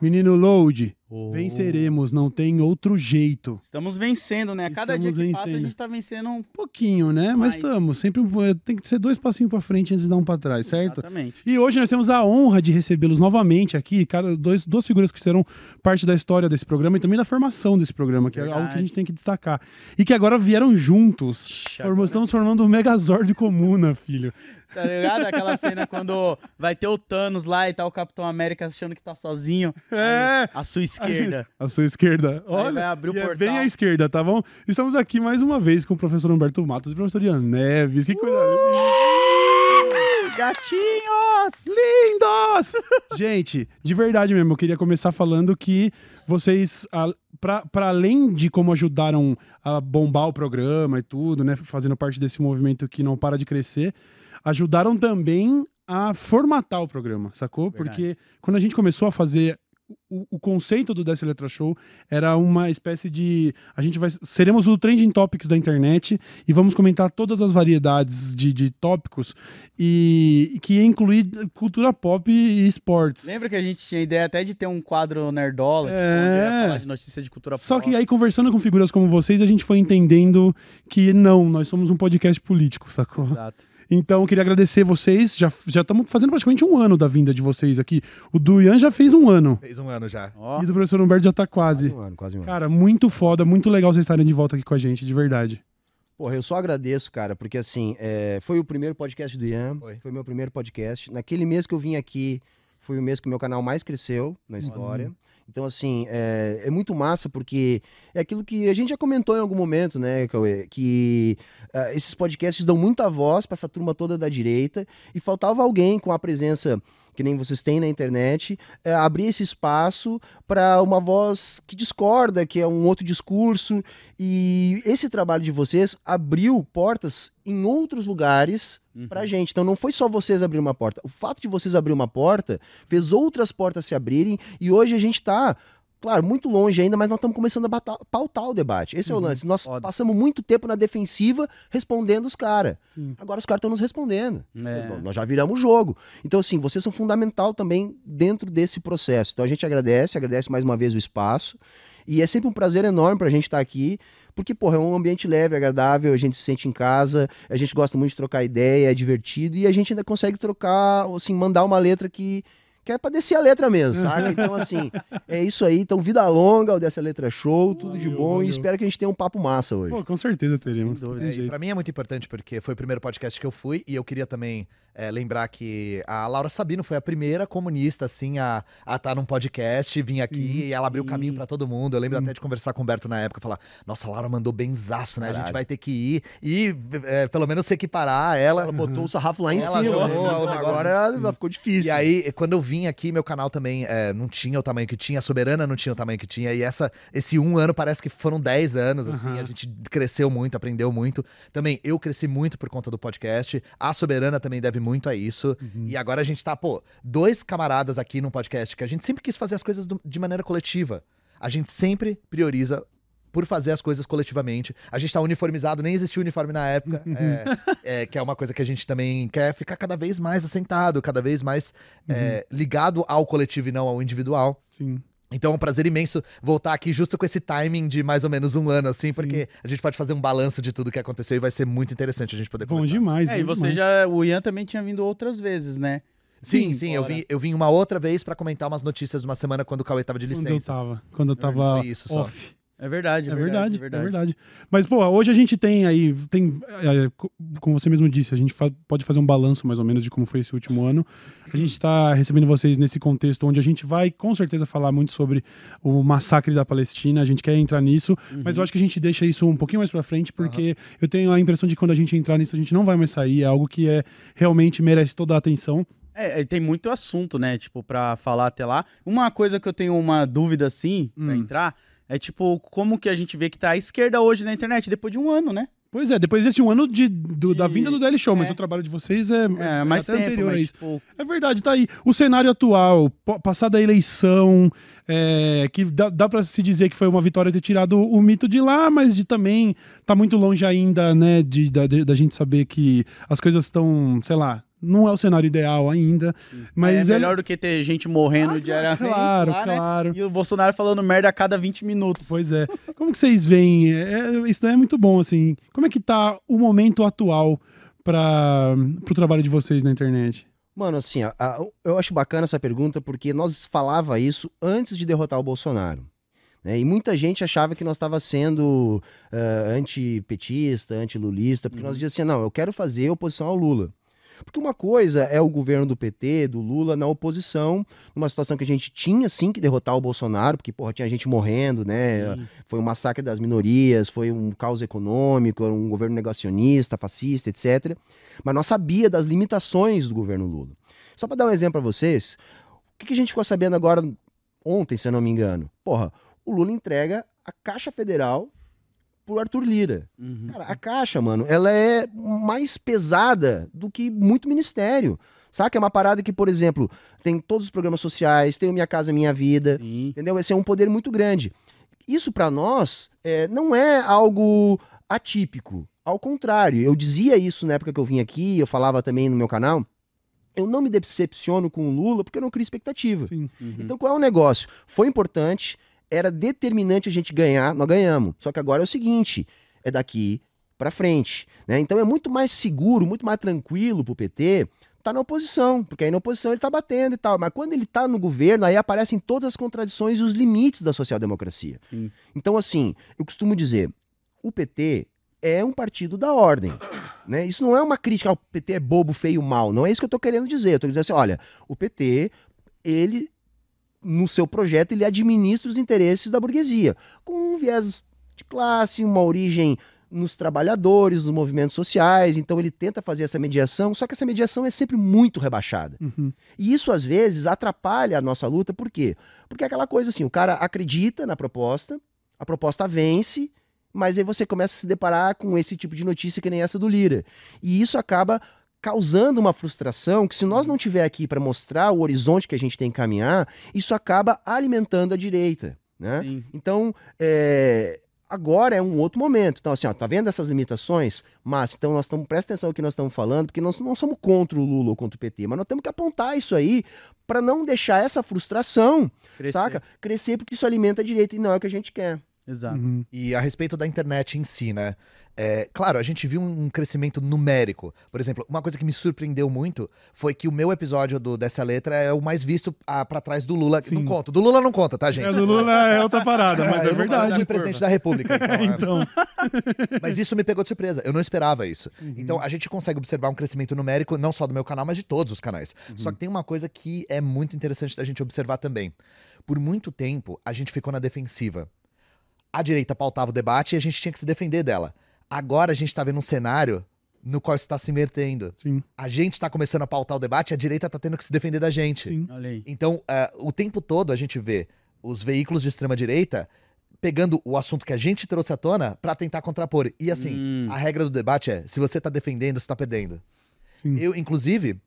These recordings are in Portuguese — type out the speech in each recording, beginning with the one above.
Menino Load, Oh. venceremos, não tem outro jeito. Estamos vencendo, né? Cada dia Estamos que passa a vencendo. gente tá vencendo um. Pouquinho, né? Mas Mas- estamos. Sempre eh, tem que ser dois passinhos pra frente antes de dar um pra trás, certo? Exatamente. E hoje nós temos a honra de recebê-los novamente aqui, cara, dois, duas figuras que serão parte da história desse programa e também da formação desse programa, que é Verdade. algo que a gente tem que destacar. E que agora vieram juntos. Ixi, Formamos- agora- Estamos formando um Megazord comuna, filho. Tá ligado? Aquela cena quando vai ter o Thanos lá e tá o Capitão América achando que tá sozinho. É. A sua esquerda. A sua esquerda. Olha, vai abrir o e é portal. bem à esquerda, tá bom? Estamos aqui mais uma vez com o professor Humberto Matos e o professor Ian Neves. Que coisa Gatinhos! lindos! Gente, de verdade mesmo, eu queria começar falando que vocês, a- pra pra além de como ajudaram a bombar o programa e tudo, né, fazendo parte desse movimento que não para de crescer, ajudaram também a formatar o programa, sacou? Verdade. Porque quando a gente começou a fazer o, o conceito do Dessa Letra Show era uma espécie de. A gente vai. Seremos o trending topics da internet e vamos comentar todas as variedades de, de tópicos e que ia incluir cultura pop e esportes. Lembra que a gente tinha ideia até de ter um quadro nerdola, tipo, É. onde ia falar de notícia de cultura Só pop. que aí, conversando com figuras como vocês, a gente foi entendendo que não, nós somos um podcast político, sacou? Exato. Então, eu queria agradecer vocês. Já já estamos fazendo praticamente um ano da vinda de vocês aqui. O do Ian já fez um ano. Fez um ano já. Ó, E do professor Humberto já tá quase. Quase um ano, quase um ano. Cara, muito foda, muito legal vocês estarem de volta aqui com a gente, de verdade. Porra, eu só agradeço, cara, porque assim, é, foi o primeiro podcast do Ian, Foi. foi. meu primeiro podcast. Naquele mês que eu vim aqui, foi o mês que meu canal mais cresceu na história. Então, assim, é, é muito massa, porque é aquilo que a gente já comentou em algum momento, né, Cauê? Que ah, esses podcasts dão muita voz pra essa turma toda da direita, e faltava alguém com a presença que nem vocês têm na internet, é, abrir esse espaço para uma voz que discorda, que é um outro discurso. E esse trabalho de vocês abriu portas em outros lugares Uhum. pra gente. Então não foi só vocês abrir uma porta. O fato de vocês abrir uma porta fez outras portas se abrirem e hoje a gente tá. Claro, muito longe ainda, mas nós estamos começando a pautar o debate. Esse é o lance. Nós Foda. passamos muito tempo na defensiva respondendo os caras. Agora os caras estão nos respondendo. É. Nós- já viramos o jogo. Então, assim, vocês são fundamental também dentro desse processo. Então, a gente agradece, agradece mais uma vez o espaço. E é sempre um prazer enorme pra gente estar aqui, porque, porra, é um ambiente leve, agradável, a gente se sente em casa, a gente gosta muito de trocar ideia, é divertido, e a gente ainda consegue trocar, assim, mandar uma letra que. Que é pra descer a letra mesmo, saca? Então, assim, é isso aí. Então, vida longa, o Dessa Letra Show, tudo de Valeu, bom. valeu. E espero que a gente tenha um papo massa hoje. Pô, com certeza teremos. É, jeito. pra mim é muito importante porque foi o primeiro podcast que eu fui e eu queria também é, lembrar que a Laura Sabino foi a primeira comunista, assim, a estar num podcast, vir aqui e ela abriu o caminho pra todo mundo. Eu lembro até de conversar com o Humberto na época, falar, nossa, a Laura mandou benzaço, né? A gente Caralho. vai ter que ir e é, pelo menos se equiparar ela. Ela botou o sarrafo lá em Ela cima. jogou né? o negócio- Agora ela ficou difícil. E aí, quando eu vim aqui, meu canal também é, não tinha o tamanho que tinha, a Soberana não tinha o tamanho que tinha, e essa, esse um ano parece que foram 10 anos, assim, Aham. a gente cresceu muito, aprendeu muito. Também eu cresci muito por conta do podcast, a Soberana também deve muito a isso, e agora a gente tá, pô, dois camaradas aqui num podcast que a gente sempre quis fazer as coisas do- de maneira coletiva. A gente sempre prioriza por fazer as coisas coletivamente. A gente tá uniformizado, nem existia uniforme na época, é, é, que é uma coisa que a gente também quer ficar cada vez mais assentado, cada vez mais é, ligado ao coletivo e não ao individual. Sim. Então é um prazer imenso voltar aqui justo com esse timing de mais ou menos um ano, assim, porque a gente pode fazer um balanço de tudo que aconteceu e vai ser muito interessante a gente poder Bom conversar. demais. É, bom e você demais. já. O Ian também tinha vindo outras vezes, né? Sim, Sim, sim, eu vim, eu vim uma outra vez pra comentar umas notícias de uma semana quando o Cauê tava de Quando eu licença. tava. Quando eu tava só. off. É verdade, É verdade, é verdade. Mas, pô, hoje a gente tem aí, tem, é, co- como você mesmo disse, a gente pode fazer um balanço mais ou menos de como foi esse último ano. A gente está recebendo vocês nesse contexto onde a gente vai com certeza falar muito sobre o massacre da Palestina, a gente quer entrar nisso, mas eu acho que a gente deixa isso um pouquinho mais pra frente, porque eu tenho a impressão de que quando a gente entrar nisso a gente não vai mais sair, é algo que é realmente merece toda a atenção. É, é, tem muito assunto, né? Tipo, pra falar até lá. Uma coisa que eu tenho uma dúvida, assim, Hum. entrar, é tipo, como que a gente vê que tá a esquerda hoje na internet, depois de um ano, né? Pois é, depois desse um ano de, do- da vinda do Daily Show, mas é. o trabalho de vocês é, É, mais até tempo, anterior a mas, isso. tipo, É verdade, tá aí. O cenário atual, passada a eleição, é, que dá, dá para se dizer que foi uma vitória ter tirado o mito de lá, mas de também tá muito longe ainda, né, de, da, de- da gente saber que as coisas estão, sei lá, Não é o cenário ideal ainda, mas é melhor do que ter gente morrendo Ah, diariamente. claro, lá, né? claro. E o Bolsonaro falando merda a cada 20 minutos. Pois é. Como que vocês veem? É, isso daí é muito bom, assim. Como é que tá o momento atual para o trabalho de vocês na internet? Mano, assim, a- a- eu acho bacana essa pergunta porque nós falava isso antes de derrotar o Bolsonaro. né? E muita gente achava que nós estava sendo ah, antipetista, antilulista, porque nós dizíamos assim, não, eu quero fazer oposição ao Lula. Porque uma coisa é o governo do PT, do Lula, na oposição, numa situação que a gente tinha sim que derrotar o Bolsonaro, porque, porra, tinha gente morrendo, né? Foi um massacre das minorias, foi um caos econômico, era um governo negacionista, fascista, etc. Mas nós sabia das limitações do governo Lula. Só para dar um exemplo para vocês, o que, que a gente ficou sabendo agora ontem, se eu não me engano? Porra, o Lula entrega a Caixa Federal pro Arthur Lira. Uhum. Cara, a Caixa, mano, ela é mais pesada do que muito ministério. Saca? É uma parada que, por exemplo, tem todos os programas sociais, tem o Minha Casa Minha Vida, Sim. entendeu? Esse é um poder muito grande. Isso pra nós é, não é algo atípico. Ao contrário, eu dizia isso na época que eu vim aqui, eu falava também no meu canal. Eu não me decepciono com o Lula porque eu não crio expectativa. Sim. Uhum. Então qual é o negócio? Foi importante, era determinante a gente ganhar, nós ganhamos. Só que agora é o seguinte, é daqui pra frente, né? Então é muito mais seguro, muito mais tranquilo pro PT tá na oposição, porque aí na oposição ele tá batendo e tal, mas quando ele tá no governo, aí aparecem todas as contradições e os limites da social-democracia. Então assim, eu costumo dizer, o PT é um partido da ordem, né? Isso não é uma crítica, ah, o PT é bobo, feio, mal, não é isso que eu tô querendo dizer. Eu tô dizendo assim, olha, o PT, ele no seu projeto, ele administra os interesses da burguesia, com um viés de classe, uma origem nos trabalhadores, nos movimentos sociais, então ele tenta fazer essa mediação, só que essa mediação é sempre muito rebaixada. Uhum. E isso, às vezes, atrapalha a nossa luta, por quê? Porque é aquela coisa assim, o cara acredita na proposta, a proposta vence, mas aí você começa a se deparar com esse tipo de notícia que nem essa do Lira. E isso acaba causando uma frustração que se nós não tiver aqui para mostrar o horizonte que a gente tem que caminhar, isso acaba alimentando a direita, né? Sim. Então, é, agora é um outro momento. Então, assim, ó, tá vendo essas limitações? Mas, então, nós estamos, presta atenção no que nós estamos falando, porque nós não somos contra o Lula ou contra o PT, mas nós temos que apontar isso aí para não deixar essa frustração, Crescer. saca? Crescer, porque isso alimenta a direita e não é o que a gente quer. Exato. Uhum. E a respeito da internet em si, né? É, claro, a gente viu um crescimento numérico. Por exemplo, uma coisa que me surpreendeu muito foi que o meu episódio do Dessa Letra é o mais visto ah, pra trás do Lula. Sim. Não conta. Do Lula não conta, tá, gente? É, do Lula é outra parada, mas é não- eu não verdade. fui presidente da República. Então, é. Então, Mas isso me pegou de surpresa. Eu não esperava isso. Uhum. Então a gente consegue observar um crescimento numérico, não só do meu canal, mas de todos os canais. Uhum. Só que tem uma coisa que é muito interessante da gente observar também. Por muito tempo, a gente ficou na defensiva. A direita pautava o debate e a gente tinha que se defender dela. Agora a gente tá vendo um cenário no qual isso está se invertendo. sim, A gente está começando a pautar o debate e a direita tá tendo que se defender da gente. sim. Olha aí. Então, eh, o tempo todo a gente vê os veículos de extrema-direita pegando o assunto que a gente trouxe à tona pra tentar contrapor. E assim, Hum. a regra do debate é: se você tá defendendo, você tá perdendo. Sim. Eu, inclusive,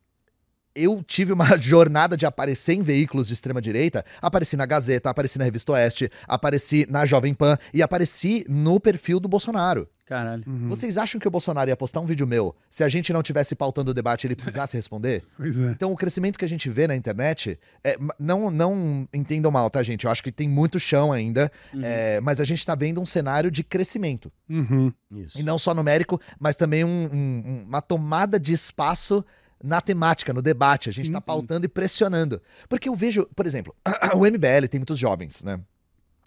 eu tive uma jornada de aparecer em veículos de extrema-direita. Apareci na Gazeta, apareci na Revista Oeste, apareci na Jovem Pan e apareci no perfil do Bolsonaro. Caralho. Uhum. Vocês acham que o Bolsonaro ia postar um vídeo meu se a gente não tivesse pautando o debate e ele precisasse responder? Pois é. Então, o crescimento que a gente vê na internet, é, não, não entendam mal, tá, gente? Eu acho que tem muito chão ainda, é, mas a gente tá vendo um cenário de crescimento. Uhum. Isso. E não só numérico, mas também um- um- uma tomada de espaço na temática, no debate. A gente tá sim. pautando e pressionando. Porque eu vejo, por exemplo, o MBL tem muitos jovens, né?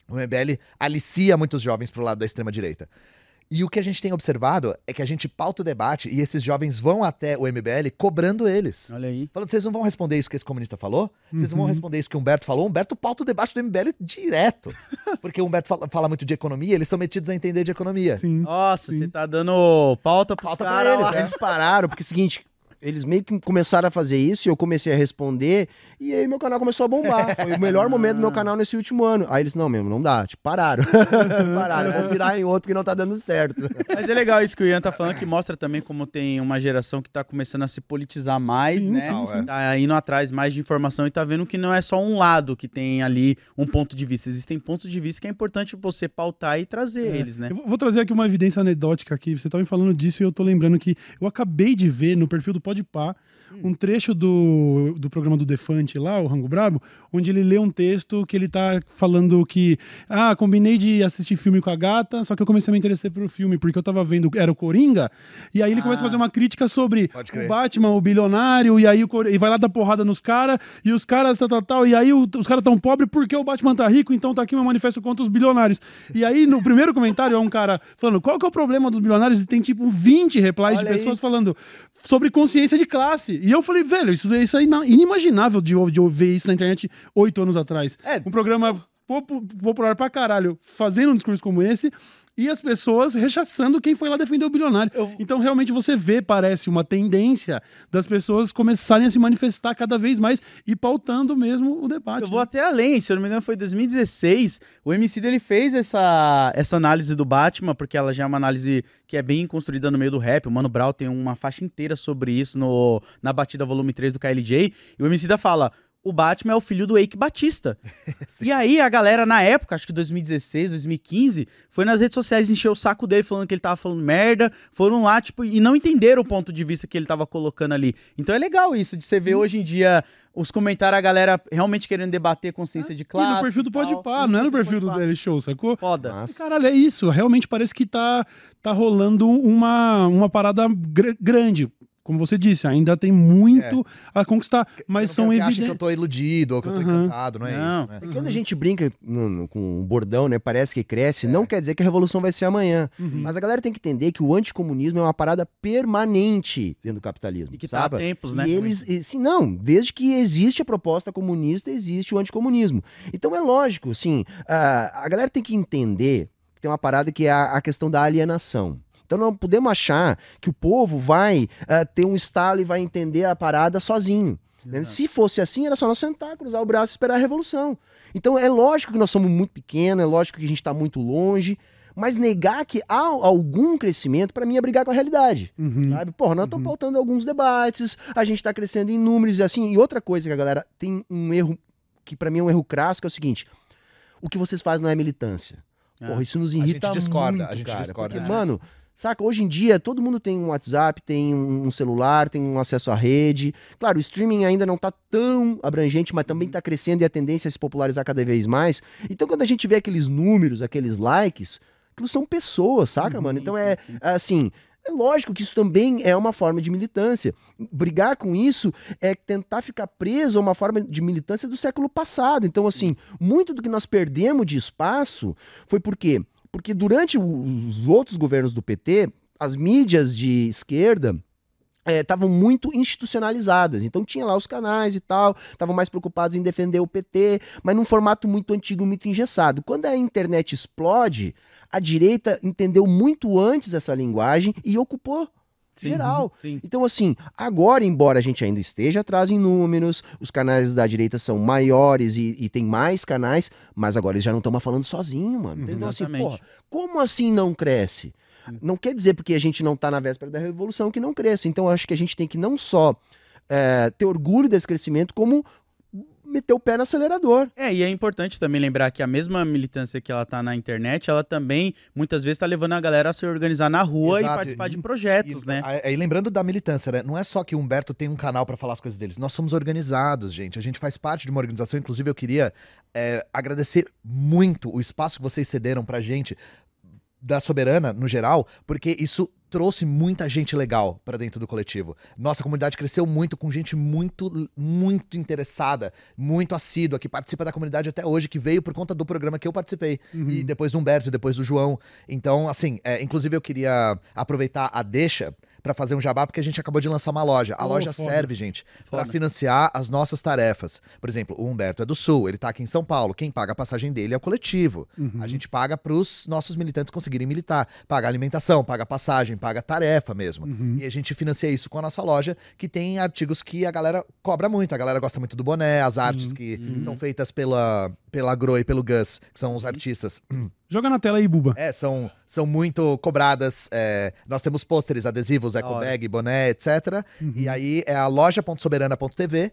O MBL alicia muitos jovens pro lado da extrema-direita. E o que a gente tem observado é que a gente pauta o debate e esses jovens vão até o MBL cobrando eles. Olha aí. Falando, vocês não vão responder isso que esse comunista falou? Vocês não vão Uhum. responder isso que o Humberto falou? O Humberto pauta o debate do MBL direto. Porque o Humberto fala, fala muito de economia, eles são metidos a entender de economia. Sim. Nossa, Sim. você tá dando pauta pros Pauta pra caras eles, lá. é. Eles pararam, porque é o seguinte, eles meio que começaram a fazer isso e eu comecei a responder, e aí meu canal começou a bombar. Foi o melhor momento do meu canal nesse último ano. Aí eles, não, mesmo, não dá, tipo, pararam. pararam, vou virar em outro porque não tá dando certo. Mas é legal isso que o Ian tá falando, que mostra também como tem uma geração que tá começando a se politizar mais, Sim, né? sim, sim. Tá indo atrás mais de informação e tá vendo que não é só um lado que tem ali um ponto de vista. Existem pontos de vista que é importante você pautar e trazer É. eles, né? Eu vou- trazer aqui uma evidência anedótica aqui. Você estava me falando disso e eu tô lembrando que eu acabei de ver no perfil do Podpah, um trecho do, do programa do Defante lá, o Rango Brabo, onde ele lê um texto que ele tá falando que, ah, combinei de assistir filme com a gata, só que eu comecei a me interessar pelo filme, porque eu tava vendo, era o Coringa, e aí ele começa a fazer uma crítica sobre o Batman, o bilionário, e aí o Cor- e vai lá dar porrada nos caras, e os caras tal, tal, tal, e aí o- os caras tão pobres porque o Batman tá rico, então tá aqui meu manifesto contra os bilionários. E aí no primeiro comentário é um cara falando qual que é o problema dos bilionários, e tem tipo 20 replies de Olha aí. pessoas falando sobre consciência de classe. E eu falei, velho, isso, isso é inimaginável de, de eu ver isso na internet oito anos atrás. É. Um programa popu- popular pra caralho fazendo um discurso como esse e as pessoas rechaçando quem foi lá defender o bilionário. Então, realmente, você vê, parece, uma tendência das pessoas começarem a se manifestar cada vez mais e pautando mesmo o debate. Eu vou né? até além, se eu não me engano foi 2016, o MC dele fez essa, essa análise do Batman, porque ela já é uma análise que é bem construída no meio do rap, o Mano Brown tem uma faixa inteira sobre isso no, na batida volume 3 do KLJ, e o MC da fala, o Batman é o filho do Eike Batista. e aí a galera na época, acho que 2016, 2015, foi nas redes sociais encher o saco dele falando que ele tava falando merda, foram lá, tipo, e não entenderam o ponto de vista que ele tava colocando ali. Então é legal isso, de você ver hoje em dia os comentários, a galera realmente querendo debater consciência de classe. e no perfil do tal. Podpah, não é no perfil do. Daily Show, sacou? Foda. E, Caralho, é isso. Realmente parece que tá, tá rolando uma, uma parada gr- grande. Como você disse, ainda tem muito a conquistar, mas Eu são não quero que eu evidentes. tô iludido ou que eu tô encantado, não é Não. isso, né? É que quando a gente brinca no- no- com um bordão, né? Parece que cresce, não quer dizer que a revolução vai ser amanhã. Mas a galera tem que entender que o anticomunismo é uma parada permanente dentro do capitalismo. E que tá há sabe? tempos, né? E eles, e, sim, não, desde que existe a proposta comunista, existe o anticomunismo. Então é lógico, assim, a, a galera tem que entender que tem uma parada que é a, a questão da alienação. Então não podemos achar que o povo vai ah, ter um estalo e vai entender a parada sozinho. né? Se fosse assim, era só nós sentar, cruzar o braço e esperar a revolução. Então é lógico que nós somos muito pequenos, é lógico que a gente está muito longe, mas negar que há algum crescimento, para mim, é brigar com a realidade. Uhum. Sabe? Porra, nós estamos pautando alguns debates, a gente está crescendo em números e assim. E outra coisa que a galera tem um erro, que para mim é um erro crasso, que é o seguinte: o que vocês fazem não é militância. Ah. Porra, isso nos gente irrita discorda, muito, a gente cara, discorda Porque, disso. mano, saca, hoje em dia todo mundo tem um WhatsApp, tem um celular, tem um acesso à rede. Claro, o streaming ainda não tá tão abrangente, mas também tá crescendo e a tendência é se popularizar cada vez mais. Então, quando a gente vê aqueles números, aqueles likes, aquilo são pessoas, saca, mano? Então é assim. É lógico que isso também é uma forma de militância. Brigar com isso é tentar ficar preso a uma forma de militância do século passado. Então, assim, muito do que nós perdemos de espaço foi por quê? Porque durante os outros governos do PT, as mídias de esquerda estavam muito institucionalizadas. Então tinha lá os canais e tal, estavam mais preocupados em defender o PT, mas num formato muito antigo, muito engessado. Quando a internet explode, a direita entendeu muito antes essa linguagem e ocupou Sim, geral. Sim. Então, assim, agora, embora a gente ainda esteja atrás em números, os canais da direita são maiores e, e tem mais canais, mas agora eles já não estão mais falando sozinho, mano. Então, assim, porra, como assim não cresce? Não quer dizer porque a gente não tá na véspera da revolução que não cresce. Então, eu acho que a gente tem que não só é, ter orgulho desse crescimento, como meter o pé no acelerador. É, e é importante também lembrar que a mesma militância que ela tá na internet, ela também muitas vezes tá levando a galera a se organizar na rua e Exato. participar de projetos, E, né? Aí lembrando da militância, né? Não é só que o Humberto tem um canal pra falar as coisas deles. Nós somos organizados, gente. A gente faz parte de uma organização. Inclusive, eu queria é, agradecer muito o espaço que vocês cederam pra gente da Soberana, no geral, porque isso trouxe muita gente legal pra dentro do coletivo. Nossa comunidade cresceu muito com gente muito, muito interessada, muito assídua, que participa da comunidade até hoje, que veio por conta do programa que eu participei. E depois do Humberto, depois do João. Então, assim, é, inclusive eu queria aproveitar a deixa pra fazer um jabá, porque a gente acabou de lançar uma loja. A Oh, loja foda. serve, gente, Foda. financiar as nossas tarefas. Por exemplo, o Humberto é do Sul, ele tá aqui em São Paulo. Quem paga a passagem dele é o coletivo. A gente paga pros nossos militantes conseguirem militar. Paga alimentação, paga passagem, paga tarefa mesmo. E a gente financia isso com a nossa loja, que tem artigos que a galera cobra muito. A galera gosta muito do boné, as artes que são feitas pela, pela Gro e pelo Gus, que são os artistas. Joga na tela aí, Buba. É, são, são muito cobradas. é, nós temos pôsteres, adesivos, eco hora. bag, boné, etc. Uhum. E aí é a loja.soberana.tv.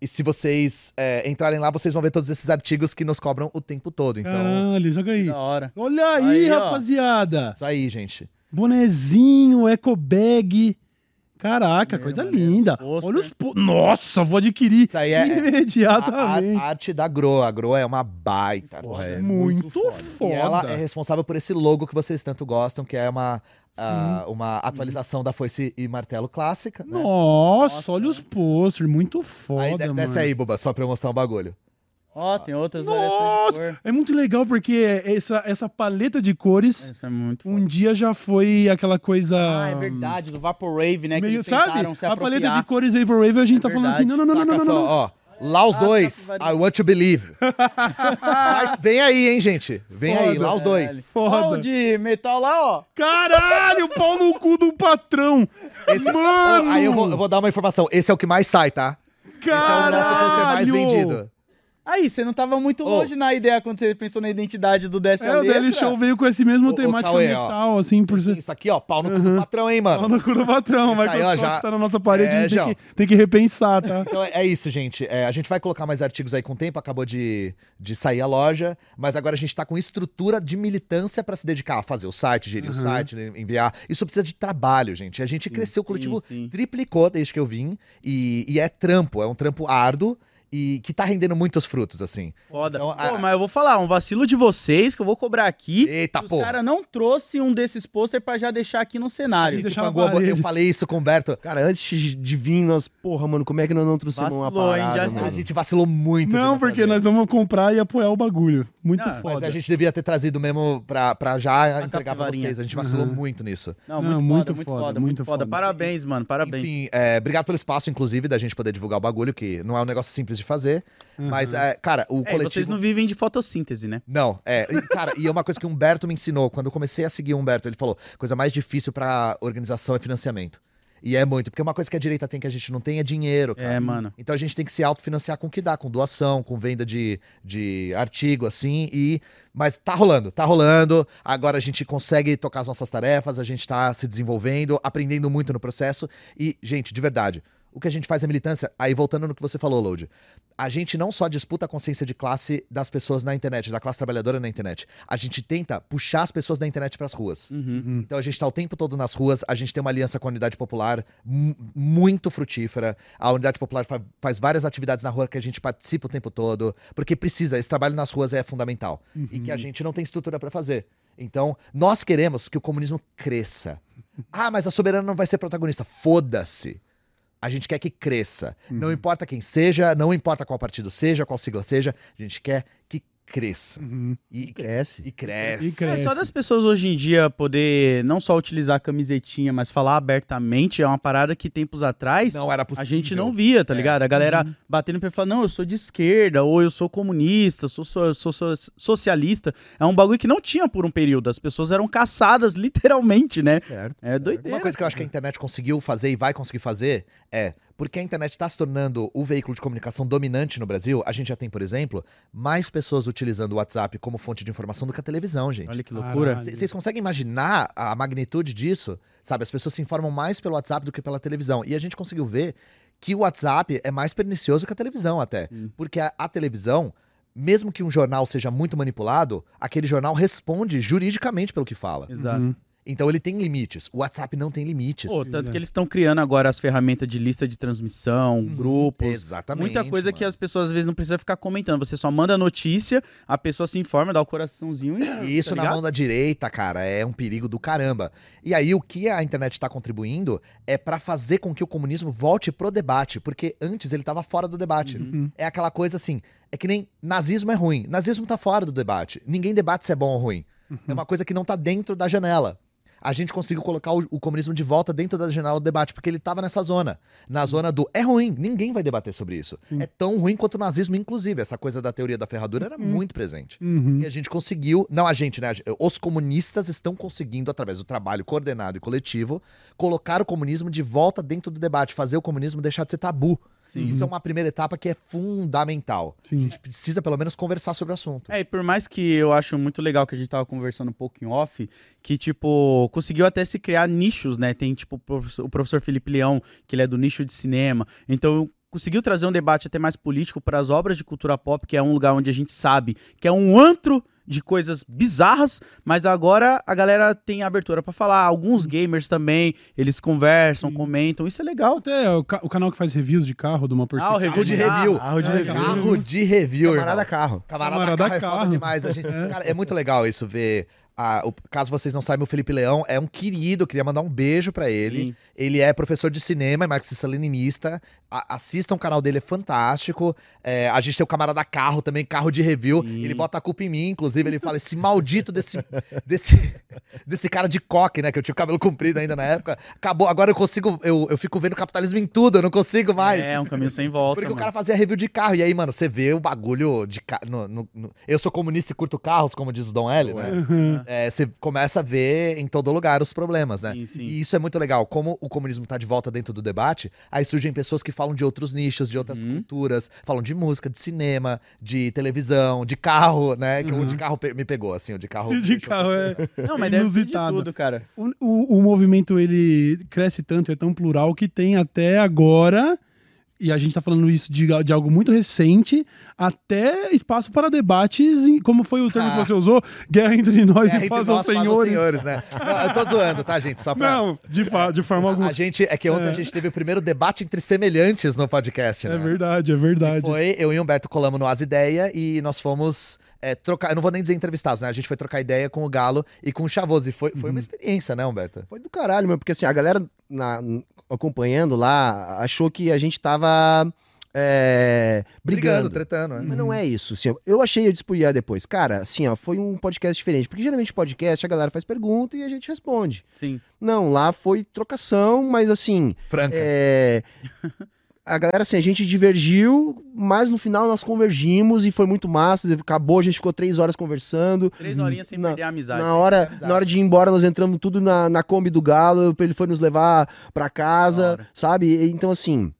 E se vocês é, entrarem lá, vocês vão ver todos esses artigos que nos cobram o tempo todo. Então, Caralho, joga aí. Da hora. Olha aí, Aí, ó. rapaziada. isso aí, gente. Bonezinho, eco bag. Caraca, Meu, coisa maneiro. linda. Pôster. Olha os. Po... Nossa, vou adquirir Isso aí é- A, imediatamente. a arte da Gro. A Gro é uma baita Porra, é muito, muito foda. E ela é responsável por esse logo que vocês tanto gostam, que é uma, ah, uma atualização da foice e martelo clássica. Né? Nossa, Nossa, olha os posters, muito foda, Aí de- mano. desce aí, Buba, só pra eu mostrar um bagulho. Ó, tem outras Nossa! variações de cor. É muito legal porque essa, essa paleta de cores Isso é muito um foda. dia já foi aquela coisa. Ah, é verdade, do Vaporwave, né? que Meio, eles sabe? A paleta de cores Vaporwave a gente É tá falando assim: não, não, não, não, Saca não, não, só, não. ó. Lá os Ah, dois. I want to believe. Mas vem aí, hein, gente. Vem aí, Foda. lá os dois. Foda. Ó, o de metal lá, ó. Caralho, pau no cu do patrão! Esse- Mano! Ó, aí eu vou, eu vou dar uma informação. Esse é o que mais sai, tá? Esse é o nosso pôster mais Caralho! vendido. Aí, você não tava muito longe na ideia quando você pensou na identidade do Desce É, o. Daily Show veio com esse mesmo ô, temática Cauê, ó. metal, assim, por. Isso aqui, ó, pau no cu do patrão, hein, Pau mano. no cu do patrão, ó, o já- tá na nossa parede, É, a gente tem que, tem que repensar, tá? Então é é isso, gente. É, a gente vai colocar mais artigos aí com o tempo. Acabou de, de sair a loja, mas agora a gente tá com estrutura de militância pra se dedicar a fazer o site, gerir o Uhum. site, enviar. Isso precisa de trabalho, gente. A gente cresceu, o coletivo sim. triplicou desde que eu vim e, e é trampo, é um trampo árduo e que tá rendendo muitos frutos, assim. Foda. Então, Pô, a- mas eu vou falar, um vacilo de vocês que eu vou cobrar aqui. Eita, Os pô. caras não trouxe um desses pôster pra já deixar aqui no A cenário. gente a parede. eu falei isso com o Humberto. Cara, antes de vir, nós, porra, mano, como é que nós não trouxemos uma Vacilou, hein? parada, Já- mano? A gente vacilou muito. Não, porque fazer. nós vamos comprar e apoiar o bagulho. Muito Não, foda. Mas a gente devia ter trazido mesmo pra, pra já Uma entregar pra vocês. A gente vacilou muito nisso. Não, Não, muito, muito foda, muito foda, foda, muito muito foda. foda. Parabéns, mano, parabéns. Enfim, é, obrigado pelo espaço, inclusive, da gente poder divulgar o bagulho, que não é um negócio simples de fazer. Mas, é, cara, o É, coletivo. vocês não vivem de fotossíntese, né? Não, é. e, cara, e é uma coisa que o Humberto me ensinou. Quando eu comecei a seguir o Humberto, ele falou: coisa mais difícil pra organização é financiamento. E é muito, porque uma coisa que a direita tem que a gente não tem é dinheiro, cara. É, mano. Então a gente tem que se autofinanciar com o que dá, com doação, com venda de, de artigo, assim, e. Mas tá rolando, tá rolando. Agora a gente consegue tocar as nossas tarefas, a gente tá se desenvolvendo, aprendendo muito no processo. E, gente, de verdade, o que a gente faz é militância. Aí, voltando no que você falou, Load. A gente não só disputa a consciência de classe das pessoas na internet, da classe trabalhadora na internet. A gente tenta puxar as pessoas da internet pras ruas. Uhum. Então a gente tá o tempo todo nas ruas, a gente tem uma aliança com a Unidade Popular mu- muito frutífera. A Unidade Popular fa- faz várias atividades na rua que a gente participa o tempo todo, porque precisa, esse trabalho nas ruas é fundamental. E que a gente não tem estrutura para fazer. Então, nós queremos que o comunismo cresça. Ah, mas a soberana não vai ser protagonista. Foda-se. A gente quer que cresça. Não importa quem seja, não importa qual partido seja, qual sigla seja, a gente quer que cresça. E, Cresce. e cresce. E cresce. É, só das pessoas hoje em dia poder não só utilizar a camisetinha, mas falar abertamente é uma parada que tempos atrás Não era a possível. gente não via, tá É. ligado? A galera batendo pra falar, não, eu sou de esquerda, ou eu sou comunista, sou, sou, sou, sou socialista. É um bagulho que não tinha por um período. As pessoas eram caçadas, literalmente, né? Certo. É doideira. Uma coisa que eu acho que a internet conseguiu fazer e vai conseguir fazer é, porque a internet está se tornando o veículo de comunicação dominante no Brasil, a gente já tem, por exemplo, mais pessoas utilizando o WhatsApp como fonte de informação do que a televisão, gente. Olha que loucura. Vocês conseguem imaginar a magnitude disso? Sabe, as pessoas se informam mais pelo WhatsApp do que pela televisão. E a gente conseguiu ver que o WhatsApp é mais pernicioso que a televisão até. Porque a, a televisão, mesmo que um jornal seja muito manipulado, aquele jornal responde juridicamente pelo que fala. Exato. Uhum. Então ele tem limites. O WhatsApp não tem limites. Pô, tanto que eles estão criando agora as ferramentas de lista de transmissão, grupos. Exatamente. Muita coisa que mano. as pessoas às vezes não precisam ficar comentando. Você só manda a notícia, a pessoa se informa, dá o coraçãozinho e. E isso tá na mão da direita, cara, é um perigo do caramba. E aí o que a internet está contribuindo é pra fazer com que o comunismo volte pro debate, porque antes ele tava fora do debate. Uhum. É aquela coisa assim, é que nem nazismo é ruim. Nazismo tá fora do debate. Ninguém debate se é bom ou ruim. É uma coisa que não tá dentro da janela. A gente conseguiu colocar o, o comunismo de volta dentro da janela do debate, porque ele tava nessa zona. Na zona do é ruim, ninguém vai debater sobre isso. É tão ruim quanto o nazismo, inclusive. Essa coisa da teoria da ferradura era muito presente. Uhum. E a gente conseguiu, não a gente, né? Os comunistas estão conseguindo, através do trabalho coordenado e coletivo, colocar o comunismo de volta dentro do debate, fazer o comunismo deixar de ser tabu. Sim. Isso é uma primeira etapa que é fundamental. Sim. A gente precisa, pelo menos, conversar sobre o assunto. É, e por mais que eu acho muito legal que a gente tava conversando um pouco em off, que, tipo, conseguiu até se criar nichos, né? Tem, tipo, o professor, o Felipe Leão, que ele é do nicho de cinema. Então, conseguiu trazer um debate até mais político para as obras de cultura pop, que é um lugar onde a gente sabe que é um antro de coisas bizarras, mas agora a galera tem abertura pra falar. Alguns gamers também, eles conversam, Sim. comentam. Isso é legal. Até o, ca- o canal que faz reviews de carro, de uma Ah, o perspectiva. review de de review. Ah, o de É, review. Carro de review, Camarada carro. Camarada, Camarada carro é foda carro. demais. A gente, cara, é muito legal isso, ver. O- caso vocês não saibam, o Felipe Leão é um querido, queria mandar um beijo pra ele. Sim. Ele é professor de cinema, é marxista-leninista. Assistam o canal dele, é fantástico. É, a gente tem o camarada carro também, carro de review. Sim. Ele bota a culpa em mim, inclusive. Ele fala: esse maldito desse, desse, desse cara de coque, né? Que eu tinha o cabelo comprido ainda na época. Acabou, agora eu consigo. Eu, eu fico vendo capitalismo em tudo, eu não consigo mais. É um caminho sem volta. Porque o mano. cara fazia review de carro. E aí, mano, você vê o bagulho de carro. Eu sou comunista e curto carros, como diz o Dom L, né? É, você começa a ver em todo lugar os problemas, né? Sim, sim. E isso é muito legal. Como o comunismo tá de volta dentro do debate, aí surgem pessoas que falam de outros nichos, de outras Uhum. culturas, falam de música, de cinema, de televisão, de carro, né? Que o de carro me pegou, assim, o de carro. de carro é. Não, mas deve ser de inusitado. tudo, cara. O, o, o movimento ele cresce tanto, é tão plural que tem até agora, e a gente tá falando isso de, de algo muito recente, até espaço para debates, em- como foi o termo que Ah. você usou, guerra entre nós É, e faz aos senhores. senhores, né? Não, eu tô zoando, tá, gente? Só pra. Não, de, fa de forma alguma. a gente, é que ontem É. a gente teve o primeiro debate entre semelhantes no podcast, né? É verdade, é verdade. Foi, eu e o Humberto colamos no As Ideia e nós fomos é, trocar. Eu não vou nem dizer entrevistados, né? A gente foi trocar ideia com o Galo e com o Chavoso. E foi, foi Uhum. uma experiência, né, Humberto? Foi do caralho, meu, porque assim, a galera na- acompanhando lá achou que a gente tava é, brigando. tretando, né? Mas não é isso. Assim, eu achei, eu Ian depois, cara, assim, ó, foi um podcast diferente. Porque geralmente podcast a galera faz pergunta e a gente responde. Sim. Não, lá foi trocação, mas assim, Franca. é, a galera, assim, a gente divergiu, mas no final nós convergimos e foi muito massa. Acabou, a gente ficou três horas conversando. Três horinhas sem Na- perder a amizade. Na hora, amizade. na hora de ir embora, nós entramos tudo na, na Kombi do Galo, ele foi nos levar pra casa, sabe? E- Então, assim,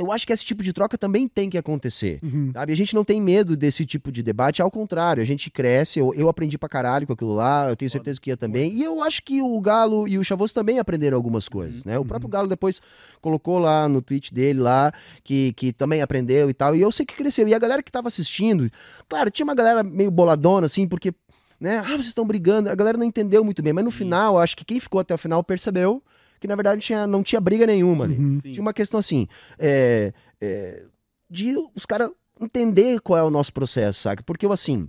eu acho que esse tipo de troca também tem que acontecer. Uhum. Sabe? A gente não tem medo desse tipo de debate, ao contrário, a gente cresce. Eu, eu aprendi pra caralho com aquilo lá, eu tenho certeza que ia também. E eu acho que o Galo e o Chavoso também aprenderam algumas coisas, né? O próprio Galo depois colocou lá no tweet dele lá que, que também aprendeu e tal. E eu sei que cresceu. E a galera que tava assistindo, claro, tinha uma galera meio boladona, assim, porque. Né? Ah, vocês estão brigando. A galera não entendeu muito bem. Mas no final, acho que quem ficou até o final percebeu que, na verdade, tinha, não tinha briga nenhuma ali. Uhum. Tinha uma questão assim, é, é, de os caras entender qual é o nosso processo, sabe? Porque eu assim.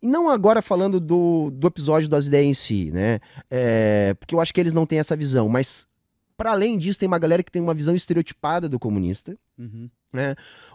E não agora falando do, do episódio das ideias em si, né? É, porque eu acho que eles não têm essa visão, mas para além disso, tem uma galera que tem uma visão estereotipada do comunista. Uhum.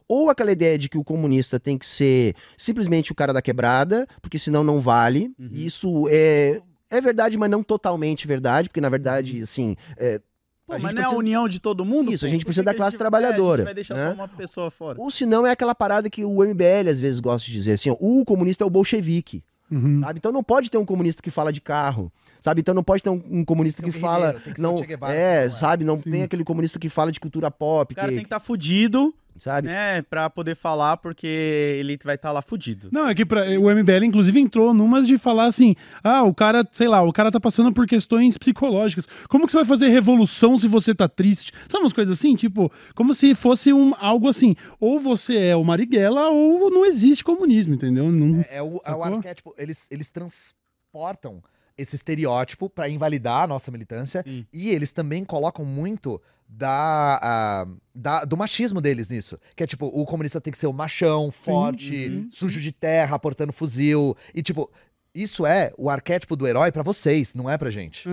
Ou aquela ideia de que o comunista tem que ser simplesmente o cara da quebrada, porque senão não vale. Uhum. Isso é, é verdade, mas não totalmente verdade, porque na verdade, Uhum. assim, é, Pô, A mas gente não é a união de todo mundo? Isso, a pô? gente Por precisa que da que a classe gente- é, a trabalhadora, gente vai deixar né? só uma pessoa fora. Ou se não, é aquela parada que o MBL às vezes gosta de dizer assim, ó, o comunista é o bolchevique, Uhum. sabe? Então não pode ter um comunista que fala de carro, sabe? Então não pode ter um, um comunista Tem que um fala, tem que não, Guevara, é, senão não é. sabe? Não Sim. tem aquele comunista que fala de cultura pop, O cara que, tem que estar fudido, sabe? né? Pra poder falar, porque ele vai estar lá fudido. Não, é que pra, o MBL, inclusive, entrou numas de falar assim: ah, o cara, sei lá, o cara tá passando por questões psicológicas. Como que você vai fazer revolução se você tá triste? Sabe umas coisas assim? Tipo, como se fosse um, algo assim: ou você é o Marighella ou não existe comunismo, entendeu? Não, É, é o, é o arquétipo. Eles, eles transportam esse estereótipo pra invalidar a nossa militância. Sim. E eles também colocam muito da, a- da- do machismo deles nisso. Que é tipo, o comunista tem que ser o machão, forte, Uhum. sujo de terra, portando fuzil. E tipo, isso é o arquétipo do herói pra vocês, não é pra gente.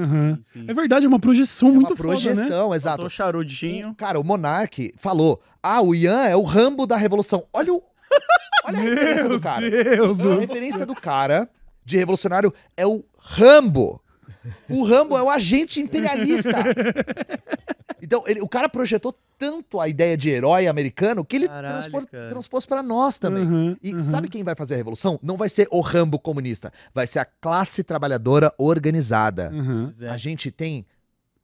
Sim. É verdade, é uma projeção É muito uma projeção, foda, né? exato. Faltou o charudinho. Cara, o Monark falou: Ah, o Ian é o Rambo da revolução. Olha o. Olha a referência do cara. Deus A referência do cara de revolucionário é o Rambo. O Rambo é o agente imperialista. Então, ele- o cara projetou tanto a ideia de herói americano que ele Caralho, transpor- transpôs para nós também. Uhum, E uhum. sabe quem vai fazer a revolução? Não vai ser o Rambo comunista, vai ser a classe trabalhadora organizada. Uhum. É. A gente tem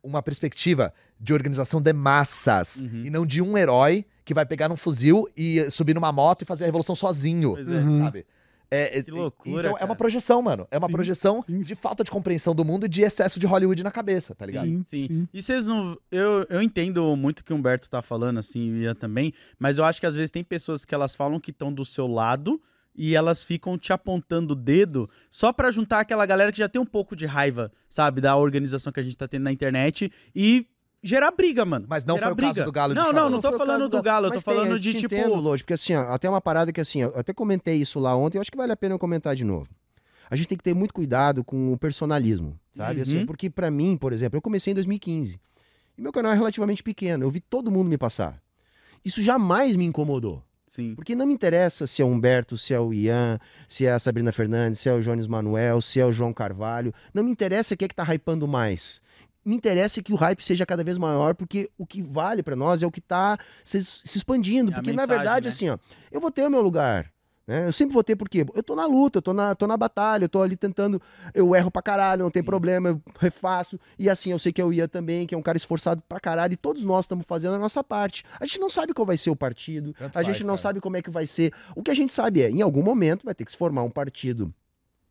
uma perspectiva de organização de massas Uhum. e não de um herói que vai pegar num fuzil e subir numa moto e fazer a revolução sozinho, é. Uhum. sabe? É, é- Que loucura, Então é uma projeção, mano. É uma Sim, projeção sim. de falta de compreensão do mundo e de excesso de Hollywood na cabeça, tá ligado? Sim, Sim, sim. E vocês não. Eu, eu entendo muito o que o Humberto tá falando, assim, e eu também, mas eu acho que às vezes tem pessoas que elas falam que estão do seu lado e elas ficam te apontando o dedo só pra juntar aquela galera que já tem um pouco de raiva, sabe, da organização que a gente tá tendo na internet e gerar briga, mano. Mas não Gerar foi o caso do Galo de Não, não, não tô falando do Galo, eu tô tem, falando eu de tipo. entendo, lógico, porque assim, ó, até uma parada que assim, eu até comentei isso lá ontem, eu acho que vale a pena eu comentar de novo. A gente tem que ter muito cuidado com o personalismo, sabe? Uhum. Assim, porque pra mim, por exemplo, eu comecei em 2015. E meu canal é relativamente pequeno, eu vi todo mundo me passar. Isso jamais me incomodou. Sim. Porque não me interessa se é o Humberto, se é o Ian, se é a Sabrina Fernandes, se é o Jones Manuel, se é o João Carvalho. Não me interessa quem é que tá hypando mais. Me interessa que o hype seja cada vez maior, porque o que vale pra nós é o que tá se, se expandindo. É porque, na mensagem, verdade, né? assim, ó, eu vou ter o meu lugar. né? Eu sempre vou ter, porque eu tô na luta, eu tô na, tô na batalha, eu tô ali tentando, eu erro pra caralho, não tem problema, eu refaço. E assim, eu sei que é o Ian também, que é um cara esforçado pra caralho, e todos nós estamos fazendo a nossa parte. A gente não sabe qual vai ser o partido, Tanto a gente faz, não cara. sabe como é que vai ser. O que a gente sabe é, em algum momento vai ter que se formar um partido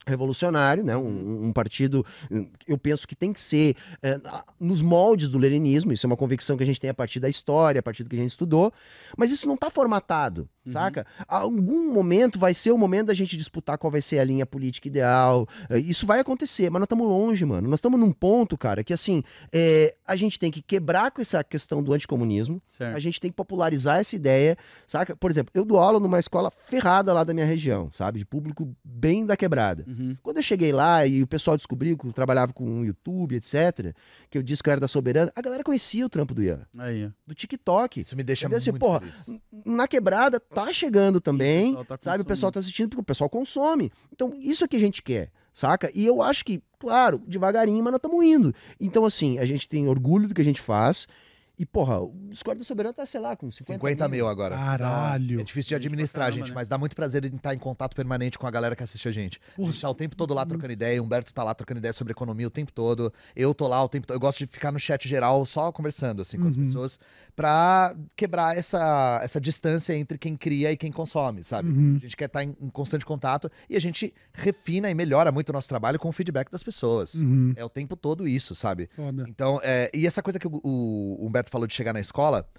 revolucionário, né? Um, um partido, hum, eu penso que tem que ser é, nos moldes do leninismo. Isso é uma convicção que a gente tem a partir da história, a partir do que a gente estudou. Mas isso não está formatado, saca? Algum momento vai ser o momento da gente disputar qual vai ser a linha política ideal. É, Isso vai acontecer, mas nós estamos longe, mano. Nós estamos num ponto, cara, que assim é, a gente tem que quebrar com essa questão do anticomunismo. Certo. A gente tem que popularizar essa ideia, saca? Por exemplo, eu dou aula numa escola ferrada lá da minha região, sabe? De público bem da quebrada. Uhum. Quando eu cheguei lá e o pessoal descobriu que eu trabalhava com o YouTube, etc., que eu disse que eu era da Soberana, a galera conhecia o trampo do Ian, Aí, do TikTok. Isso me deixa? Assim, muito porra, feliz. Na quebrada tá chegando também, pessoal tá sabe? O pessoal tá assistindo porque o pessoal consome. Então, isso é que a gente quer, saca? E eu acho que, claro, devagarinho, mas nós estamos indo. Então, assim, a gente tem orgulho do que a gente faz. E, porra, o Discord da Soberana tá, sei lá, com 50, 50 mil agora. Caralho. É difícil de Gente administrar, caramba, gente, né? mas dá muito prazer em estar em contato permanente com a galera que assiste a gente. A Porra, gente tá o tempo todo lá trocando ideia, o Humberto tá lá trocando ideia sobre economia o tempo todo. Eu tô lá o tempo todo. Eu gosto de ficar no chat geral só conversando, assim, com as Uhum. pessoas, pra quebrar essa, essa distância entre quem cria e quem consome, sabe? Uhum. A gente quer estar em, em constante contato e a gente refina e melhora muito o nosso trabalho com o feedback das pessoas. Uhum. É o tempo todo isso, sabe? Foda. Então, é, e essa coisa que o, o Humberto falou de chegar na escola,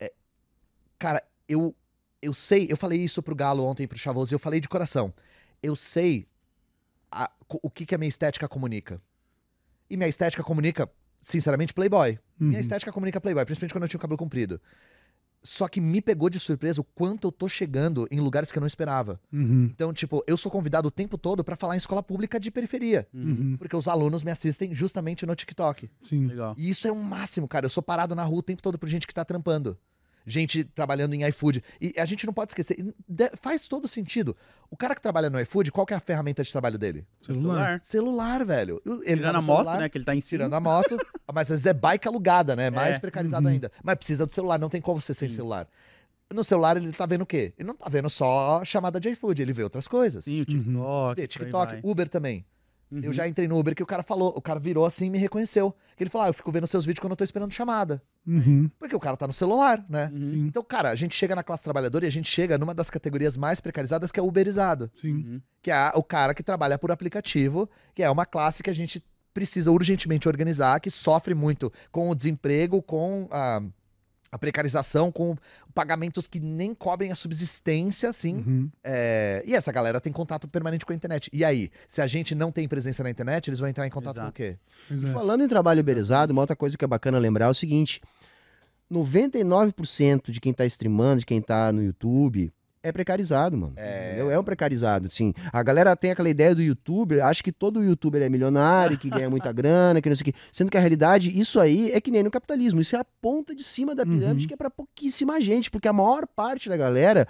é, cara, eu, eu sei, eu falei isso pro Galo ontem, pro Chavoso, e eu falei de coração. Eu sei a- o que, que a minha estética comunica. E minha estética comunica, sinceramente, Playboy. Minha Uhum. estética comunica Playboy, principalmente quando eu tinha o cabelo comprido. Só que me pegou de surpresa o quanto eu tô chegando em lugares que eu não esperava. Uhum. Então, tipo, eu sou convidado o tempo todo pra falar em escola pública de periferia. Uhum. Porque os alunos me assistem justamente no TikTok. Sim. Legal. E isso é o máximo, cara. Eu sou parado na rua o tempo todo por gente que tá trampando. Gente trabalhando em iFood. E a gente não pode esquecer. Faz todo sentido. O cara que trabalha no iFood, qual que é a ferramenta de trabalho dele? Celular. Celular, velho. Ele tá Tirando no a moto, celular, né? Que ele tá em cima. Tirando a moto. mas às vezes é bike alugada, né? Mais É. precarizado Uhum. ainda. Mas precisa do celular. Não tem como você sem celular. No celular ele tá vendo o quê? Ele não tá vendo só chamada de iFood. Ele vê outras coisas. Sim, o TikTok. Aí TikTok. Uber também. Uhum. Eu já entrei no Uber que o cara falou, o cara virou assim e me reconheceu. Que ele falou: ah, eu fico vendo seus vídeos quando eu tô esperando chamada. Uhum. Porque o cara tá no celular, né? Uhum. Então, cara, a gente chega na classe trabalhadora e a gente chega numa das categorias mais precarizadas que é o uberizado. Sim. Uhum. Que é o cara que trabalha por aplicativo, que é uma classe que a gente precisa urgentemente organizar, que sofre muito com o desemprego, com a, a precarização, com pagamentos que nem cobrem a subsistência, assim. Uhum. É, e essa galera tem contato permanente com a internet. E aí, se a gente não tem presença na internet, eles vão entrar em contato Exato. com o quê? Pois é. Falando em trabalho uberizado, uma outra coisa que é bacana lembrar é o seguinte: 99% de quem tá streamando, de quem tá no YouTube, é precarizado, mano. É. entendeu? É um precarizado, assim. A galera tem aquela ideia do youtuber, acha que todo youtuber é milionário, que ganha muita grana, que não sei o quê. Sendo que a realidade, isso aí é que nem no capitalismo. Isso é a ponta de cima da pirâmide, Uhum. que é pra pouquíssima gente, porque a maior parte da galera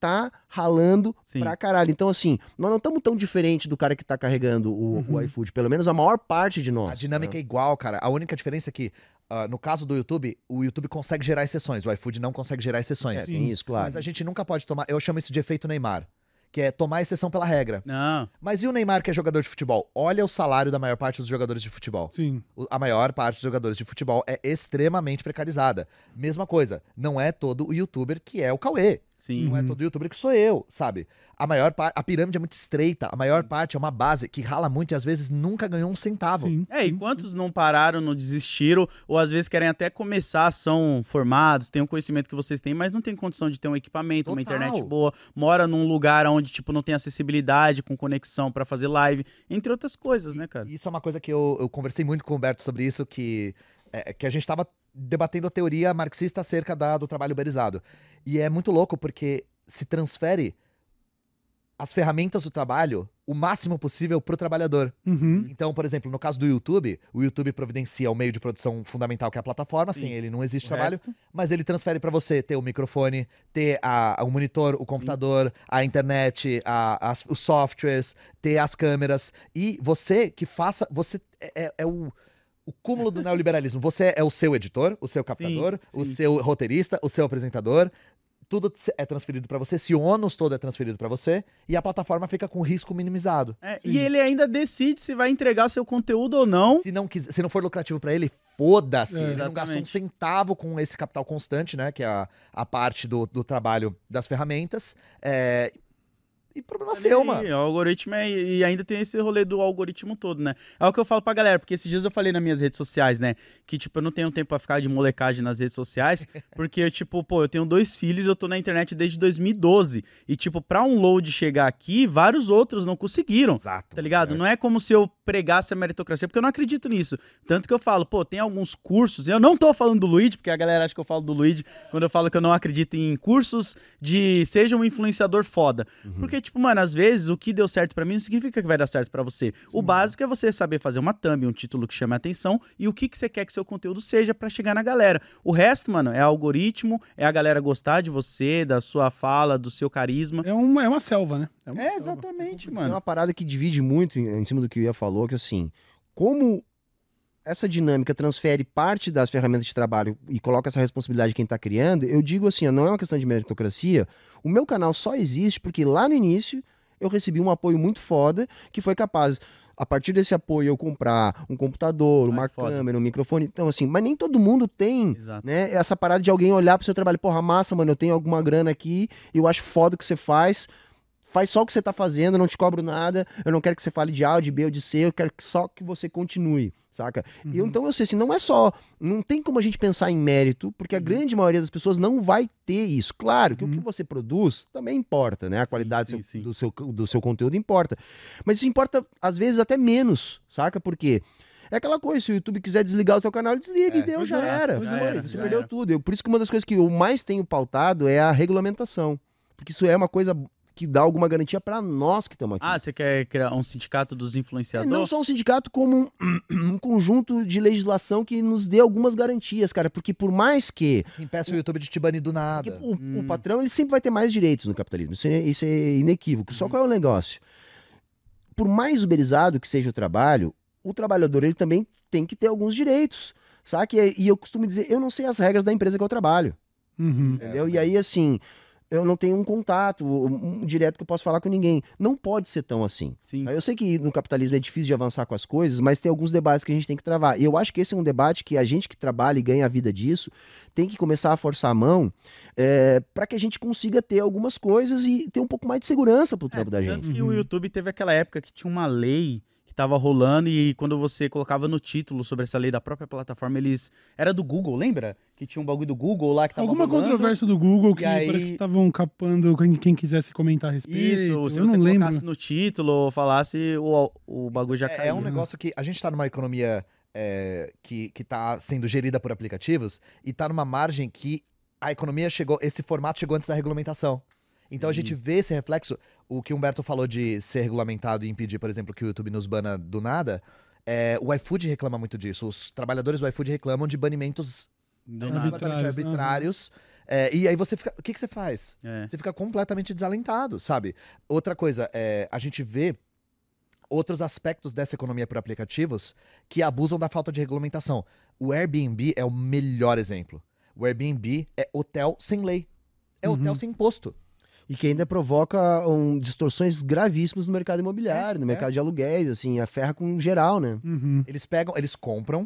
tá ralando Sim. pra caralho. Então, assim, nós não estamos tão diferente do cara que tá carregando o, o Uhum. iFood. Pelo menos a maior parte de nós. A dinâmica né? é igual, cara. A única diferença é que, ah, no caso do YouTube, o YouTube consegue gerar exceções. O iFood não consegue gerar exceções. É, tem isso, claro. Mas a gente nunca pode tomar. Eu chamo isso de efeito Neymar. Que é tomar exceção pela regra. Não. Mas e o Neymar, que é jogador de futebol? Olha o salário da maior parte dos jogadores de futebol. Sim. O- A maior parte dos jogadores de futebol é extremamente precarizada. Mesma coisa, não é todo o youtuber que é o Cauê. Sim. Não é Uhum. todo youtuber que sou eu, sabe? A maior parte, a pirâmide é muito estreita, a maior parte é uma base que rala muito e às vezes nunca ganhou um centavo. Sim. É, e quantos não pararam, não desistiram, ou às vezes querem até começar, são formados, têm o conhecimento que vocês têm, mas não tem condição de ter um equipamento, uma Total. internet boa, mora num lugar onde, tipo, não tem acessibilidade com conexão pra fazer live, entre outras coisas, né, cara? E Isso é uma coisa que eu, eu conversei muito com o Humberto sobre isso, que, é, que a gente tava debatendo a teoria marxista acerca da, do trabalho uberizado. E é muito louco porque se transfere as ferramentas do trabalho o máximo possível pro trabalhador. Uhum. Então, por exemplo, no caso do YouTube, o YouTube providencia o meio de produção fundamental que é a plataforma, Sim. sem ele não existe O trabalho, resto? mas ele transfere pra você ter o microfone, ter a, o monitor, o computador, a internet, a- os softwares, ter as câmeras e você que faça, você é, é- é o o cúmulo do neoliberalismo. Você é o seu editor, o seu captador, o sim. seu roteirista, o seu apresentador. Tudo é transferido pra você, se o ônus todo é transferido pra você, e a plataforma fica com risco minimizado. É, e ele ainda decide se vai entregar seu conteúdo ou não. Se não, quiser, se não for lucrativo pra ele, foda-se. É. ele não gastou um centavo com esse capital constante, né? Que é a, a parte do, do trabalho das ferramentas. É, E problema seu, E mano. O algoritmo é. E ainda tem esse rolê do algoritmo todo, né? É o que eu falo pra galera, porque esses dias eu falei nas minhas redes sociais, né? Que, tipo, eu não tenho tempo pra ficar de molecagem nas redes sociais, porque, tipo, pô, eu tenho dois filhos eu tô na internet desde 2012. E, tipo, pra um load chegar aqui, vários outros não conseguiram. Exato. Tá ligado? Não é como se eu pregasse a meritocracia, porque eu não acredito nisso. Tanto que eu falo, pô, tem alguns cursos, eu não tô falando do Luigi, porque a galera acha que eu falo do Luigi quando eu falo que eu não acredito em cursos de seja um influenciador foda. Porque, tipo, mano, às vezes o que deu certo pra mim não significa que vai dar certo pra você. O básico é você saber fazer uma thumb, um título que chame a atenção e o que, que você quer que seu conteúdo seja pra chegar na galera. O resto, mano, é algoritmo, é a galera gostar de você, da sua fala, do seu carisma. É uma, é uma selva, né? uma É, selva. exatamente, Tem mano. uma parada que divide muito em, em cima do que o Ia falou, que assim, como essa dinâmica transfere parte das ferramentas de trabalho e coloca essa responsabilidade de quem está criando, eu digo assim, ó, não é uma questão de meritocracia. O meu canal só existe porque lá no início eu recebi um apoio muito foda que foi capaz, a partir desse apoio, eu comprar um computador, uma Ai, câmera, um microfone. Então, assim, mas nem todo mundo tem Exato. né? Essa parada de alguém olhar pro seu trabalho, porra, massa, mano, eu tenho alguma grana aqui, eu acho foda o que você faz. Faz só o que você tá fazendo, eu não te cobro nada. Eu não quero que você fale de A, ou de B ou de C, eu quero que só que você continue, saca? E eu- então eu sei assim, não é só, não tem como a gente pensar em mérito, porque a grande maioria das pessoas não vai ter isso. Claro que o que você produz também importa, né? A qualidade sim, do seu- sim. Do, seu, do seu conteúdo importa. Mas isso importa às vezes até menos, saca? Porque é aquela coisa, se o YouTube quiser desligar o teu canal, desliga É, e deu, pois já é, era. pois Foi, é, você já perdeu era. tudo. Eu, por isso que uma das coisas que eu mais tenho pautado é a regulamentação. Porque isso é uma coisa que dá alguma garantia pra nós que estamos aqui. Ah, você quer criar um sindicato dos É, influenciadores? não só um sindicato, como um, um conjunto de legislação que nos dê algumas garantias, cara. Porque por mais que Impeça o YouTube de te banir do porque nada. o, Hum. o patrão ele sempre vai ter mais direitos no capitalismo. Isso é, isso é inequívoco. Só qual é o negócio? Por mais uberizado que seja o trabalho, o trabalhador ele também tem que ter alguns direitos. Sabe? E, e eu costumo dizer, eu não sei as regras da empresa que eu trabalho. Uhum. Entendeu? E aí, assim, eu não tenho um contato um, um direto que eu posso falar com ninguém. Não pode ser tão assim. Sim. Eu sei que no capitalismo é difícil de avançar com as coisas, mas tem alguns debates que a gente tem que travar. E eu acho que esse é um debate que a gente que trabalha e ganha a vida disso tem que começar a forçar a mão para que a gente consiga ter algumas coisas e ter um pouco mais de segurança pro trampo da gente. Tanto que Uhum. o YouTube teve aquela época que tinha uma lei que tava rolando e quando você colocava no título sobre essa lei da própria plataforma, eles... Era do Google, lembra? Que tinha um bagulho do Google lá que tava Alguma rolando. controvérsia do Google que aí- parece que estavam capando quem, quem quisesse comentar a respeito. Isso, se eu você não lembro. colocasse no título ou falasse, o, o bagulho já É, caía. é um negócio que a gente tá numa economia é, que, que tá sendo gerida por aplicativos e tá numa margem que a economia chegou, esse formato chegou antes da regulamentação. Então a gente vê esse reflexo, o que o Humberto falou de ser regulamentado e impedir, por exemplo, que o YouTube nos bana do nada, é, o iFood reclama muito disso. Os trabalhadores do iFood reclamam de banimentos completamente arbitrários. É, e aí você fica. O que, que você faz? É. Você fica completamente desalentado, sabe? Outra coisa, é, a gente vê outros aspectos dessa economia por aplicativos que abusam da falta de regulamentação. O Airbnb é o melhor exemplo. O Airbnb é hotel sem lei. É Uhum. hotel sem imposto. E que ainda provoca um, distorções gravíssimas no mercado imobiliário, no É, mercado de aluguéis, assim, a ferra com geral, né? Uhum. Eles pegam, eles compram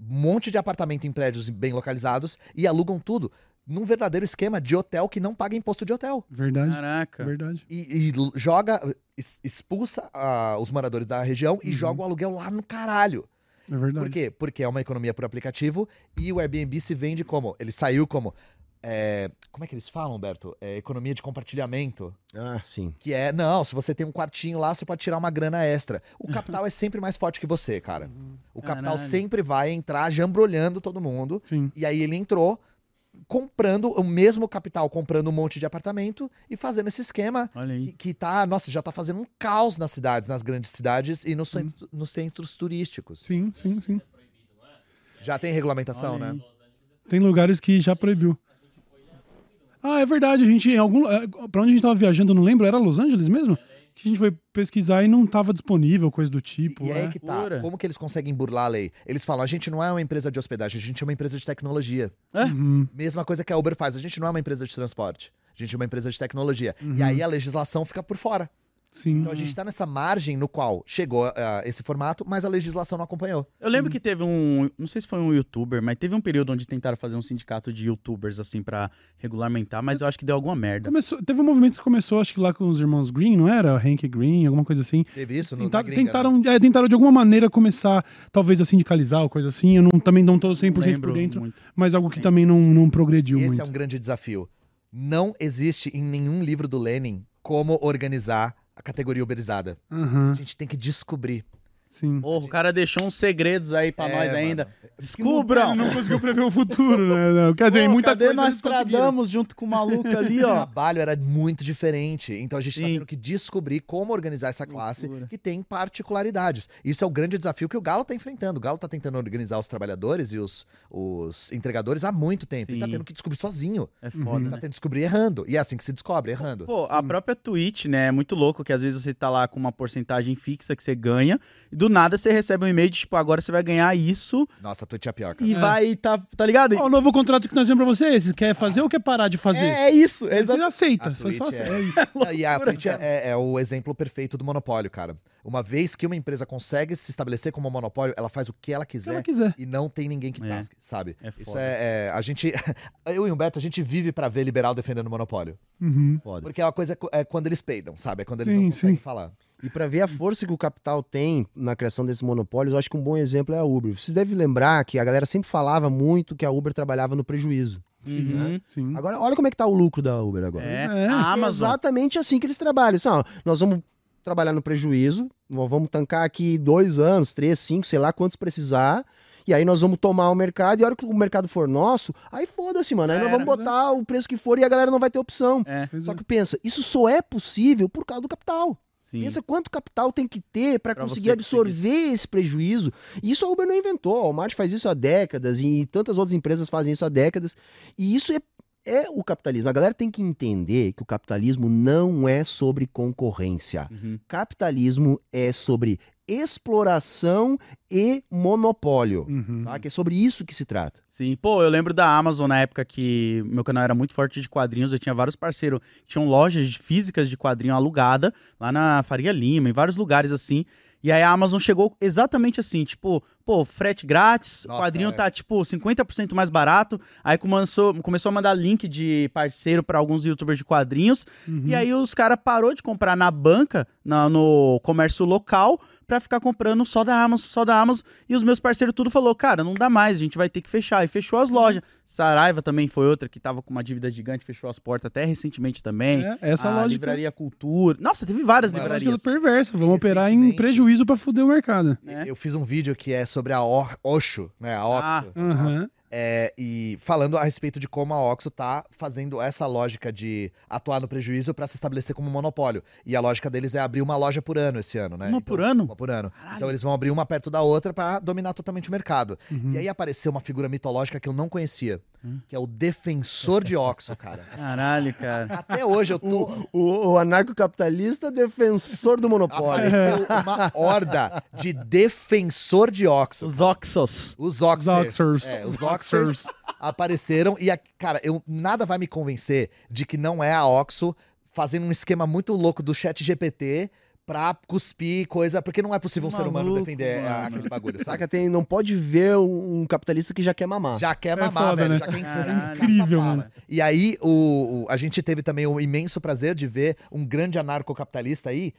um monte de apartamento em prédios bem localizados e alugam tudo. num verdadeiro esquema de hotel que não paga imposto de hotel. Verdade. Caraca. Verdade. E, e joga, expulsa ah, os moradores da região e Uhum. joga o aluguel lá no caralho. É verdade. Por quê? Porque é uma economia por aplicativo e o Airbnb se vende como? Ele saiu como. É, como é que eles falam, Humberto? É economia de compartilhamento. Ah, sim. Que é, não, se você tem um quartinho lá, você pode tirar uma grana extra. O capital é sempre mais forte que você, cara. O capital Caralho. sempre vai entrar jambrolhando todo mundo. Sim. E aí ele entrou comprando o mesmo capital, comprando um monte de apartamento e fazendo esse esquema Olha que, aí. que tá, nossa, já tá fazendo um caos nas cidades, nas grandes cidades e nos, centro- nos centros turísticos. Sim, sim, sim. Já tem regulamentação, né? Tem lugares que já proibiu. Ah, é verdade. A gente, em algum. é, Pra onde a gente tava viajando, eu não lembro, era Los Angeles mesmo? Que a gente foi pesquisar e não tava disponível, coisa do tipo. E, e é. aí que tá. Pura. Como que eles conseguem burlar a lei? Eles falam, a gente não é uma empresa de hospedagem, a gente é uma empresa de tecnologia. Uhum. Mesma coisa que a Uber faz, a gente não é uma empresa de transporte. A gente é uma empresa de tecnologia. Uhum. E aí a legislação fica por fora. Sim. Então a gente tá nessa margem no qual chegou ah, esse formato, mas a legislação não acompanhou. Eu lembro que teve um. Não sei se foi um youtuber, mas teve um período onde tentaram fazer um sindicato de youtubers, assim, pra regulamentar, mas eu acho que deu alguma merda. Começou, teve um movimento que começou, acho que lá com os irmãos Green, não era? Hank Green, alguma coisa assim. Teve isso no, Tenta- gringa, né? tentaram, é, tentaram de alguma maneira começar, talvez a sindicalizar ou coisa assim. Eu não, também não tô 100% por Lembro dentro, muito. mas algo que Sim. também não, não progrediu E esse muito. é um grande desafio. Não existe em nenhum livro do Lenin como organizar a categoria uberizada. Aham, A gente tem que descobrir. Sim. Porra, o cara deixou uns segredos aí pra É, nós mano. ainda. Ele Descubram! não conseguiu prever o futuro, né? Não, Quer dizer, Pô, muita cadê coisa nós tradamos junto com o maluco ali, O ó? trabalho era muito diferente. Então a gente está Sim. tendo que descobrir como organizar essa classe Loucura. que tem particularidades. Isso é o grande desafio que o Galo está enfrentando. O Galo está tentando organizar os trabalhadores e os, os entregadores há muito tempo. E está Sim. tendo que descobrir sozinho. É foda, Tá né? tendo que descobrir errando. E é assim que se descobre, errando. Pô, a própria Twitch, né, é muito louco que às vezes você tá lá com uma porcentagem fixa que você ganha e do nada você recebe um e-mail de tipo, agora você vai ganhar isso Nossa, a Twitch é a pior, cara. e vai, tá, tá ligado? Ó, o novo contrato que nós temos pra você é esse. Quer fazer ou quer parar de fazer? É, é isso, é Você aceita. Só, aceita. é- É isso. Não, e a Twitch é, é- é o exemplo perfeito do monopólio, cara. Uma vez que uma empresa consegue se estabelecer como monopólio, ela faz o que ela Se quiser ela quiser. e não tem ninguém que É. tasque, sabe? É Isso foda. é, é- A gente. Eu e o Humberto, a gente vive pra ver liberal defendendo o monopólio. Uhum. Foda. Porque é uma coisa é quando eles peidam, sabe? É quando eles Sim, não conseguem sim. falar. E para ver a força que o capital tem na criação desses monopólios, eu acho que um bom exemplo é a Uber. Vocês devem lembrar que a galera sempre falava muito que a Uber trabalhava no prejuízo. Uhum. Sim. Agora, olha como é que tá o lucro da Uber agora. É, é. a É exatamente assim que eles trabalham. Assim, ó, nós vamos trabalhar no prejuízo, nós vamos tancar aqui dois anos, três, cinco, sei lá quantos precisar. E aí nós vamos tomar o mercado, e a hora que o mercado for nosso, aí foda-se, mano. Aí Já nós vamos era. botar o preço que for e a galera não vai ter opção. É, Só é. que pensa, isso só é possível por causa do capital. Sim. Pensa quanto capital tem que ter para conseguir absorver esse prejuízo. E isso a Uber não inventou. A Walmart faz isso há décadas e tantas outras empresas fazem isso há décadas. E isso é, é o capitalismo. A galera tem que entender que o capitalismo não é sobre concorrência. Uhum. Capitalismo é sobre exploração e monopólio. Uhum. Sabe? É sobre isso que se trata. Sim, pô, eu lembro da Amazon na época que meu canal era muito forte de quadrinhos, eu tinha vários parceiros que tinham lojas de- físicas de quadrinho alugada lá na Faria Lima, em vários lugares assim. E aí a Amazon chegou exatamente assim, tipo, pô, frete grátis, o quadrinho é. tá tipo 50% mais barato. Aí começou, começou a mandar link de parceiro pra alguns youtubers de quadrinhos. Uhum. E aí os caras parou de comprar na banca, na- no comércio local, pra ficar comprando só da Amazon, só da Amazon. E os meus parceiros tudo falou, cara, não dá mais, a gente vai ter que fechar. E fechou as lojas. Saraiva também foi outra que tava com uma dívida gigante, fechou as portas até recentemente também. É, essa a lógica. Livraria Cultura. Nossa, teve várias Uma Lógica livrarias. perversa. Vamos operar em prejuízo pra fuder o mercado. É. Eu fiz um vídeo que é sobre a Osho, né? A Oxo. Aham. É, e falando a respeito de como a Oxo tá fazendo essa lógica de atuar no prejuízo para se estabelecer como monopólio. E a lógica deles é abrir uma loja por ano esse ano, né? Uma Então- por ano? Uma por ano. Caralho. Então eles vão abrir uma perto da outra para dominar totalmente o mercado. Uhum. E aí apareceu uma figura mitológica que eu não conhecia, Hum. que é o defensor de Oxo, cara. Caralho, cara. Até hoje eu tô. O, o anarcocapitalista defensor do monopólio. Apareceu uma horda de defensor de Oxo. Os Oxos. Os Oxers. Oxers. É, os Os Oxers apareceram e, a- cara, eu, nada vai me convencer de que não é a Oxo fazendo um esquema muito louco do chat GPT pra cuspir coisa, porque não é possível um ser humano defender a- mano. aquele bagulho, sabe? Saca, tem, não pode ver um, um capitalista que já quer mamar. Já quer É mamar, foda, velho. né? Já quer Caralho. ensinar. Incrível, mano. E aí, o, o- a gente teve também o imenso prazer de ver um grande anarcocapitalista aí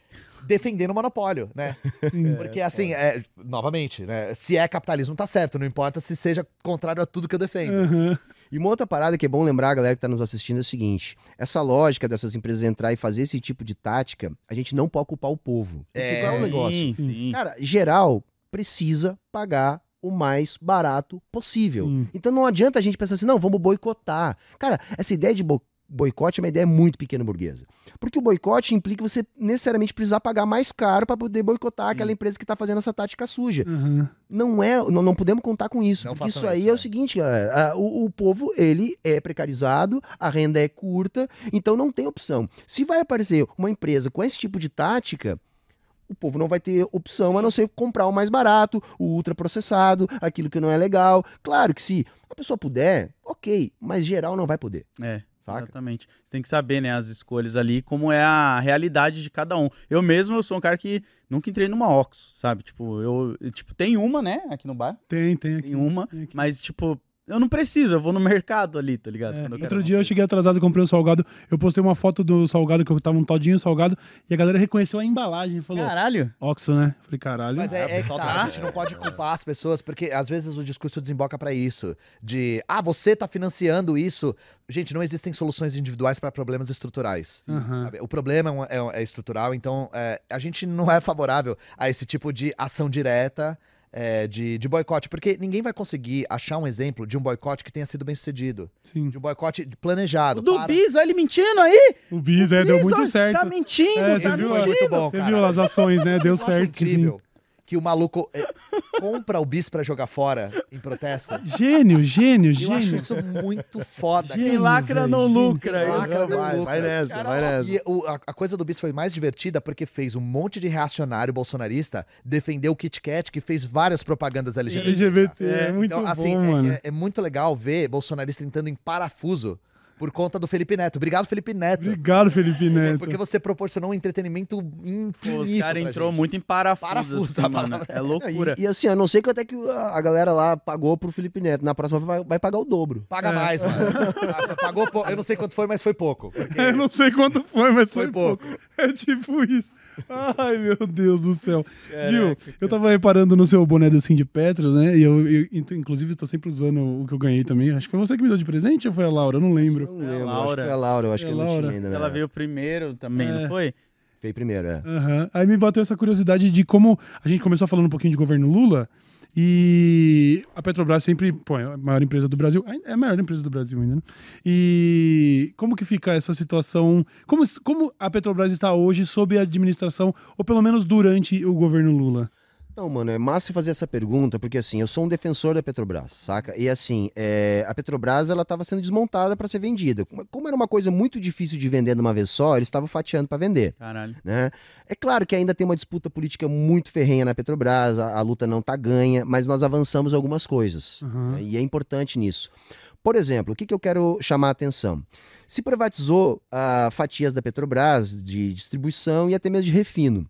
defendendo o monopólio, né? Porque, assim, é, novamente, né? Se é capitalismo, tá certo. Não importa se seja contrário a tudo que eu defendo. Aham. E uma outra parada que é bom lembrar, a galera que tá nos assistindo, é o seguinte: essa lógica dessas empresas entrar e fazer esse tipo de tática, a gente não pode culpar o povo. É, qual é o negócio? Sim, sim. Cara, geral precisa pagar o mais barato possível. Então não adianta a gente pensar assim, não, vamos boicotar. Cara, essa ideia de bo- boicote é uma ideia muito pequena burguesa. Porque o boicote implica você necessariamente precisar pagar mais caro para poder boicotar aquela empresa que tá fazendo essa tática suja. Aham. Não é, não, não podemos contar com isso. Não porque isso aí isso, é o é. seguinte, galera. ah, o, o povo, ele é precarizado, a renda é curta, então não tem opção. Se vai aparecer uma empresa com esse tipo de tática, o povo não vai ter opção a não ser comprar o mais barato, o ultraprocessado, aquilo que não é legal. Claro que se a pessoa puder, ok, mas geral não vai poder. É. Saca? Exatamente. Você tem que saber, né, as escolhas ali, como é a realidade de cada um. Eu mesmo, eu sou um cara que nunca entrei numa Ox, sabe? Tipo, eu, eu, tipo, tem uma, né, aqui no bar, Tem, tem aqui. tem uma, Tem aqui. mas, tipo, eu não preciso, eu vou no mercado ali, tá ligado? É, outro dia eu cheguei atrasado, comprei um salgado. Eu postei uma foto do salgado que eu tava um todinho salgado e a galera reconheceu a embalagem e falou: Caralho. Oxo, né? Falei, caralho. Mas é, é que tá, tá- a gente não pode culpar as pessoas, porque às vezes o discurso desemboca pra isso. De, ah, você tá financiando isso. Gente, não existem soluções individuais pra problemas estruturais. Sabe? O problema é, é- é estrutural, então é, a gente não é favorável a esse tipo de ação direta. É, de, de boicote, porque ninguém vai conseguir achar um exemplo de um boicote que tenha sido bem sucedido. Sim. De um boicote planejado. O do para- Bis, olha ele mentindo aí. O Bis, é, deu Bis, muito olha, certo. Tá mentindo, É, tá você viu, mentindo. é muito bom, Você cara. viu as ações, né? Deu Eu acho certo. incrível sim. Que o maluco é, compra o bis pra jogar fora em protesto. Gênio, gênio, Eu acho gênio. isso muito foda. Gênio, Quem lacra não gênio. lucra. Quem lacra não vai, lucra. vai nessa, vai nessa. E o- a, a coisa do bis foi mais divertida porque fez um monte de reacionário bolsonarista defender o Kit Kat, que fez várias propagandas LGBT. LGBT, é, É, muito Então, assim, bom, é- mano. é, é muito legal ver bolsonarista entrando em parafuso por conta do Felipe Neto. Obrigado, Felipe Neto. Obrigado, Felipe Neto. Porque você proporcionou um entretenimento infinito. Pô, os caras entrou gente. muito em parafuso, Parafuso, assim, mano. É loucura. E, e assim, eu não sei quanto é que a galera lá pagou pro Felipe Neto. Na próxima vai, vai pagar o dobro. Paga mais, mano. Pagou pouco. Eu não sei quanto foi, mas foi pouco. Porque Eu não sei quanto foi, mas foi, Foi pouco. É tipo isso. Ai, meu Deus do céu. Viu? Caraca, Eu tava reparando no seu boné do Cindy Petros, né? E eu, eu, inclusive, estou sempre usando o que eu ganhei também. Acho que foi você que me deu de presente ou foi a Laura? Eu não lembro. Não É lembro, acho que Laura. foi a Laura, eu acho É que a eu não Laura. tinha ainda. né? Ela veio primeiro também, É. não foi? Veio primeiro, é. Aham. Aí me bateu essa curiosidade de como a gente começou falando um pouquinho de governo Lula e a Petrobras sempre pô, é a maior empresa do Brasil, é a maior empresa do Brasil ainda, né? E como que fica essa situação? Como, como a Petrobras está hoje sob a administração, ou pelo menos durante o governo Lula? Não, mano, é massa fazer essa pergunta, porque assim, eu sou um defensor da Petrobras, saca? E assim, é, a Petrobras, ela tava sendo desmontada para ser vendida. Como- era uma coisa muito difícil de vender de uma vez só, eles estavam fatiando para vender. Caralho. né? É claro que ainda tem uma disputa política muito ferrenha na Petrobras, a, a luta não tá ganha, mas nós avançamos algumas coisas. Uhum. né? E é importante nisso. Por exemplo, o que, que eu quero chamar a atenção? Se privatizou ah, fatias da Petrobras de distribuição e até mesmo de refino.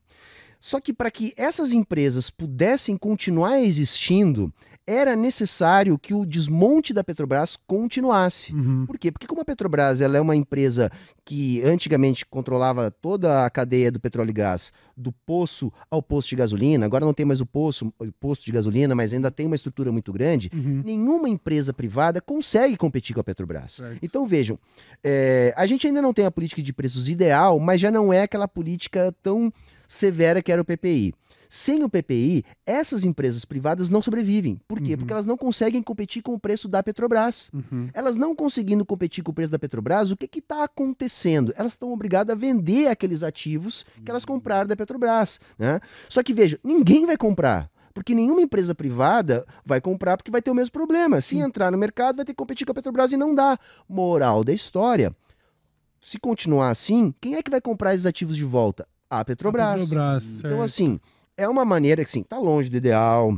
Só que para que essas empresas pudessem continuar existindo, era necessário que o desmonte da Petrobras continuasse. Uhum. Por quê? Porque como a Petrobras ela é uma empresa que antigamente controlava toda a cadeia do petróleo e gás, do poço ao posto de gasolina, agora não tem mais o poço, o posto de gasolina, mas ainda tem uma estrutura muito grande, Uhum. nenhuma empresa privada consegue competir com a Petrobras. Certo. Então vejam, é, a gente ainda não tem a política de preços ideal, mas já não é aquela política tão severa que era o PPI. Sem o PPI, essas empresas privadas não sobrevivem. Por quê? Uhum. Porque elas não conseguem competir com o preço da Petrobras. Uhum. Elas não conseguindo competir com o preço da Petrobras, o que está acontecendo? Elas estão obrigadas a vender aqueles ativos que elas compraram da Petrobras. Né? Só que veja, ninguém vai comprar. Porque nenhuma empresa privada vai comprar porque vai ter o mesmo problema. Se entrar no mercado, vai ter que competir com a Petrobras e não dá. Moral da história. Se continuar assim, quem é que vai comprar esses ativos de volta? A Petrobras. Petrobras, Então, certo. assim, é uma maneira que, assim, tá longe do ideal,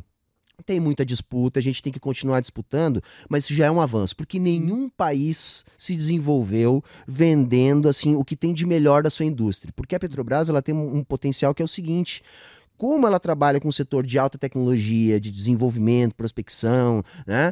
Tem muita disputa, a gente tem que continuar disputando, mas isso já é um avanço, porque nenhum país se desenvolveu vendendo assim o que tem de melhor da sua indústria. Porque a Petrobras ela tem um, um potencial que é o seguinte: como ela trabalha com o setor de alta tecnologia, de desenvolvimento, prospecção, né?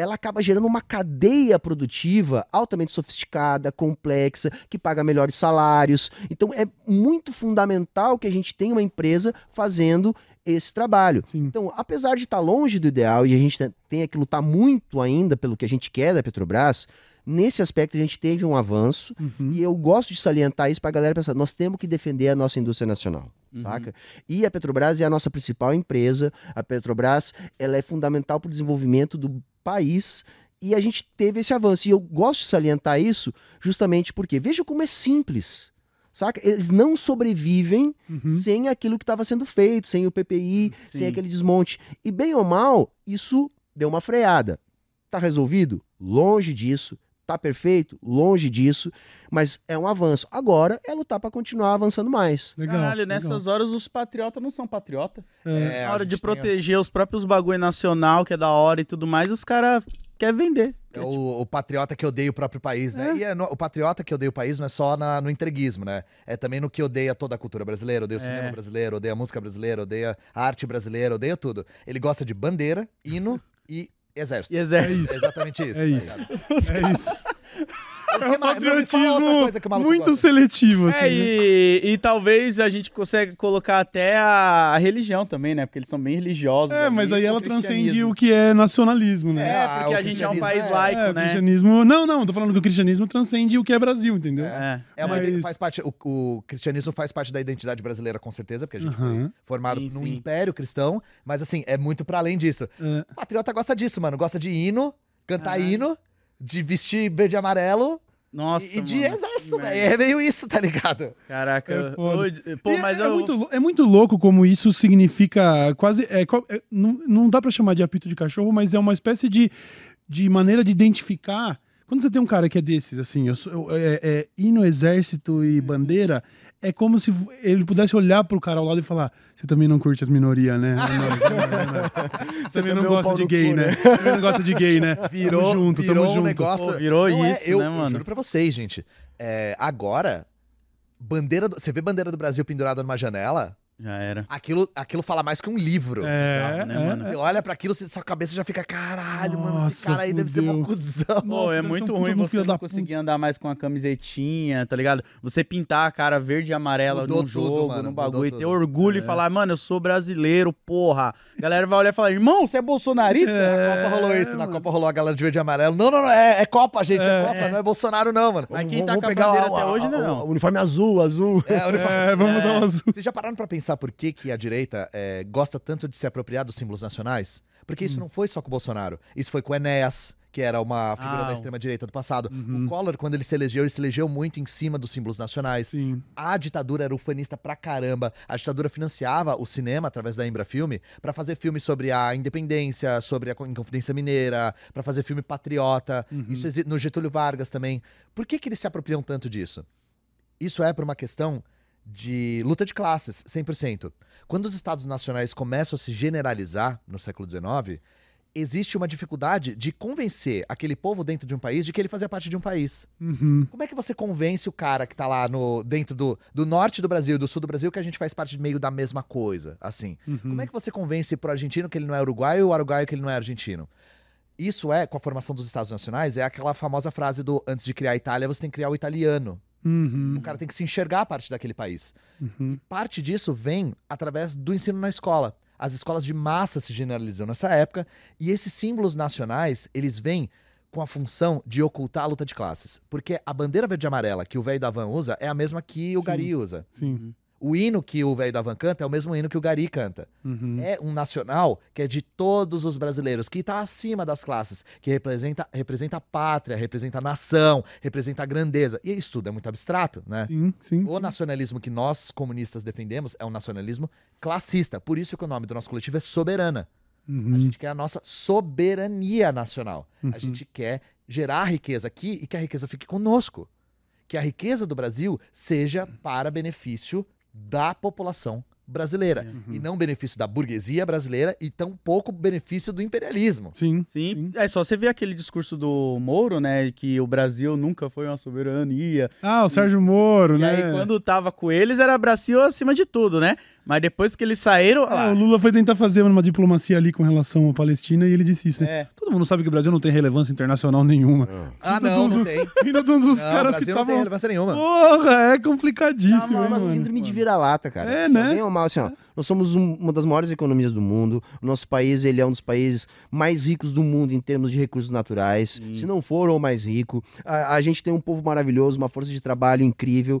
Ela acaba gerando uma cadeia produtiva altamente sofisticada, complexa, que paga melhores salários. Então é muito fundamental que a gente tenha uma empresa fazendo esse trabalho. Sim. Então, apesar de estar longe do ideal e a gente tem- que lutar muito ainda pelo que a gente quer da Petrobras, nesse aspecto a gente teve um avanço Uhum. e eu gosto de salientar isso para a galera pensar, nós temos que defender a nossa indústria nacional, Uhum. saca? E a Petrobras é a nossa principal empresa, a Petrobras ela é fundamental para o desenvolvimento do país e a gente teve esse avanço. E eu gosto de salientar isso justamente porque, veja como é simples, saca? Eles não sobrevivem Uhum. sem aquilo que estava sendo feito, sem o PPI, sem Sim. aquele desmonte. E bem ou mal, isso deu uma freada. Tá resolvido? Longe disso. Tá perfeito? Longe disso. Mas é um avanço. Agora é lutar para continuar avançando mais. Legal. Caralho, legal. nessas horas os patriotas não são patriota. É, Na hora a de gente tem- proteger os próprios bagulho nacional, que é da hora e tudo mais, os caras querem vender. É o, o patriota que odeia o próprio país, né? E é no- o patriota que odeia o país não é só na- no entreguismo, né? É também no que odeia toda a cultura brasileira, odeia o É. cinema brasileiro, odeia a música brasileira, odeia a arte brasileira, odeia tudo. Ele gosta de bandeira, hino e exército. E exército. É exatamente isso. É tá isso. É isso. É um patriotismo muito gosta. seletivo, assim. É, né? e, e talvez a gente consiga colocar até a, a religião também, né? Porque eles são bem religiosos. É, ali, mas aí ela transcende o que é nacionalismo, né? É, Ah, porque o a gente é um cristianismo país é- laico, É, o né? cristianismo. Não, não, tô falando que o cristianismo transcende o que é Brasil, entendeu? É. É uma É faz parte, o, o cristianismo faz parte da identidade brasileira, com certeza, porque a gente Aham. foi formado Sim, num sim. império cristão, mas assim, é muito pra além disso. É. O patriota gosta disso, mano. Gosta de hino, cantar Caralho. hino, de vestir verde e amarelo Nossa, e de mano, exército, velho. É meio isso, tá ligado? Caraca. É Pô, mas é, eu... muito, lou- é muito louco como isso significa quase. É, é, não, não dá pra chamar de apito de cachorro, mas é uma espécie de, de maneira de identificar. Quando você tem um cara que é desses, assim, eu sou, eu- é, é, hino, exército e bandeira, é como se ele pudesse olhar pro cara ao lado e falar: Você também não curte as minorias, né? Ah, não, não, não, não. Você também não é um gosta de gay, cu, né? né? Também não gosta de gay, né? Virou, tamo junto, virou tamo um junto. negócio. Pô, virou Não é, isso, eu, né, eu mano? juro pra vocês, gente. É, agora, bandeira do- você vê bandeira do Brasil pendurada numa janela, Já era. aquilo, aquilo fala mais que um livro. É, né, é, mano? Você olha pra aquilo, sua cabeça já fica, caralho, mano, esse Nossa, cara aí deve ser fudeu. mó cuzão. Pô, Nossa, é ser muito um puta ruim você não conseguir andar mais com a camisetinha, tá ligado? Você pintar a cara verde e amarela Mudou num tudo, jogo, mano, num bagulho, e ter tudo. orgulho e falar, mano, eu sou brasileiro, porra. A galera vai olhar e falar, irmão, você é bolsonarista? Na Copa rolou isso, na Copa rolou a galera de verde e amarelo. Não, não, não, é, é Copa, gente, é, É. Copa, não é Bolsonaro, não, mano. Mas quem Vamos- tá vamos com a pegar bandeira o- até a- hoje, a- não. O uniforme azul, azul. É, o uniforme- É, vamos usar o azul. Vocês já pararam pra pensar por que, que a direita é, gosta tanto de se apropriar dos símbolos nacionais? Porque isso não foi só com o Bolsonaro. Isso foi com o Enéas, que era uma figura Ah, da extrema-direita do passado. O Collor, quando ele se elegeu, ele se elegeu muito em cima dos símbolos nacionais. Sim. A ditadura era ufanista pra caramba. A ditadura financiava o cinema através da Embra Filme pra fazer filmes sobre a independência, sobre a Inconfidência Mineira, pra fazer filme patriota. Isso exi- no Getúlio Vargas também. Por que, que eles se apropriam tanto disso? Isso é por uma questão de luta de classes, 100%. Quando os estados nacionais começam a se generalizar no século XIX, existe uma dificuldade de convencer aquele povo dentro de um país de que ele fazia parte de um país. Uhum. Como é que você convence o cara que tá lá no, dentro do, do norte do Brasil e do sul do Brasil que a gente faz parte meio da mesma coisa, assim? Como é que você convence pro argentino que ele não é uruguaio e o uruguaio que ele não é argentino? Isso é, com a formação dos Estados Nacionais, é aquela famosa frase do antes de criar a Itália, você tem que criar o italiano. Uhum. O cara tem que se enxergar a parte daquele país. Uhum. E parte disso vem através do ensino na escola. As escolas de massa se generalizam nessa época e esses símbolos nacionais, eles vêm com a função de ocultar a luta de classes. Porque a bandeira verde e amarela que o velho da van usa é a mesma que o Sim. Gari usa. Sim. O hino que o velho da van canta é o mesmo hino que o Gari canta. Uhum. É um nacional que é de todos os brasileiros, que está acima das classes, que representa, representa a pátria, representa a nação, representa a grandeza. E isso tudo é muito abstrato, né? Sim, sim. O sim. nacionalismo que nós comunistas defendemos é um nacionalismo classista. Por isso que o nome do nosso coletivo é Soberana. Uhum. A gente quer a nossa soberania nacional. Uhum. A gente quer gerar riqueza aqui e que a riqueza fique conosco. Que a riqueza do Brasil seja para benefício da população brasileira. E não benefício da burguesia brasileira e tão pouco benefício do imperialismo. Sim. Sim, é só você ver aquele discurso do Moro, né? Que o Brasil nunca foi uma soberania. Ah, o Sérgio Moro, E né? aí, quando tava com eles, era Brasil acima de tudo, né? Mas depois que eles saíram. Ah, ah, o Lula foi tentar fazer uma diplomacia ali com relação à Palestina e ele disse isso, né? É. Todo mundo sabe que o Brasil não tem relevância internacional nenhuma. Ah, Ainda não, todos- não tem. Ainda todos os Não, caras que Brasil não tem estavam... relevância nenhuma. Porra, é complicadíssimo, É uma mano? síndrome de vira-lata, cara. É, Se né? alguém amar, assim, ó, nós somos um- uma das maiores economias do mundo. O nosso país ele é um dos países mais ricos do mundo em termos de recursos naturais. Se não for o mais rico. A, a gente tem um povo maravilhoso, uma força de trabalho incrível.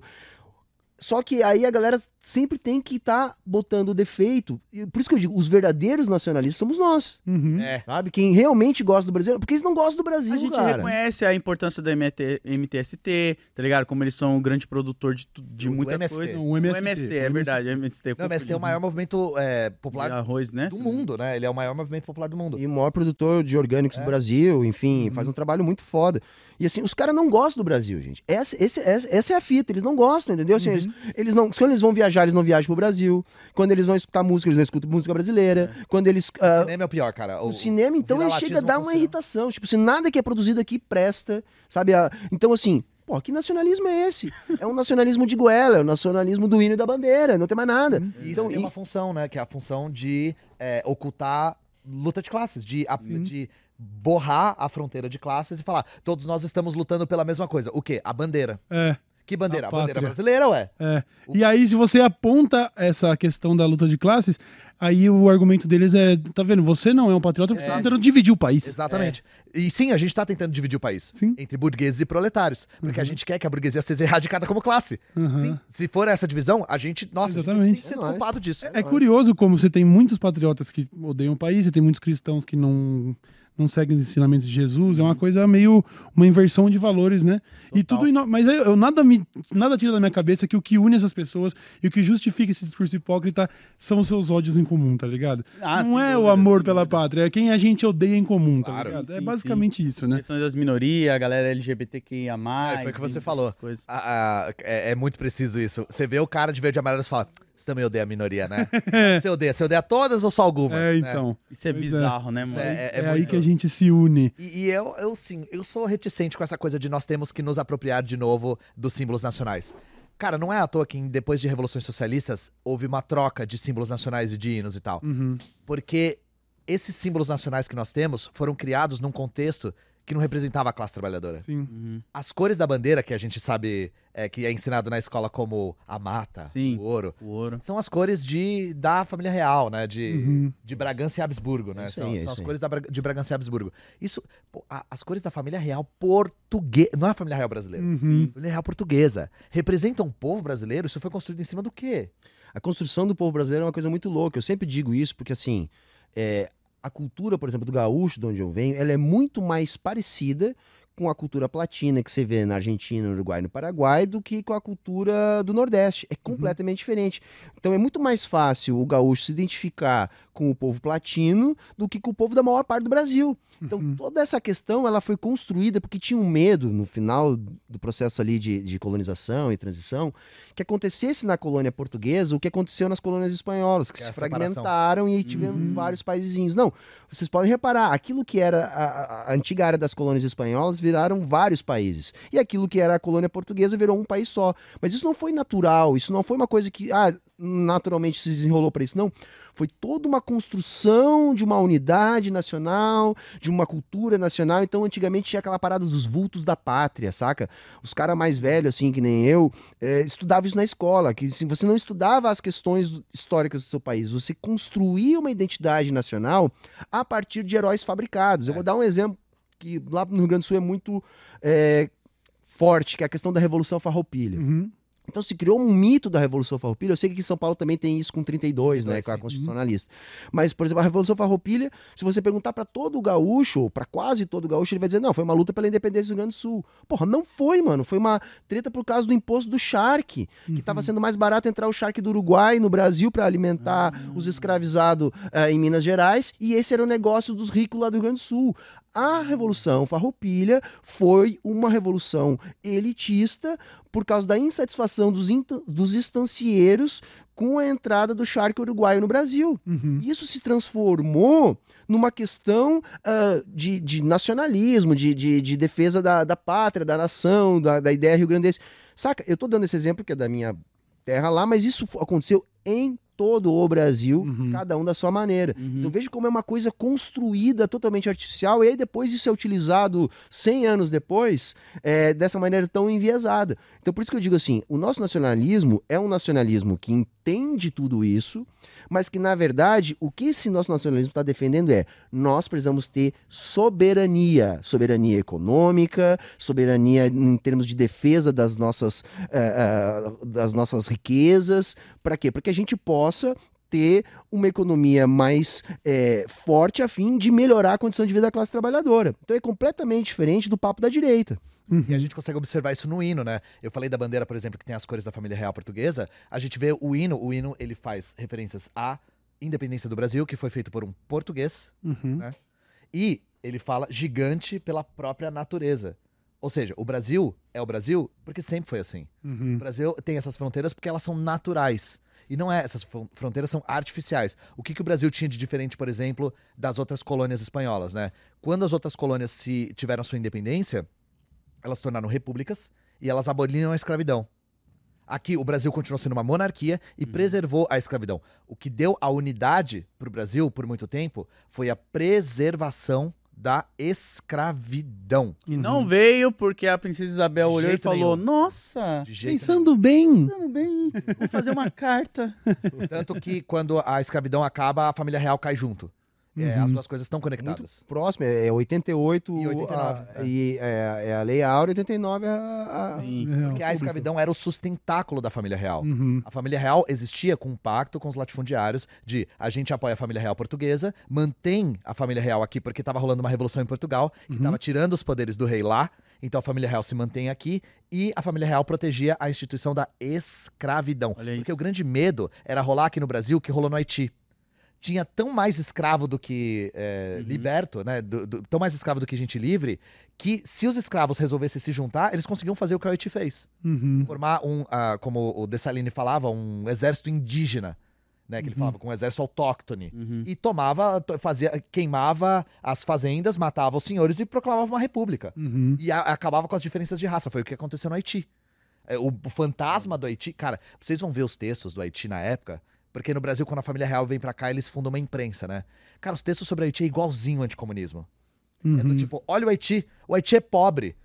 Só que aí a galera sempre tem que estar botando o defeito. E Por isso que eu digo, os verdadeiros nacionalistas somos nós. Uhum. É. Sabe? Quem realmente gosta do Brasil. Porque eles não gostam do Brasil, A gente cara. reconhece a importância do MT, MTST, tá ligado? Como eles são um grande produtor de, de do muita MST. coisa. O MST, O MST, o é MST. verdade. O MST. Não, mas tem o maior movimento é, popular arroz, né? do mundo, né? Ele é o maior movimento popular do mundo. E o maior produtor de orgânicos É. do Brasil, enfim, Uhum. faz um trabalho muito foda. E assim, os caras não gostam do Brasil, gente. Essa, esse- essa, essa é a fita, eles não gostam, entendeu? Assim, eles, Uhum. eles não, quando eles vão viajar, eles não viajam pro Brasil. Quando eles vão escutar música, eles não escutam música brasileira. Quando eles. O ah, cinema é o pior, cara. o cinema, então, ele chega a dar uma irritação. Tipo, se nada que é produzido aqui presta, sabe? Ah, Então, assim, pô, que nacionalismo é esse? É um nacionalismo de goela, é um nacionalismo do hino e da bandeira, não tem mais nada. E isso Então, tem e- uma função, né? Que é a função de é, ocultar luta de classes, de, a- de borrar a fronteira de classes e falar, todos nós estamos lutando pela mesma coisa. O quê? A bandeira. É, Que bandeira? A bandeira brasileira, ué. é. E aí, se você aponta essa questão da luta de classes, aí o argumento deles é, tá vendo, você não é um patriota porque você tá tentando dividir o país. Exatamente. E sim, a gente tá tentando dividir o país Sim. entre burgueses e proletários. Porque a gente quer que a burguesia seja erradicada como classe. Uhum. Sim, se for essa divisão, a gente, nossa, Exatamente. a gente é 100% É nóis. culpado disso. É curioso como você tem muitos patriotas que odeiam o país, você tem muitos cristãos que não, não seguem os ensinamentos de Jesus, é uma coisa meio uma inversão de valores, né? E tudo ino- mas eu, eu nada me nada tira da minha cabeça que o que une essas pessoas e o que justifica esse discurso hipócrita são os seus ódios em comum, tá ligado? Ah, não sem é o amor sem pela dúvida. pátria, é quem a gente odeia em comum, tá Claro. ligado? Sim, é sim, basicamente isso, né? Questões das minorias, a galera LGBTQIA. É, foi o que você falou. Ah, ah, é, é muito preciso isso. Você vê o cara de verde e amarelo e fala, você também odeia a minoria, né? você odeia, você odeia todas ou só algumas? É, né? então. Isso é Pois é. bizarro, né, Isso mano? é- É, aí muito- que a gente se une. E, e eu, eu, sim, eu sou reticente com essa coisa de nós temos que nos apropriar de novo dos símbolos nacionais. Cara, não é à toa que depois de revoluções socialistas houve uma troca de símbolos nacionais e de hinos e tal. Uhum. Porque esses símbolos nacionais que nós temos foram criados num contexto que não representava a classe trabalhadora. Sim. Uhum. As cores da bandeira, que a gente sabe é, que é ensinado na escola como a mata, Sim. o ouro, O ouro. são as cores de, da família real, né? De, Uhum. de Bragança e Habsburgo, né? Isso são aí, são isso as aí. cores da de Bragança e Habsburgo. Isso, pô, a- as cores da família real portuguesa, não é a família real brasileira. Uhum. A família real portuguesa. Representam o povo brasileiro? Isso foi construído em cima do quê? A construção do povo brasileiro é uma coisa muito louca. Eu sempre digo isso porque, assim, é, a cultura, por exemplo, do gaúcho, de onde eu venho, ela é muito mais parecida com a cultura platina que você vê na Argentina, no Uruguai e no Paraguai do que com a cultura do Nordeste. É completamente diferente. Então é muito mais fácil o gaúcho se identificar com o povo platino do que com o povo da maior parte do Brasil. Então toda essa questão ela foi construída porque tinha um medo no final do processo ali de, de colonização e transição que acontecesse na colônia portuguesa o que aconteceu nas colônias espanholas, que Que é se a separação. fragmentaram e tivemos vários paizinhos. Não, vocês podem reparar, aquilo que era a, a- a antiga área das colônias espanholas viraram vários países. E aquilo que era a colônia portuguesa virou um país só. Mas isso não foi natural, isso não foi uma coisa que ah, naturalmente se desenrolou para isso, não. Foi toda uma construção de uma unidade nacional, de uma cultura nacional. Então, antigamente tinha aquela parada dos vultos da pátria, saca? Os caras mais velhos, assim, que nem eu, eh, estudavam isso na escola, que se você não estudava as questões históricas do seu país, você construía uma identidade nacional a partir de heróis fabricados. Eu vou dar um exemplo que lá no Rio Grande do Sul é muito eh, forte, que é a questão da Revolução Farroupilha. Uhum. Então se criou um mito da Revolução Farroupilha. Eu sei que em São Paulo também tem isso com 32, né, 32, com a sim. constitucionalista. Mas, por exemplo, a Revolução Farroupilha, se você perguntar para todo o gaúcho, ou para quase todo o gaúcho, ele vai dizer: "Não, foi uma luta pela independência do Rio Grande do Sul". Porra, não foi, mano. Foi uma treta por causa do imposto do charque, que estava sendo mais barato entrar o charque do Uruguai no Brasil para alimentar os escravizados eh, em Minas Gerais, e esse era o negócio dos ricos lá do Rio Grande do Sul. A Revolução Farroupilha foi uma revolução elitista por causa da insatisfação dos, dos estancieiros com a entrada do charque uruguaio no Brasil. Uhum. Isso se transformou numa questão uh, de, de, nacionalismo, de, de, de defesa da, da, pátria, da nação, da, da ideia rio-grandense. Saca? Eu tô dando esse exemplo que é da minha terra lá, mas isso aconteceu em todo o Brasil, uhum. cada um da sua maneira. Uhum. Então veja como é uma coisa construída totalmente artificial, e aí depois isso é utilizado 100 anos depois é, dessa maneira tão enviesada. Então por isso que eu digo assim, o nosso nacionalismo é um nacionalismo que entende tudo isso, mas que na verdade o que esse nosso nacionalismo está defendendo é nós precisamos ter soberania, soberania econômica, soberania em termos de defesa das nossas, uh, uh, das nossas riquezas, para quê? Para que a gente possa ter uma economia mais é, forte a fim de melhorar a condição de vida da classe trabalhadora. Então é completamente diferente do papo da direita. Uhum. E a gente consegue observar isso no hino, né? Eu falei da bandeira, por exemplo, que tem as cores da família real portuguesa. A gente vê o hino, o hino ele faz referências à independência do Brasil, que foi feito por um português, uhum. né? E ele fala gigante pela própria natureza. Ou seja, o Brasil é o Brasil porque sempre foi assim. Uhum. O Brasil tem essas fronteiras porque elas são naturais. E não é, essas fronteiras são artificiais. O que, que o Brasil tinha de diferente, por exemplo, das outras colônias espanholas, né? Quando as outras colônias se tiveram sua independência, elas se tornaram repúblicas e elas aboliram a escravidão. Aqui, o Brasil continuou sendo uma monarquia e uhum. preservou a escravidão. O que deu a unidade para o Brasil por muito tempo foi a preservação da escravidão. E uhum. não veio porque a princesa Isabel De olhou e falou: nenhum. Nossa, pensando bem. Pensando bem, vou fazer uma carta. Tanto que quando a escravidão acaba, a família real cai junto. É, uhum. As duas coisas estão conectadas. Muito próximo, é 88 e 89. A, é. E é, é, a Lei Áurea, 89 a, a Sim, porque a escravidão era o sustentáculo da família real. Uhum. A família real existia com um pacto com os latifundiários de a gente apoia a família real portuguesa, mantém a família real aqui porque estava rolando uma revolução em Portugal, que estava uhum. tirando os poderes do rei lá, então a família real se mantém aqui e a família real protegia a instituição da escravidão. Olha porque isso. o grande medo era rolar aqui no Brasil que rolou no Haiti tinha tão mais escravo do que é, uhum. liberto, né? Do, do, tão mais escravo do que gente livre, que se os escravos resolvessem se juntar, eles conseguiam fazer o que o Haiti fez. Uhum. Formar um, uh, como o Dessalines falava, um exército indígena. Né, que ele uhum. falava, com um exército autóctone. Uhum. E tomava, fazia, queimava as fazendas, matava os senhores e proclamava uma república. Uhum. E a, acabava com as diferenças de raça. Foi o que aconteceu no Haiti. É, o, o fantasma do Haiti, cara, vocês vão ver os textos do Haiti na época. Porque no Brasil, quando a família real vem para cá, eles fundam uma imprensa, né? Cara, os textos sobre o Haiti é igualzinho ao anticomunismo. Uhum. É do uhum. tipo, olha o Haiti, o Haiti é pobre.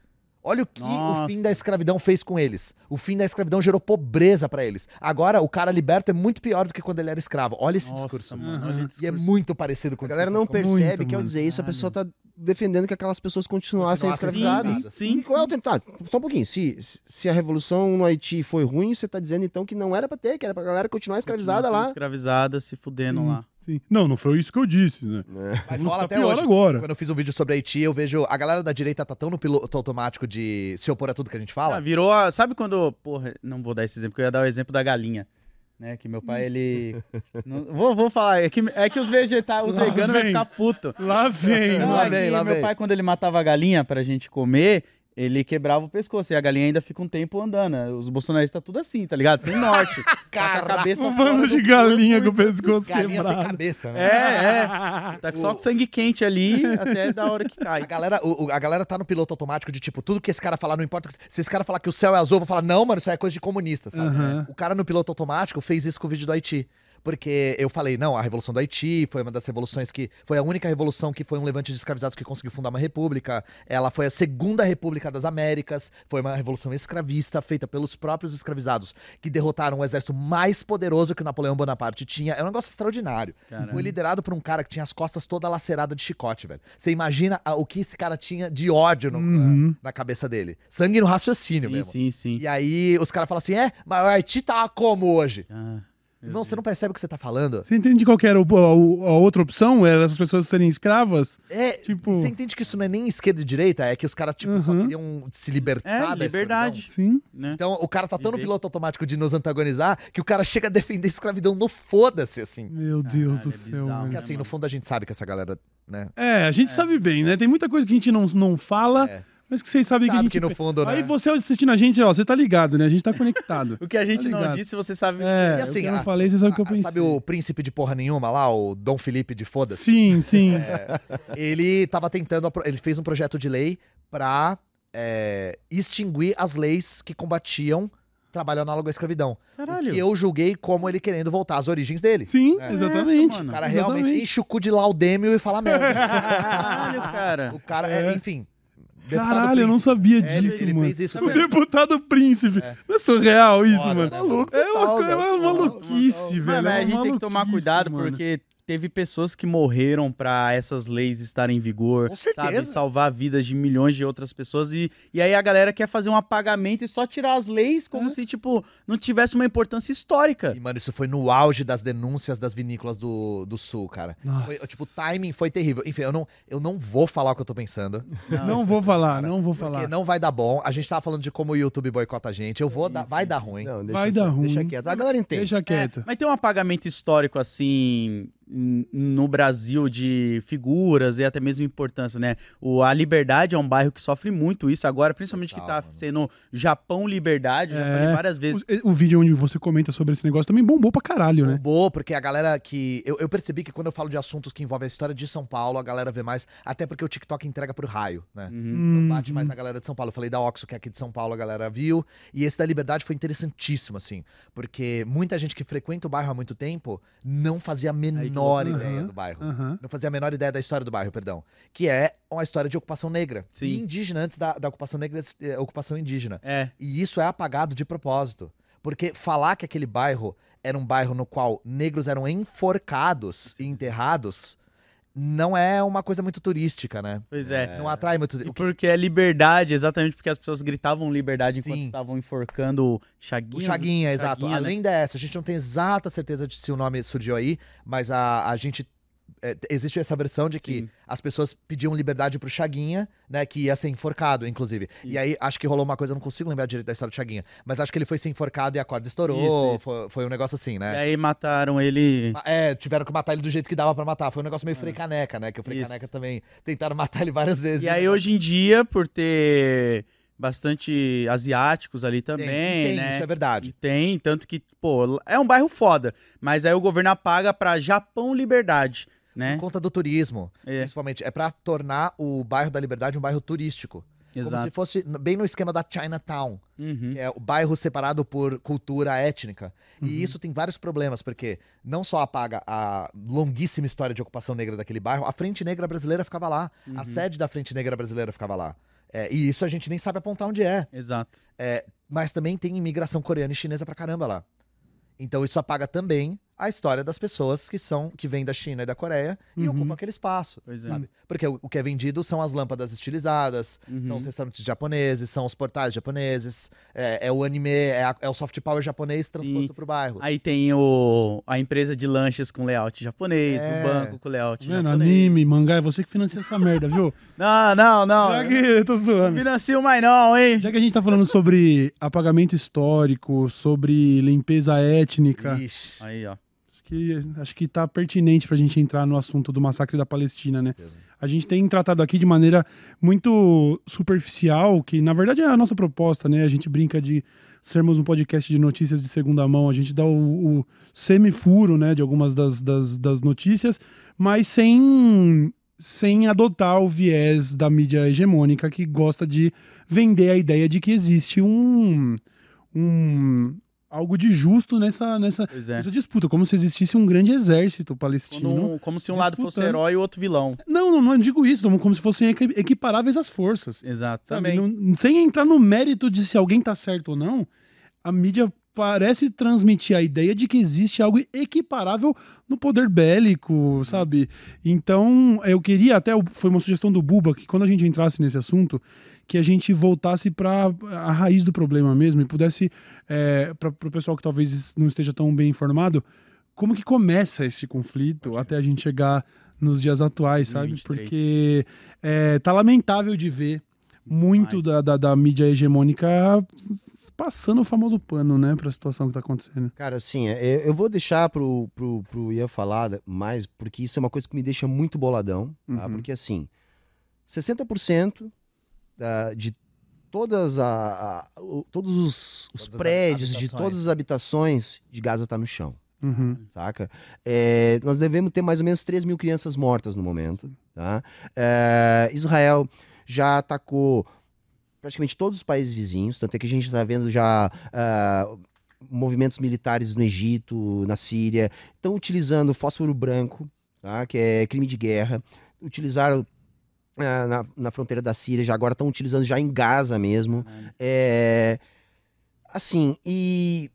Olha o que Nossa. o fim da escravidão fez com eles. O fim da escravidão gerou pobreza para eles. Agora, o cara liberto é muito pior do que quando ele era escravo. Olha esse Nossa, discurso. Mano, olha discurso. E é muito parecido com o A galera não percebe muito, que ao dizer isso, a pessoa tá defendendo que aquelas pessoas continuassem escravizadas. Sim, sim. E qual é o tá, Só um pouquinho. Se, se a revolução no Haiti foi ruim, você tá dizendo então que não era pra ter, que era pra galera continuar escravizada lá. Escravizada, se fudendo lá. Sim. Não, não foi isso que eu disse, né? É. Mas rola até hoje. agora. Quando eu fiz um vídeo sobre Haiti, eu vejo a galera da direita tá tão no piloto automático de se opor a tudo que a gente fala. Ah, virou a... Sabe quando... Porra, não vou dar esse exemplo, porque eu ia dar o exemplo da galinha. Né, que meu pai, ele. não, vou, vou falar, é que, é que os vegetais, os veganos vão ficar puto. Lá vem, não, lá é vem, lá meu vem. pai, quando ele matava a galinha pra gente comer, ele quebrava o pescoço e a galinha ainda fica um tempo andando. Os bolsonaristas tá tudo assim, tá ligado? Sem norte. Cara, a cabeça um bando de galinha com o pescoço galinha quebrado. sem cabeça, né? É, é. Tá só com sangue quente ali até da hora que cai. A galera, o, a galera tá no piloto automático de tipo, tudo que esse cara falar não importa. Se esse cara falar que o céu é azul, eu vou falar, não, mano, isso é coisa de comunista, sabe? Uhum. O cara no piloto automático fez isso com o vídeo do Haiti porque eu falei, não, a Revolução do Haiti foi uma das revoluções que. Foi a única revolução que foi um levante de escravizados que conseguiu fundar uma república. Ela foi a segunda república das Américas, foi uma revolução escravista feita pelos próprios escravizados, que derrotaram o exército mais poderoso que Napoleão Bonaparte tinha. É um negócio extraordinário. Caramba. Foi liderado por um cara que tinha as costas toda laceradas de chicote, velho. Você imagina o que esse cara tinha de ódio no, uhum. na, na, cabeça dele. Sangue no raciocínio sim, mesmo. Sim, sim. E aí os caras falam assim: é, mas o Haiti tá como hoje? Ah. Irmão, você não percebe o que você tá falando? Você entende qual que era o- a, a outra opção? Era essas pessoas serem escravas? É, Tipo- você entende que isso não é nem esquerda e direita, é que os caras, tipo, só Uhum. queriam se libertar É, da liberdade. escravidão. Sim. Né? Então, o cara tá tão no piloto automático de nos antagonizar que o cara chega a defender a escravidão no foda-se, assim. Meu Deus do é céu. bizarro. Porque, né, assim, no mano? fundo a gente sabe que essa galera, né? É, a gente sabe bem, né? Tem muita coisa que a gente não, não fala, É. mas que vocês sabem que a Sabe gente. que no fundo, né? Aí você assistindo a gente, ó, você tá ligado, né? A gente tá conectado. O que a gente Tá não disse, você sabe. É, E o assim, que eu não a- falei, você sabe o que eu pensei. Sabe o príncipe de porra nenhuma lá, o Dom Felipe de foda-se? Sim, sim. É. Ele tava tentando, ele fez um projeto de lei pra é, extinguir as leis que combatiam trabalho análogo à escravidão. Caralho. Que eu julguei como ele querendo voltar às origens dele. Sim, É. exatamente. Essa, O cara Exatamente. realmente enche o cu de laudêmio e fala merda. Caralho, cara. o cara, é, enfim. Caralho, eu não sabia É, ele, disso, ele mano. fez isso. O deputado príncipe. Não é surreal isso, Foda, mano. né, Maluco, é uma, total, coisa- é uma né? maluquice, velho. Mano, é a uma gente tem que tomar cuidado mano. porque teve pessoas que morreram pra essas leis estarem em vigor. Com certeza. Sabe, salvar vidas de milhões de outras pessoas. E, e aí a galera quer fazer um apagamento e só tirar as leis como É. se, tipo, não tivesse uma importância histórica. E, mano, isso foi no auge das denúncias das vinícolas do, do sul, cara. Nossa. Foi, tipo, o timing foi terrível. Enfim, eu não, eu não vou falar o que eu tô pensando. Não vou falar, não vou Porque falar. não vai dar bom. A gente tava falando de como o YouTube boicota a gente. Eu vou dar. Vai dar ruim. Não, deixa, Vai dar Deixa ruim. quieto. A galera entende. Deixa É, quieto. mas tem um apagamento histórico, assim, no Brasil de figuras e até mesmo importância, né? O, a Liberdade é um bairro que sofre muito isso agora, principalmente que Total, tá mano. sendo Japão Liberdade, eu já É. falei várias vezes. O, o vídeo onde você comenta sobre esse negócio também bombou pra caralho, né? Bombou, porque a galera que. Eu, eu percebi que quando eu falo de assuntos que envolvem a história de São Paulo, a galera vê mais. Até porque o TikTok entrega pro raio, né? Uhum. Então bate Uhum. mais na galera de São Paulo. Eu falei da Oxo, que é aqui de São Paulo, a galera viu. E esse da Liberdade foi interessantíssimo, assim. Porque muita gente que frequenta o bairro há muito tempo não fazia a menor louco. ideia Aham, do bairro. Aham. Não fazia a menor ideia da história do bairro, perdão. Que é uma história de ocupação negra. Sim. E indígena antes da, da ocupação negra, eh, ocupação indígena. É, E isso é apagado de propósito. Porque falar que aquele bairro era um bairro no qual negros eram enforcados e enterrados não é uma coisa muito turística, né? pois é. Não atrai muito. E O que- porque é liberdade, exatamente porque as pessoas gritavam liberdade enquanto Sim. estavam enforcando Chaguinha. O Chaguinha, exato. Chaguinha, né? Além dessa, a gente não tem exata certeza de se o nome surgiu aí, mas a, a gente. É, existe essa versão de que Sim. as pessoas pediam liberdade pro Chaguinha, né? Que ia ser enforcado, inclusive. E Isso. aí, acho que rolou uma coisa, eu não consigo lembrar direito da história do Chaguinha, mas acho que ele foi ser enforcado e a corda estourou. Isso. Foi, foi um negócio assim, né? E aí mataram ele. É, tiveram que matar ele do jeito que dava pra matar. Foi um negócio meio Frei Caneca, né? Que o Frei É. Isso. Caneca também tentaram matar ele várias vezes. E aí hoje em dia, por ter bastante asiáticos ali Tem, também, e tem, né? isso é E verdade. tem, tanto que, pô, é um bairro foda. Mas aí o governo apaga pra Japão Liberdade, né? Por conta do turismo, É, principalmente. É pra tornar o bairro da Liberdade um bairro turístico. Como se exato. fosse bem no esquema da Chinatown, Uhum. que é o bairro separado por cultura étnica. E isso tem vários problemas, porque não só apaga a longuíssima história de ocupação negra daquele bairro, a Frente Negra Brasileira ficava lá. A sede da Frente Negra Brasileira ficava lá. É, e isso a gente nem sabe apontar onde é. Exato. Mas também tem imigração coreana e chinesa pra caramba lá. Então isso apaga também a história das pessoas que são que vêm da China e da Coreia e Uhum. ocupam aquele espaço, Pois é. sabe? Porque o, o que é vendido são as lâmpadas estilizadas, Uhum. são os restaurantes japoneses, são os portais japoneses, é, é o anime, é, a- é o soft power japonês transposto Sim. pro bairro. Aí tem o, a empresa de lanches com layout japonês, É. o banco com layout Tá vendo? japonês. Anime, mangá, é você que financia essa merda, viu? Não, não, não. Já que, tô Não zoando. financio mais não, hein? Já que a gente tá falando sobre apagamento histórico, sobre limpeza étnica, Ixi. Aí, ó. Que, acho que tá pertinente pra gente entrar no assunto do massacre da Palestina, né? A gente tem tratado aqui de maneira muito superficial, que na verdade é a nossa proposta, né? A gente brinca de sermos um podcast de notícias de segunda mão, a gente dá o, o semifuro, né, de algumas das, das, das notícias, mas sem, sem adotar o viés da mídia hegemônica que gosta de vender a ideia de que existe um, um algo de justo nessa, nessa, é. nessa disputa, como se existisse um grande exército palestino. Como se um lado fosse disputando. herói e o outro vilão. Não, não, não digo isso, como se fossem equi- equiparáveis às forças. Também. Não- sem entrar no mérito de se alguém tá certo ou não, a mídia parece transmitir a ideia de que existe algo equiparável no poder bélico, sabe? Então, eu queria até, foi uma sugestão do Buba, que quando a gente entrasse nesse assunto, que a gente voltasse para a raiz do problema mesmo e pudesse, é, para o pessoal que talvez não esteja tão bem informado, como que começa esse conflito até a gente chegar nos dias atuais, sabe? 2023. Porque é, tá lamentável de ver muito da, da, da mídia hegemônica passando o famoso pano, né, pra situação que tá acontecendo. Cara, assim, é, eu vou deixar pro, pro, pro Ian falar mais, porque isso é uma coisa que me deixa muito boladão, tá? Uhum. Porque, assim, 60% da, de todas a, a- o- todos os, os Todas as prédios, de todas as habitações de Gaza tá no chão. Uhum. saca? É, nós devemos ter mais ou menos 3 mil crianças mortas no momento, tá? É, Israel já atacou praticamente todos os países vizinhos, tanto é que a gente está vendo já ah, movimentos militares no Egito, na Síria, estão utilizando fósforo branco, tá? que é crime de guerra, utilizaram ah, na, na fronteira da Síria, já agora estão utilizando já em Gaza mesmo. É, assim, e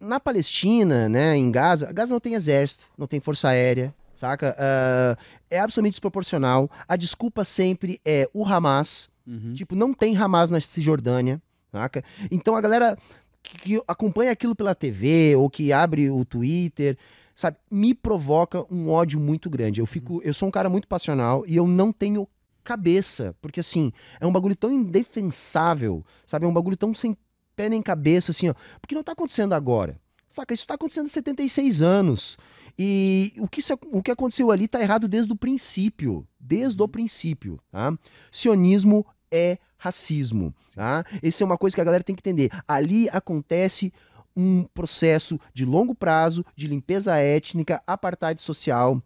na Palestina, né, em Gaza, Gaza não tem exército, não tem força aérea, saca? Ah, é absolutamente desproporcional. A desculpa sempre é o Hamas. Uhum. Tipo, não tem Hamas na Cisjordânia, saca? Então a galera que, que acompanha aquilo pela TV ou que abre o Twitter, sabe, me provoca um ódio muito grande. Eu fico, eu sou um cara muito passional e eu não tenho cabeça, porque assim, é um bagulho tão indefensável, sabe? É um bagulho tão sem pé nem cabeça assim, ó, porque não tá acontecendo agora. Saca, isso tá acontecendo há 76 anos. E o que, o que aconteceu ali tá errado desde o princípio. Desde o princípio, tá? Sionismo é racismo, tá? Essa é uma coisa que a galera tem que entender. Ali acontece um processo de longo prazo de limpeza étnica, apartheid social.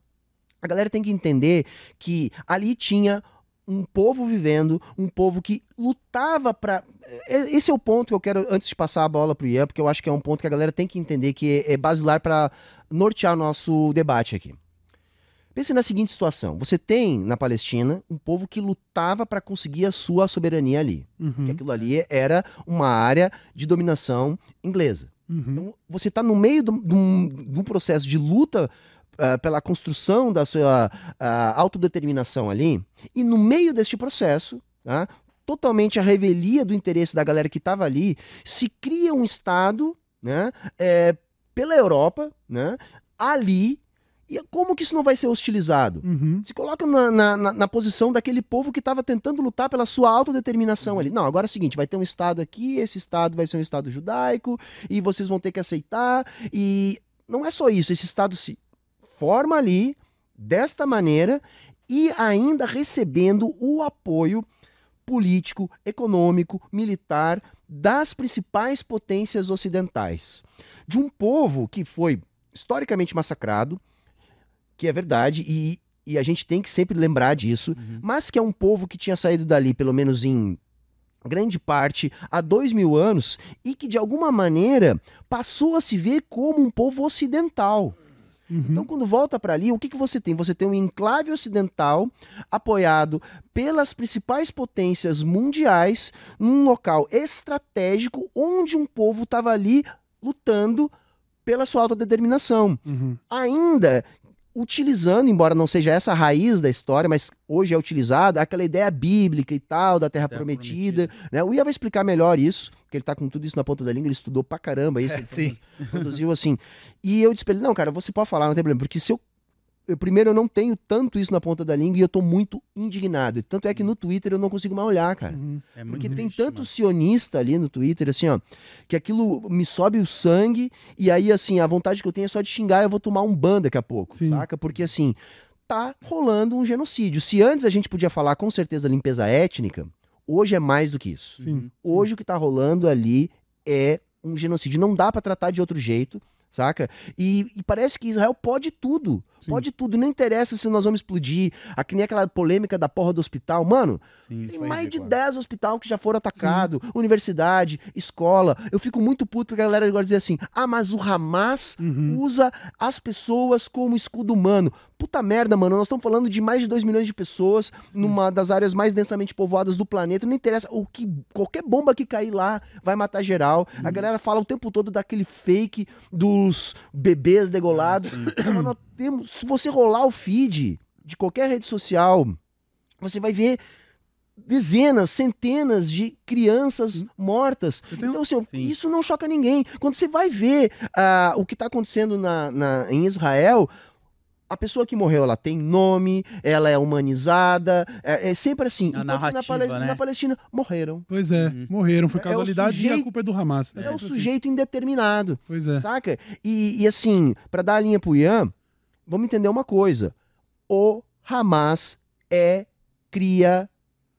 A galera tem que entender que ali tinha um povo vivendo, um povo que lutava para esse é o ponto que eu quero antes de passar a bola pro Ian, porque eu acho que é um ponto que a galera tem que entender que é, é basilar para nortear nosso debate aqui. Pense na seguinte situação: você tem na Palestina um povo que lutava para conseguir a sua soberania ali. Uhum. Que aquilo ali era uma área de dominação inglesa. Uhum. Então, você está no meio de um- processo de luta ah, pela construção da sua ah, autodeterminação ali, e no meio deste processo, tá, totalmente a revelia do interesse da galera que estava ali, se cria um Estado né, é, pela Europa, né, ali, e como que isso não vai ser hostilizado? Uhum. Se coloca na, na, na- na posição daquele povo que estava tentando lutar pela sua autodeterminação ali. Não, agora é o seguinte: vai ter um Estado aqui, esse Estado vai ser um Estado judaico, e vocês vão ter que aceitar. E não é só isso, esse Estado se forma ali, desta maneira, e ainda recebendo o apoio político, econômico, militar das principais potências ocidentais. De um povo que foi historicamente massacrado, que é verdade, e, e a gente tem que sempre lembrar disso, Uhum. mas que é um povo que tinha saído dali, pelo menos em grande parte, há dois mil anos, e que de alguma maneira passou a se ver como um povo ocidental. Uhum. Então, quando volta para ali, o que, que você tem? Você tem um enclave ocidental apoiado pelas principais potências mundiais num local estratégico onde um povo estava ali lutando pela sua autodeterminação Uhum. ainda utilizando, embora não seja essa a raiz da história, mas hoje é utilizada aquela ideia bíblica e tal, da Terra, Terra Prometida. Né? O Ia vai explicar melhor isso, porque ele tá com tudo isso na ponta da língua, ele estudou pra caramba isso. É, sim. Produziu assim. E eu disse pra ele, não, cara, você pode falar, não tem problema, porque se eu. Eu primeiro, eu não tenho tanto isso na ponta da língua e eu tô muito indignado. E Tanto é que no Twitter eu não consigo mais olhar, cara. Uhum. É Porque tem triste, tanto mano. sionista ali no Twitter, assim, ó, que aquilo me sobe o sangue, e aí, assim, a vontade que eu tenho é só de xingar, eu vou tomar um ban daqui a pouco, Sim. saca? Porque, assim, tá rolando um genocídio. Se antes a gente podia falar com certeza limpeza étnica, hoje é mais do que isso. Sim. Hoje o que tá rolando ali é um genocídio. Não dá pra tratar de outro jeito, saca? E, e parece que Israel pode tudo. Sim. Pode tudo. Não interessa se nós vamos explodir. Aqui nem aquela polêmica da porra do hospital. Mano, Sim, tem mais de ridículo. 10 hospitais que já foram atacados, universidade, escola. Eu fico muito puto porque a galera agora dizer assim: ah, mas o Hamas Uhum. usa as pessoas como escudo humano. Puta merda, mano. Nós estamos falando de mais de 2 milhões de pessoas numa das áreas mais densamente povoadas do planeta. Não interessa. O que, qualquer bomba que cair lá vai matar geral. A galera fala o tempo todo daquele fake dos bebês degolados. Mas nós temos, se você rolar o feed de qualquer rede social, você vai ver dezenas, centenas de crianças mortas. Eu tenho- Então, assim, Sim. isso não choca ninguém. Quando você vai ver ah, o que está acontecendo na, na- em Israel, a pessoa que morreu, ela tem nome, ela é humanizada, é, é sempre assim. A Enquanto que na, narrativa, Pales- né? na Palestina, morreram. Pois é, Uhum. morreram, foi É o casualidade e a sujeito- culpa é do Hamas. É, o sempre assim. sujeito indeterminado, Pois é. saca? E, e assim, para dar a linha pro Ian, vamos entender uma coisa. O Hamas é cria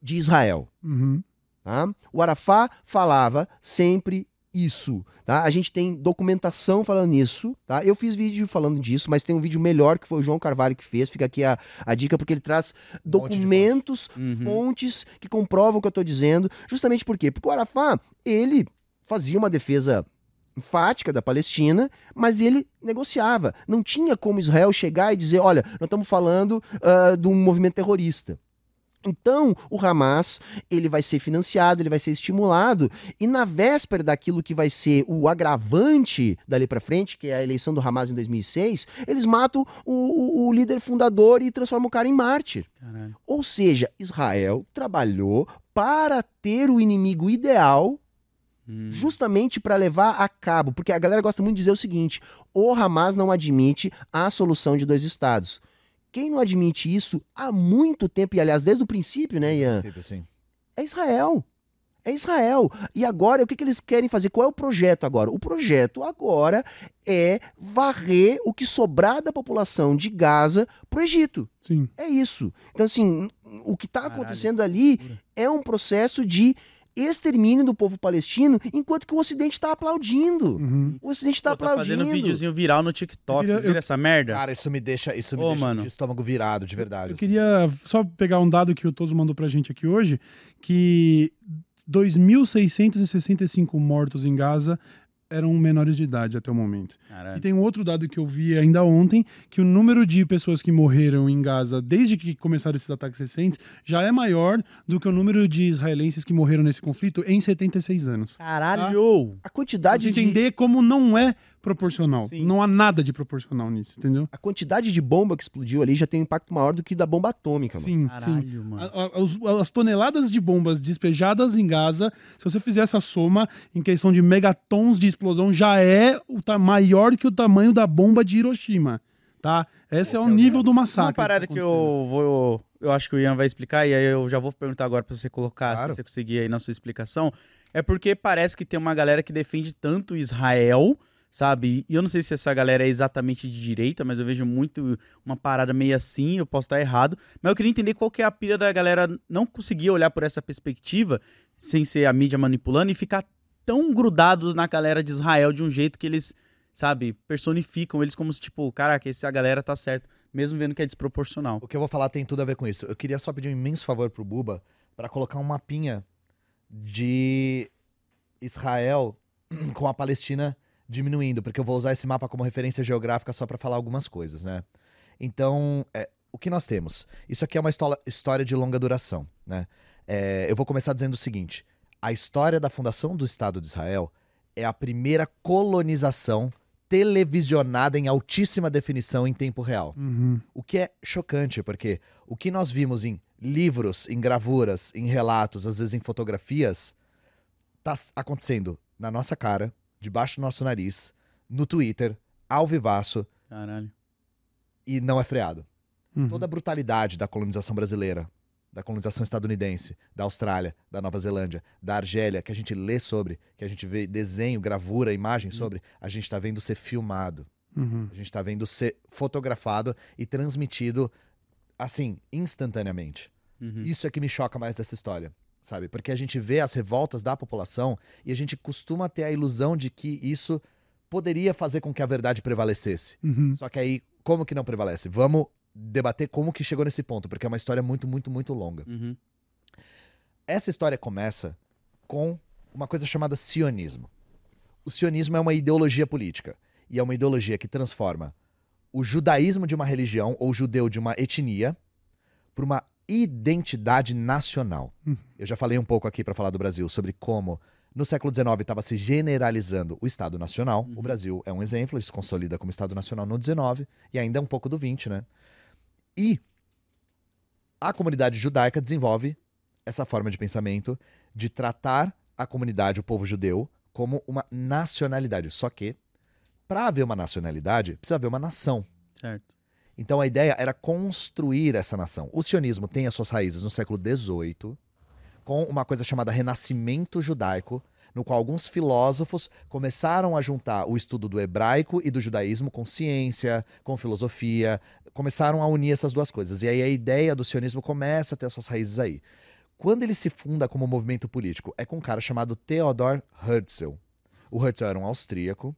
de Israel. Uhum. Tá? O Arafá falava sempre isso. Tá? A gente tem documentação falando nisso. Tá? Eu fiz vídeo falando disso, mas tem um vídeo melhor que foi o João Carvalho que fez. Fica aqui a, a dica, porque ele traz de fonte. documentos, Uhum. fontes que comprovam o que eu estou dizendo. Justamente por quê? Porque o Arafá, ele fazia uma defesa enfática da Palestina, mas ele negociava. Não tinha como Israel chegar e dizer, olha, nós estamos falando ah, de um movimento terrorista. Então, o Hamas, ele vai ser financiado, ele vai ser estimulado, e na véspera daquilo que vai ser o agravante dali pra frente, que é a eleição do Hamas em 2006, eles matam o, o- o líder fundador e transformam o cara em mártir. Caralho. Ou seja, Israel trabalhou para ter o inimigo ideal Hum. justamente para levar a cabo, porque a galera gosta muito de dizer o seguinte: o Hamas não admite a solução de dois estados. Quem não admite isso há muito tempo, e aliás, desde o princípio, né, Ian? Princípio, sim. É Israel. É Israel. E agora, o que, que eles querem fazer? Qual é o projeto agora? O projeto agora é varrer o que sobrar da população de Gaza pro Egito. Sim. É isso. Então, assim, o que está Caralho, acontecendo ali é um processo de extermínio do povo palestino, enquanto que o Ocidente está aplaudindo. Uhum. O Ocidente está Pô, tá aplaudindo. fazendo videozinho viral no TikTok. Eu queria- Vocês viram eu- essa merda? Cara, isso me deixa, isso me deixa mano. de estômago virado, de verdade. Eu assim. queria só pegar um dado que o Toso mandou pra gente aqui hoje, que 2.665 mortos em Gaza eram menores de idade até o momento. Caralho. E tem um outro dado que eu vi ainda ontem, que o número de pessoas que morreram em Gaza desde que começaram esses ataques recentes já é maior do que o número de israelenses que morreram nesse conflito em 76 anos. Caralho! A quantidade Pra de entender como não é proporcional. Sim. Não há nada de proporcional nisso, entendeu? a quantidade de bomba que explodiu ali já tem um impacto maior do que da bomba atômica, mano. Sim, sim. Caralho, mano. A- a- As toneladas de bombas despejadas em Gaza, se você fizer essa soma em questão de megatons de explosão, já é o maior que o tamanho da bomba de Hiroshima, tá? Esse, é o é o nível do Uma massacre. parada que tá eu vou. Eu acho que o Ian vai explicar, e aí eu já vou perguntar agora pra você colocar, Claro. se você conseguir aí na sua explicação. É porque parece que tem uma galera que defende tanto Israel, sabe? E eu não sei se essa galera é exatamente de direita, mas eu vejo muito uma parada meio assim, eu posso estar errado. Mas eu queria entender qual que é a pilha da galera não conseguir olhar por essa perspectiva, sem ser a mídia manipulando, e ficar tão grudados na galera de Israel de um jeito que eles, sabe, personificam eles como se, tipo, caraca, essa galera tá certo, mesmo vendo que é desproporcional. O que eu vou falar tem tudo a ver com isso. Eu queria só pedir um imenso favor pro Buba pra colocar um mapinha de Israel com a Palestina diminuindo, porque eu vou usar esse mapa como referência geográfica só pra falar algumas coisas, né? Então, é, o que nós temos? Isso aqui é uma história de longa duração, né? É, eu vou começar dizendo o seguinte: a história da fundação do Estado de Israel é a primeira colonização televisionada em altíssima definição em tempo real. Uhum. O que é chocante, porque o que nós vimos em livros, em gravuras, em relatos, às vezes em fotografias, tá acontecendo na nossa cara, debaixo do nosso nariz, no Twitter, ao vivaço, Caralho. e não é freado. Uhum. Toda a brutalidade da colonização brasileira, da colonização estadunidense, da Austrália, da Nova Zelândia, da Argélia, que a gente lê sobre, que a gente vê desenho, gravura, imagem sobre, a gente tá vendo ser filmado. Uhum. A gente tá vendo ser fotografado e transmitido assim, instantaneamente. Uhum. Isso é que me choca mais dessa história, sabe? Porque a gente vê as revoltas da população e a gente costuma ter a ilusão de que isso poderia fazer com que a verdade prevalecesse. Uhum. Só que aí, como que não prevalece? Vamos debater como que chegou nesse ponto, porque é uma história muito, muito, muito longa. Uhum. Essa história começa com uma coisa chamada sionismo. O sionismo é uma ideologia política e é uma ideologia que transforma o judaísmo de uma religião ou o judeu de uma etnia para uma identidade nacional. Uhum. Eu já falei um pouco aqui para falar do Brasil sobre como no século XIX estava se generalizando o Estado Nacional. Uhum. O Brasil é um exemplo, ele se consolida como Estado Nacional no XIX e ainda um pouco do XX, né? E a comunidade judaica desenvolve essa forma de pensamento de tratar a comunidade, o povo judeu, como uma nacionalidade. Só que, para haver uma nacionalidade, precisa haver uma nação. Certo. Então a ideia era construir essa nação. O sionismo tem as suas raízes no século XVIII, com uma coisa chamada renascimento judaico, no qual alguns filósofos começaram a juntar o estudo do hebraico e do judaísmo com ciência, com filosofia, começaram a unir essas duas coisas. E aí a ideia do sionismo começa a ter as suas raízes aí. Quando ele se funda como movimento político, é com um cara chamado Theodor Herzl. O Herzl era um austríaco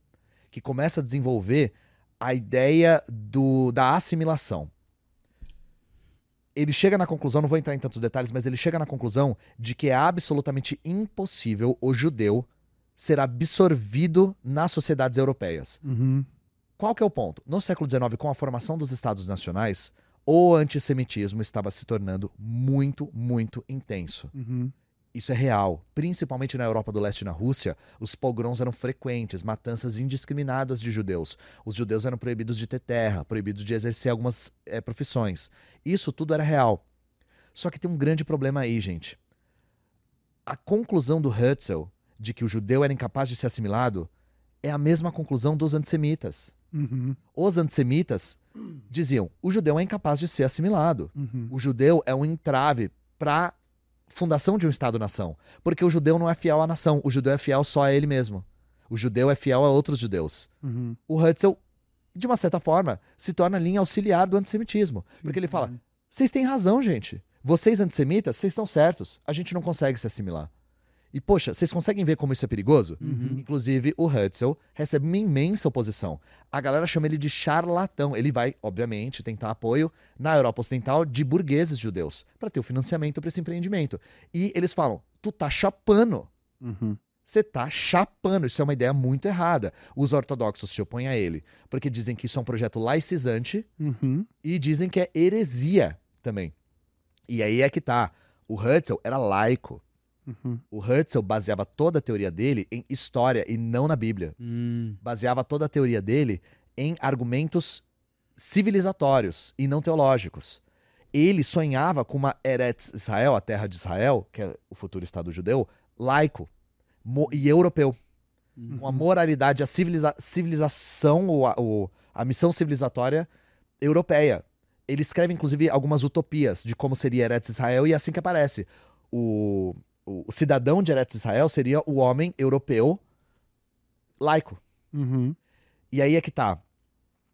que começa a desenvolver a ideia do, da assimilação. Ele chega na conclusão, não vou entrar em tantos detalhes, mas ele chega na conclusão de que é absolutamente impossível o judeu ser absorvido nas sociedades europeias. Uhum. Qual que é o ponto? No século XIX, com a formação dos Estados Nacionais, o antissemitismo estava se tornando muito, muito intenso. Uhum. Isso é real. Principalmente na Europa do Leste e na Rússia, os pogroms eram frequentes, matanças indiscriminadas de judeus. Os judeus eram proibidos de ter terra, proibidos de exercer algumas eh, profissões. Isso tudo era real. Só que tem um grande problema aí, gente. A conclusão do Herzl de que o judeu era incapaz de ser assimilado é a mesma conclusão dos antissemitas. Uhum. Os antissemitas diziam: o judeu é incapaz de ser assimilado. Uhum. O judeu é um entrave para fundação de um Estado-nação. Porque o judeu não é fiel à nação, o judeu é fiel só a ele mesmo. O judeu é fiel a outros judeus. Uhum. O Herzl, de uma certa forma, se torna linha auxiliar do antissemitismo. Sim. Porque ele fala: vocês têm razão, gente. Vocês antissemitas, vocês estão certos. A gente não consegue se assimilar. E, poxa, vocês conseguem ver como isso é perigoso? Uhum. Inclusive, o Herzl recebe uma imensa oposição. A galera chama ele de charlatão. Ele vai, obviamente, tentar apoio na Europa Ocidental de burgueses judeus para ter o financiamento para esse empreendimento. E eles falam: tu tá chapando. Uhum. Você tá chapando. Isso é uma ideia muito errada. Os ortodoxos se opõem a ele, porque dizem que isso é um projeto laicizante Uhum. e dizem que é heresia também. E aí é que tá. O Herzl era laico. Uhum. O Herzl baseava toda a teoria dele em história e não na Bíblia. Hum, Baseava toda a teoria dele em argumentos civilizatórios e não teológicos. Ele sonhava com uma Eretz Israel, a terra de Israel, que é o futuro Estado judeu, laico e europeu. Com a moralidade, a civiliza- civilização, ou a, o- a missão civilizatória europeia. Ele escreve, inclusive, algumas utopias de como seria Eretz Israel, e é assim que aparece. O, o, o cidadão de Eretz Israel seria o homem europeu laico. Uhum. E aí é que tá.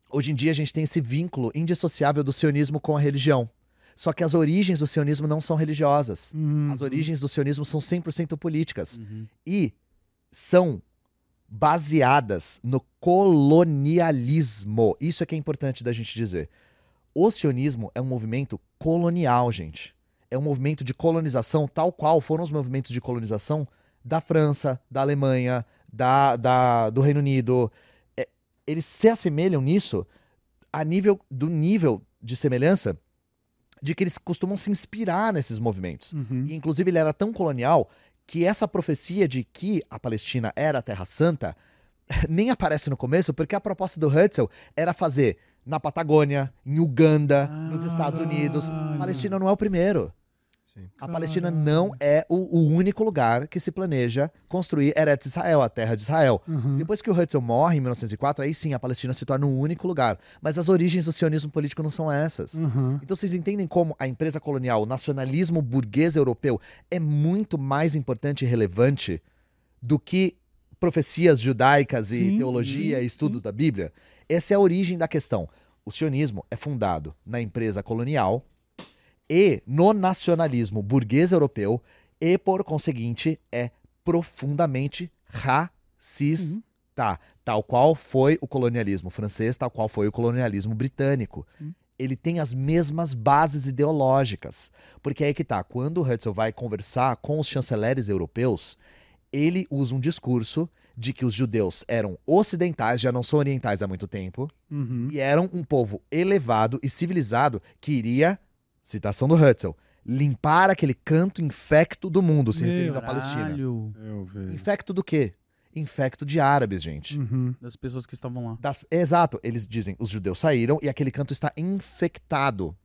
Hoje em dia a gente tem esse vínculo indissociável do sionismo com a religião. Só que as origens do sionismo não são religiosas. Uhum. As origens do sionismo são 100% políticas. uhum. E são baseadas no colonialismo. Isso é que é importante da gente dizer. O sionismo é um movimento colonial, gente. É um movimento de colonização, tal qual foram os movimentos de colonização da França, da Alemanha, da, da- do Reino Unido. É, eles se assemelham nisso a nível do nível de semelhança de que eles costumam se inspirar nesses movimentos. Uhum. E, inclusive, ele era tão colonial que essa profecia de que a Palestina era a Terra Santa nem aparece no começo, porque a proposta do Herzl era fazer na Patagônia, em Uganda, nos Estados Unidos. Palestina não é o primeiro. Sim. A Palestina não é o, o único lugar que se planeja construir Eretz Israel, a terra de Israel. Uhum. Depois que o Herzl morre em 1904, aí sim a Palestina se torna o único lugar. Mas as origens do sionismo político não são essas. Uhum. Então vocês entendem como a empresa colonial, o nacionalismo burguês europeu é muito mais importante e relevante do que profecias judaicas e Sim, teologia sim, e estudos da Bíblia? Essa é a origem da questão. O sionismo é fundado na empresa colonial e no nacionalismo burguês europeu e, por conseguinte, é profundamente racista. Tal qual foi o colonialismo francês, tal qual foi o colonialismo britânico. Sim. Ele tem as mesmas bases ideológicas. Porque aí que tá, quando o Herzl vai conversar com os chanceleres europeus, ele usa um discurso de que os judeus eram ocidentais, já não são orientais há muito tempo, Uhum. e eram um povo elevado e civilizado que iria, citação do Herzl, limpar aquele canto infecto do mundo, se Meu referindo à Palestina. Infecto do quê? Infecto de árabes, gente. Uhum. Das pessoas que estavam lá. Das- Exato, eles dizem, os judeus saíram e aquele canto está infectado.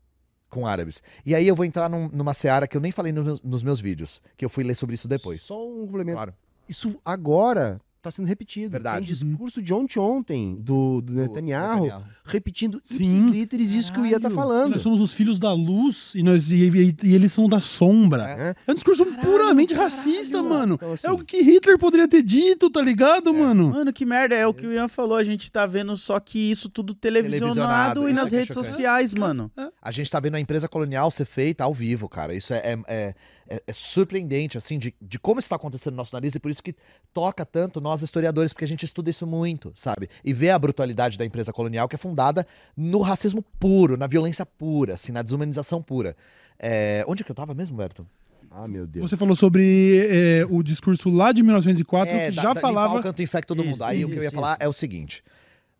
com árabes. E aí eu vou entrar num- numa seara que eu nem falei nos meus, nos meus vídeos, que eu fui ler sobre isso depois. Só um complemento. Claro. Isso agora tá sendo repetido. Verdade. Tem discurso de ontem ontem, do, do Do Netanyahu, repetindo Sim. ipsis literis isso que eu ia Caralho. falando. Nós somos os filhos da luz e, nós, e, e- e eles são da sombra. É. É, um discurso puramente racista, mano. Então, assim, É o que Hitler poderia ter dito, tá ligado, mano? Mano, que merda, é o que o Ian falou, a gente tá vendo só que isso tudo televisionado, Televisionado, e nas é é redes chocante. sociais, mano. A gente tá vendo a empresa colonial ser feita ao vivo, cara. Isso é, é, é- é- surpreendente, assim, de, de como isso tá acontecendo no nosso nariz e por isso que toca tanto nós historiadores, porque a gente estuda isso muito, sabe? E vê a brutalidade da empresa colonial que é fundada no racismo puro, na violência pura, assim, na desumanização pura. É, Onde que eu tava mesmo, Berto? Ah, meu Deus. Você falou sobre é, o discurso lá de 1904 É, que da- já da- falava. o canto infecto todo mundo. Isso, Aí o que eu ia isso, falar é o seguinte.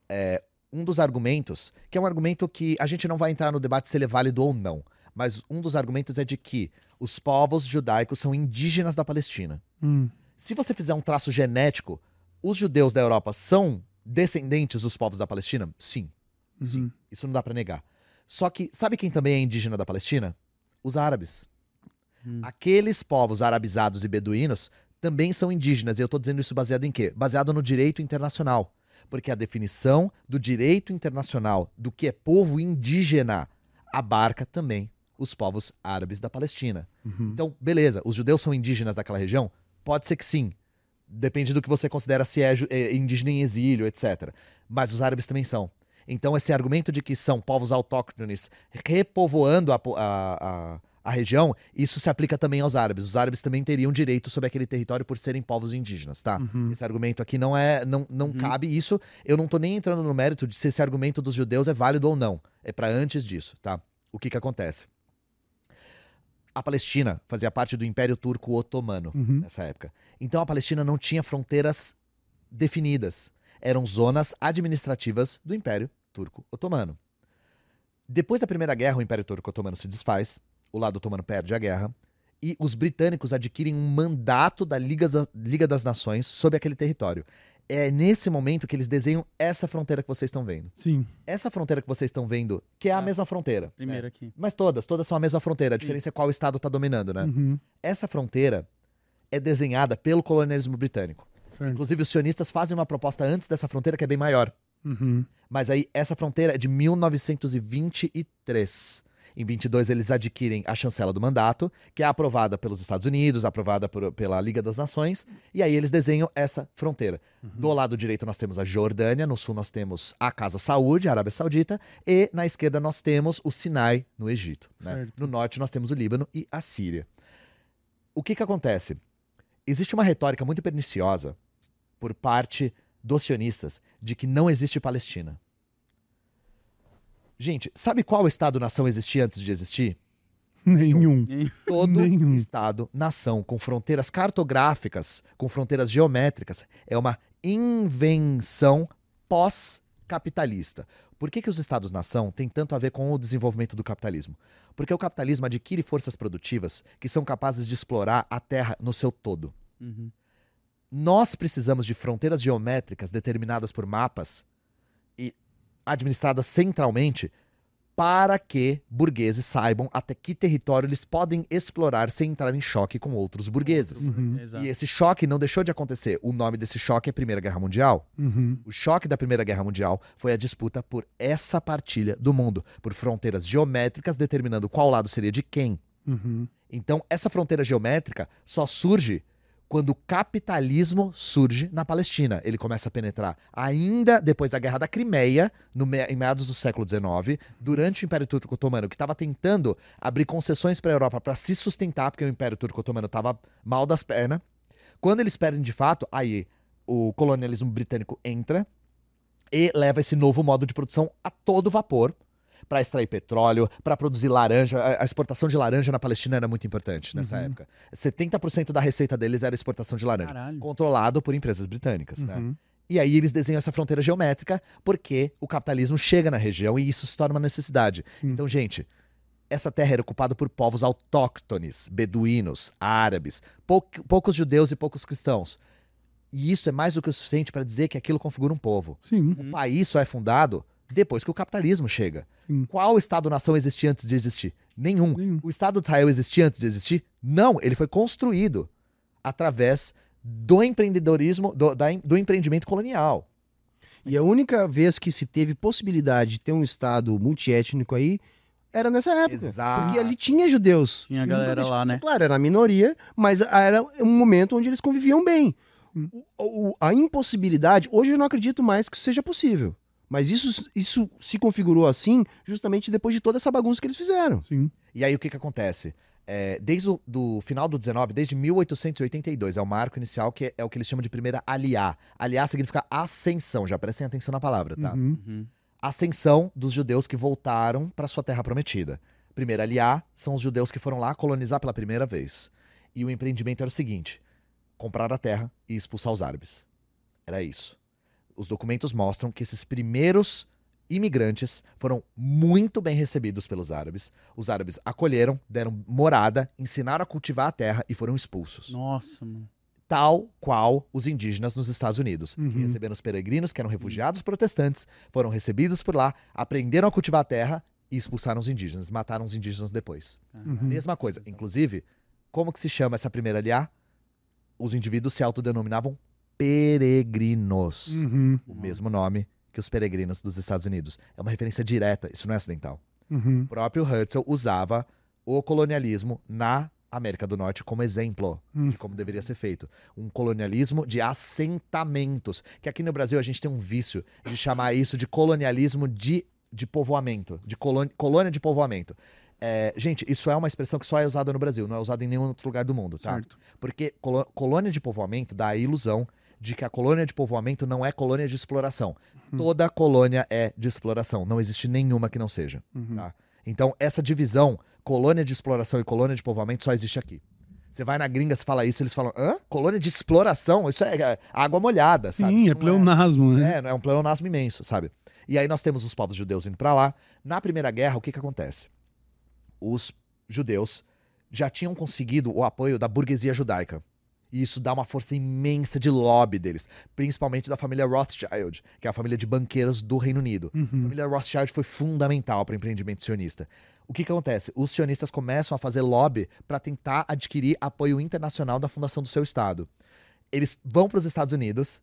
é, um dos argumentos, que é um argumento que a gente não vai entrar no debate se ele é válido ou não, mas um dos argumentos é de que os povos judaicos são indígenas da Palestina. Hum, Se você fizer um traço genético, os judeus da Europa são descendentes dos povos da Palestina? Sim, uhum. isso não dá pra negar. Só que sabe quem também é indígena da Palestina? Os árabes. Hum. Aqueles povos arabizados e beduínos também são indígenas. E eu tô dizendo isso baseado em quê? Baseado no direito internacional. Porque a definição do direito internacional do que é povo indígena abarca também os povos árabes da Palestina. Uhum. Então, beleza, os judeus são indígenas daquela região? Pode ser que sim. Depende do que você considera se é, é indígena em exílio, etc. Mas os árabes também são. Então, esse argumento de que são povos autóctones repovoando a, a, a, a região, isso se aplica também aos árabes. Os árabes também teriam direito sobre aquele território por serem povos indígenas, tá? Uhum. Esse argumento aqui não é, não, não cabe isso. Eu não tô nem entrando no mérito de se esse argumento dos judeus é válido ou não. É para antes disso, tá? O que que acontece? A Palestina fazia parte do Império Turco Otomano Uhum. nessa época. Então a Palestina não tinha fronteiras definidas. Eram zonas administrativas do Império Turco Otomano. Depois da Primeira Guerra, o Império Turco Otomano se desfaz, o lado otomano perde a guerra, e os britânicos adquirem um mandato da Liga, das- Liga das Nações sobre aquele território. É nesse momento que eles desenham essa fronteira que vocês estão vendo. Sim. Essa fronteira que vocês estão vendo, que é a Ah, mesma fronteira. né? Primeiro aqui. Mas todas, todas são a mesma fronteira. A diferença é qual estado está dominando, né? Uhum. Essa fronteira é desenhada pelo colonialismo britânico. Certo. Inclusive, os sionistas fazem uma proposta antes dessa fronteira que é bem maior. Uhum. Mas aí, essa fronteira é de 1923. Em 22, eles adquirem a chancela do mandato, que é aprovada pelos Estados Unidos, aprovada por- pela Liga das Nações, e aí eles desenham essa fronteira. Do lado direito, nós temos a Jordânia, no sul, nós temos a Casa Saúde, a Arábia Saudita, e na esquerda, nós temos o Sinai, no Egito. né? No norte, nós temos o Líbano e a Síria. O que, que acontece? Existe uma retórica muito perniciosa por parte dos sionistas de que não existe Palestina. Gente, sabe qual Estado-nação existia antes de existir? Nenhum. Todo Nenhum. Estado-nação com fronteiras cartográficas, com fronteiras geométricas, é uma invenção pós-capitalista. Por que, que os Estados-nação têm tanto a ver com o desenvolvimento do capitalismo? Porque o capitalismo adquire forças produtivas que são capazes de explorar a terra no seu todo. Uhum. Nós precisamos de fronteiras geométricas determinadas por mapas administradas centralmente para que burgueses saibam até que território eles podem explorar sem entrar em choque com outros burgueses. Uhum. Exato. E esse choque não deixou de acontecer. O nome desse choque é Primeira Guerra Mundial. Uhum. O choque da Primeira Guerra Mundial foi a disputa por essa partilha do mundo, por fronteiras geométricas determinando qual lado seria de quem. Uhum. Então, essa fronteira geométrica só surge quando o capitalismo surge na Palestina. Ele começa a penetrar ainda depois da Guerra da Crimeia, no em meados do século XIX, durante o Império Turco Otomano, que estava tentando abrir concessões para a Europa para se sustentar, porque o Império Turco Otomano estava mal das pernas. Quando eles perdem de fato, aí o colonialismo britânico entra e leva esse novo modo de produção a todo vapor para extrair petróleo, para produzir laranja. A- A exportação de laranja na Palestina era muito importante nessa Uhum. época. 70% da receita deles era exportação de laranja, Caralho. controlado por empresas britânicas, né? Uhum. E aí eles desenham essa fronteira geométrica porque o capitalismo chega na região e isso se torna uma necessidade. Sim. Então, gente, essa terra era ocupada por povos autóctones, beduínos, árabes, pou- poucos judeus e poucos cristãos. E isso é mais do que o suficiente para dizer que aquilo configura um povo. Sim. O país só é fundado depois que o capitalismo chega. Sim. Qual Estado-nação existia antes de existir? Nenhum. Nenhum. O Estado de Israel existia antes de existir? Não, ele foi construído através do empreendedorismo, do, da- do empreendimento colonial. E a única vez que se teve possibilidade de ter um Estado multiétnico aí era nessa época. Exato. Porque ali tinha judeus. Tinha a galera lá, né? Claro, era a minoria, mas era um momento onde eles conviviam bem. Hum. O- o- a impossibilidade, hoje eu não acredito mais que isso seja possível. Mas isso, isso se configurou assim justamente depois de toda essa bagunça que eles fizeram. Sim. E aí o que que acontece? É, desde o do final do 19, desde 1882, é o marco inicial que é, é o que eles chamam de primeira aliá. Aliá significa ascensão, já prestem atenção na palavra, tá? Uhum. Uhum. Ascensão dos judeus que voltaram para sua terra prometida. Primeira aliá são os judeus que foram lá colonizar pela primeira vez. E o empreendimento era o seguinte: comprar a terra e expulsar os árabes. Era isso. Os documentos mostram que esses primeiros imigrantes foram muito bem recebidos pelos árabes. Os árabes acolheram, deram morada, ensinaram a cultivar a terra e foram expulsos. Nossa, mano. Tal qual os indígenas nos Estados Unidos, que Uhum. receberam os peregrinos, que eram refugiados protestantes, foram recebidos por lá, aprenderam a cultivar a terra e expulsaram os indígenas, mataram os indígenas depois. Uhum. Mesma coisa. Inclusive, como que se chama essa primeira aliá? Os indivíduos se autodenominavam peregrinos. Uhum. O mesmo nome que os peregrinos dos Estados Unidos. É uma referência direta, isso não é acidental. Uhum. O próprio Herzl usava o colonialismo na América do Norte como exemplo Hum. de como deveria ser feito. Um colonialismo de assentamentos. Que aqui no Brasil a gente tem um vício de chamar isso de colonialismo de, de povoamento, de colônia, de povoamento. É, gente, isso é uma expressão que só é usada no Brasil, não é usada em nenhum outro lugar do mundo, tá? Certo. Porque colônia de povoamento dá a ilusão de que a colônia de povoamento não é colônia de exploração. Toda colônia é de exploração, não existe nenhuma que não seja. Uhum. Tá? Então, essa divisão, colônia de exploração e colônia de povoamento, só existe aqui. Você vai na gringa, você fala isso, eles falam, hã? Colônia de exploração? Isso é, é água molhada, sabe? Sim, é não pleonasmo, né? é, é um pleonasmo imenso, sabe? E aí nós temos os povos judeus indo pra lá. Na Primeira Guerra, o que que acontece? Os judeus já tinham conseguido o apoio da burguesia judaica. E isso dá uma força imensa de lobby deles, principalmente da família Rothschild, que é a família de banqueiros do Reino Unido. A Uhum. família Rothschild foi fundamental para o empreendimento sionista. O que, que acontece? Os sionistas começam a fazer lobby para tentar adquirir apoio internacional da fundação do seu Estado. Eles vão para os Estados Unidos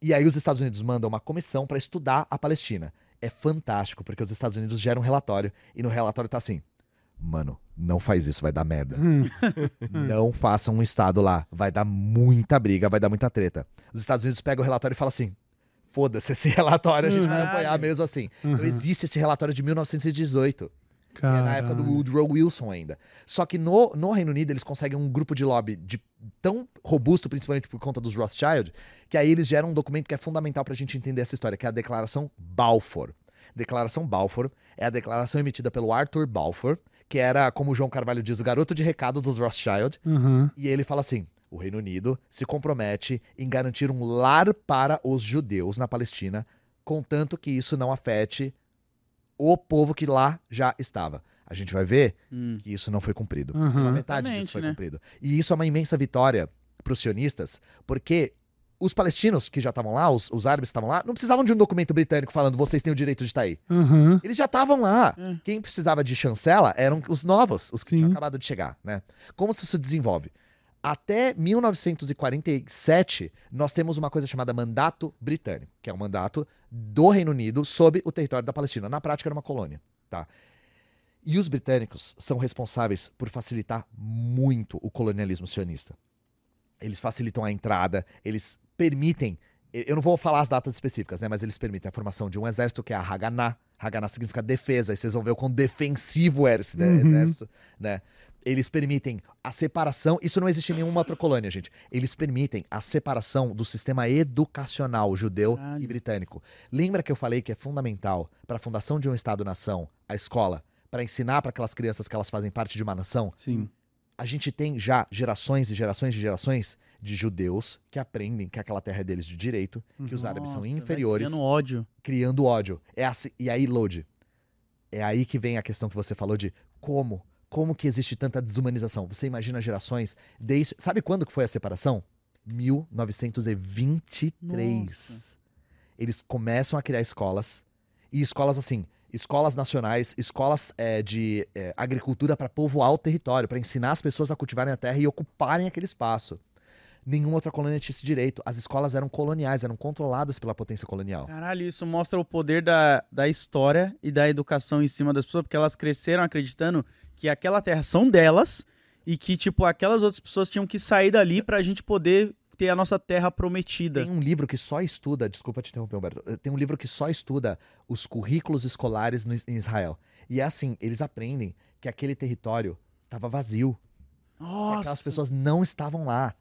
e aí os Estados Unidos mandam uma comissão para estudar a Palestina. É fantástico, porque os Estados Unidos geram um relatório e no relatório tá assim: Mano, não faz isso, vai dar merda. Hum. Não façam um Estado lá. Vai dar muita briga, vai dar muita treta. Os Estados Unidos pegam o relatório e falam assim: foda-se esse relatório, a gente vai Caralho. apoiar mesmo assim. Então Uhum. existe esse relatório de 1918, que é na época do Caralho. Woodrow Wilson ainda. Só que no, no Reino Unido eles conseguem um grupo de lobby de, tão robusto, principalmente por conta dos Rothschild, que aí eles geram um documento que é fundamental pra gente entender essa história, que é a Declaração Balfour. Declaração Balfour é a declaração emitida pelo Arthur Balfour, que era, como o João Carvalho diz, o garoto de recado dos Rothschild, Uhum. e ele fala assim: o Reino Unido se compromete em garantir um lar para os judeus na Palestina, contanto que isso não afete o povo que lá já estava. A gente vai ver Hum. que isso não foi cumprido. Aham. Só metade Exatamente, disso foi né? cumprido. E isso é uma imensa vitória para os sionistas, porque os palestinos que já estavam lá, os, os árabes que estavam lá, não precisavam de um documento britânico falando vocês têm o direito de estar aí. Uhum. Eles já estavam lá. É. Quem precisava de chancela eram os novos, os que Sim. tinham acabado de chegar, né? Como isso se desenvolve? Até 1947, nós temos uma coisa chamada mandato britânico, que é um mandato do Reino Unido sob o território da Palestina. Na prática, era uma colônia, tá? E os britânicos são responsáveis por facilitar muito o colonialismo sionista. Eles facilitam a entrada, eles permitem. Eu não vou falar as datas específicas, né? Mas eles permitem a formação de um exército que é a Haganah. Haganah significa defesa, e vocês vão ver o quão defensivo era esse né, Uhum. exército, né? Eles permitem a separação. Isso não existe em nenhuma outra colônia, gente. Eles permitem a separação do sistema educacional judeu Caralho. e britânico. Lembra que eu falei que é fundamental para a fundação de um Estado-nação a escola, para ensinar para aquelas crianças que elas fazem parte de uma nação? Sim. a gente tem já gerações e gerações de gerações de judeus que aprendem que aquela terra é deles de direito, que os árabes são Nossa, inferiores, criando ódio. criando ódio. É assim, e aí, Lodi, é aí que vem a questão que você falou de como, como que existe tanta desumanização. Você imagina gerações desde, sabe quando que foi a separação? 1923. Nossa. Eles começam a criar escolas E escolas assim, escolas nacionais, escolas é, de é, agricultura para povoar o território, para ensinar as pessoas a cultivarem a terra e ocuparem aquele espaço. Nenhuma outra colônia tinha esse direito. As escolas eram coloniais, eram controladas pela potência colonial. Caralho, isso mostra o poder da, da história e da educação em cima das pessoas, porque elas cresceram acreditando que aquela terra são delas e que, tipo, aquelas outras pessoas tinham que sair dali pra gente poder ter a nossa terra prometida. Tem um livro que só estuda, desculpa te interromper, Humberto. Tem um livro que só estuda os currículos escolares no, em Israel. E é assim, eles aprendem que aquele território estava vazio. Que Nossa. aquelas pessoas não estavam lá.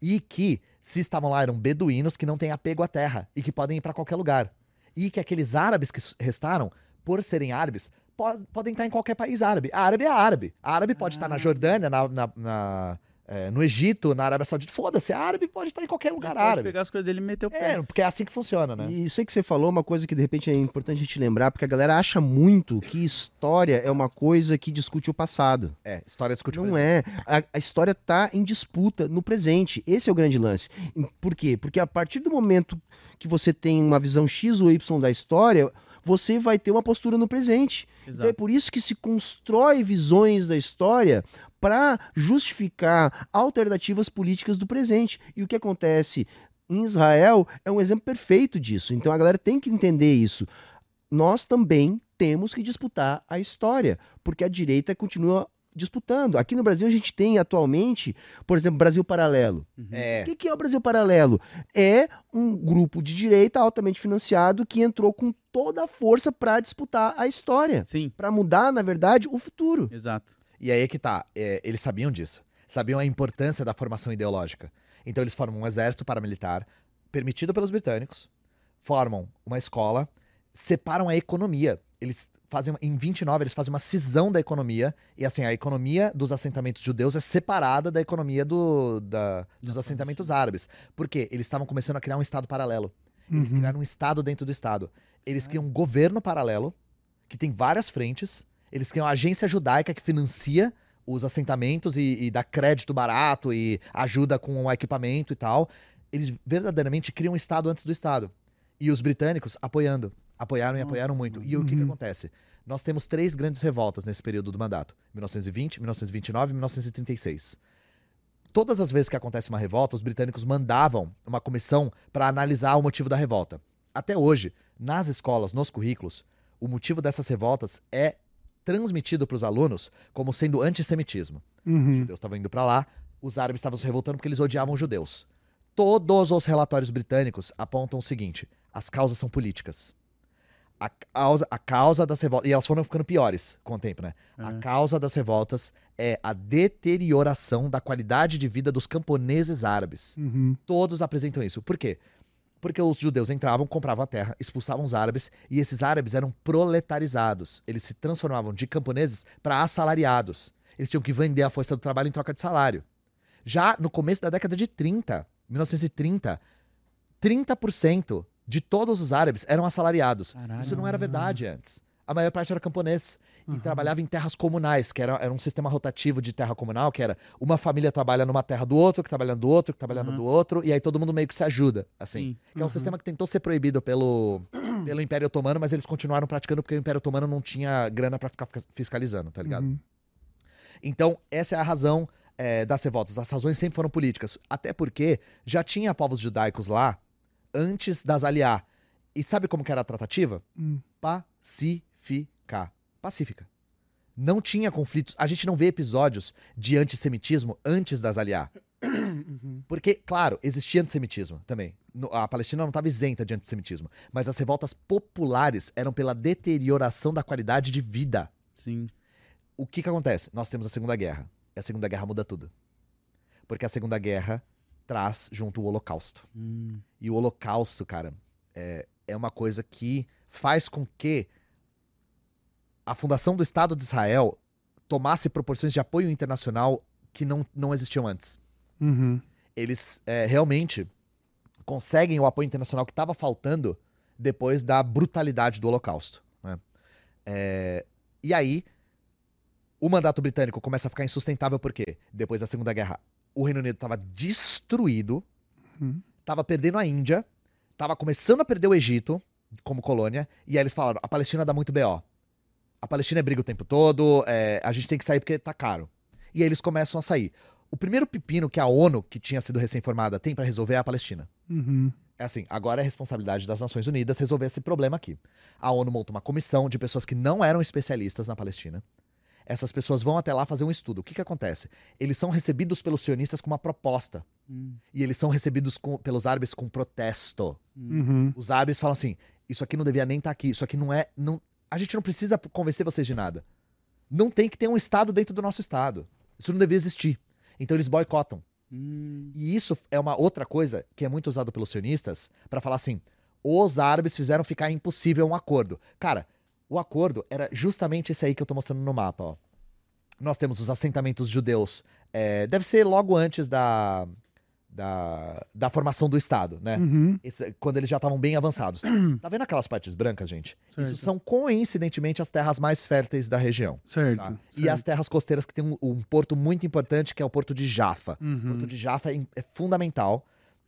E que, se estavam lá, eram beduínos que não têm apego à terra e que podem ir para qualquer lugar. E que aqueles árabes que restaram, por serem árabes, po- podem estar em qualquer país árabe. A árabe é árabe. A árabe pode estar na Jordânia, na, na- na, eh, no Egito, na Arábia Saudita. Foda-se, árabe pode estar em qualquer lugar Pode árabe. pegar as coisas dele e meter o pé. É, porque é assim que funciona, né? E isso aí que você falou, é uma coisa que de repente é importante a gente lembrar, porque a galera acha muito que história é uma coisa que discute o passado. É, história discute Não é. A, a história está em disputa no presente. Esse é o grande lance. Por quê? Porque a partir do momento que você tem uma visão X ou Y da história, você vai ter uma postura no presente. Então é por isso que se constrói visões da história para justificar alternativas políticas do presente. E o que acontece em Israel é um exemplo perfeito disso. Então a galera tem que entender isso. Nós também temos que disputar a história, porque a direita continua disputando. Aqui no Brasil a gente tem atualmente, por exemplo, Brasil Paralelo. É. O que, que é o Brasil Paralelo? É um grupo de direita altamente financiado que entrou com toda a força para disputar a história, Sim, para mudar, na verdade, o futuro. exato. E aí é que tá. é, eles sabiam disso. Sabiam a importância da formação ideológica. Então eles formam um exército paramilitar, permitido pelos britânicos, formam uma escola, separam a economia. Eles fazem. Em 29, eles fazem uma cisão da economia. E assim, a economia dos assentamentos judeus é separada da economia do, da- dos assentamentos árabes. Por quê? Eles estavam começando a criar um Estado paralelo. Eles Uhum. criaram um Estado dentro do Estado. Eles criam um governo paralelo, que tem várias frentes. Eles criam a agência judaica que financia os assentamentos e, e dá crédito barato e ajuda com o equipamento e tal. Eles verdadeiramente criam um Estado antes do Estado. E os britânicos apoiando. Apoiaram e apoiaram muito. E o que, que acontece? Nós temos três grandes revoltas nesse período do mandato: 1920, 1929 e 1936. Todas as vezes que acontece uma revolta, os britânicos mandavam uma comissão para analisar o motivo da revolta. Até hoje, nas escolas, nos currículos, o motivo dessas revoltas é transmitido para os alunos como sendo antissemitismo. Os Uhum. judeus estavam indo para lá, os árabes estavam se revoltando porque eles odiavam os judeus. Todos os relatórios britânicos apontam o seguinte: as causas são políticas. A causa, a causa das revoltas. E elas foram ficando piores com o tempo, né? A É. causa das revoltas é a deterioração da qualidade de vida dos camponeses árabes. Uhum. Todos apresentam isso. Por quê? Porque os judeus entravam, compravam a terra, expulsavam os árabes, e esses árabes eram proletarizados. Eles se transformavam de camponeses para assalariados. Eles tinham que vender a força do trabalho em troca de salário. Já no começo da década de 30, 1930, 30% de todos os árabes eram assalariados. Caralho. Isso não era verdade antes. A maior parte era camponês e trabalhava em terras comunais, que era, era um sistema rotativo de terra comunal, que era uma família trabalha numa terra do outro, que trabalha do outro, que trabalha Uhum. do outro, e aí todo mundo meio que se ajuda, assim. Sim. Que é um sistema que tentou ser proibido pelo, pelo Império Otomano, mas eles continuaram praticando porque o Império Otomano não tinha grana pra ficar fisca- fiscalizando, tá ligado? Uhum. Então, essa é a razão é, das revoltas. As razões sempre foram políticas. Até porque já tinha povos judaicos lá antes das aliar. E sabe como que era a tratativa? Hum. Pacificar. Pacífica. Não tinha conflitos. A gente não vê episódios de antissemitismo antes das aliar. Porque, claro, existia antissemitismo também. A Palestina não estava isenta de antissemitismo. Mas as revoltas populares eram pela deterioração da qualidade de vida Sim. o que que acontece? Nós temos a Segunda Guerra. E a Segunda Guerra muda tudo. Porque a Segunda Guerra traz junto o Holocausto. Hum. E o Holocausto, cara, é, é uma coisa que faz com que a fundação do Estado de Israel tomasse proporções de apoio internacional que não, não existiam antes. Uhum. Eles é, realmente conseguem o apoio internacional que estava faltando depois da brutalidade do Holocausto. né? É, e aí, o mandato britânico começa a ficar insustentável porque, depois da Segunda Guerra, o Reino Unido estava destruído, estava perdendo a Índia, estava começando a perder o Egito, como colônia, e aí eles falaram: a Palestina dá muito BO. A Palestina briga o tempo todo, é, a gente tem que sair porque tá caro. E aí eles começam a sair. O primeiro pepino que a ONU, que tinha sido recém-formada, tem para resolver é a Palestina. Uhum. É assim, agora é responsabilidade das Nações Unidas resolver esse problema aqui. A ONU monta uma comissão de pessoas que não eram especialistas na Palestina. Essas pessoas vão até lá fazer um estudo. O que, que acontece? Eles são recebidos pelos sionistas com uma proposta. Hum, E eles são recebidos com- pelos árabes com protesto. Uhum. Os árabes falam assim: isso aqui não devia nem estar aqui, isso aqui não é. Não, a gente não precisa convencer vocês de nada. Não tem que ter um Estado dentro do nosso Estado. Isso não devia existir. Então eles boicotam. hum. E isso é uma outra coisa que é muito usado pelos sionistas para falar assim: os árabes fizeram ficar impossível um acordo. Cara, o acordo era justamente esse aí que eu tô mostrando no mapa, ó. Nós temos os assentamentos judeus. é, deve ser logo antes da, da, da formação do Estado, né? Uhum. Esse- quando eles já estavam bem avançados. tá vendo aquelas partes brancas, gente? Certo. Isso são coincidentemente as terras mais férteis da região. Certo. tá? E certo. as terras costeiras que tem um, um porto muito importante, que é o porto de Jaffa. O Uhum. Porto de Jaffa é, é fundamental.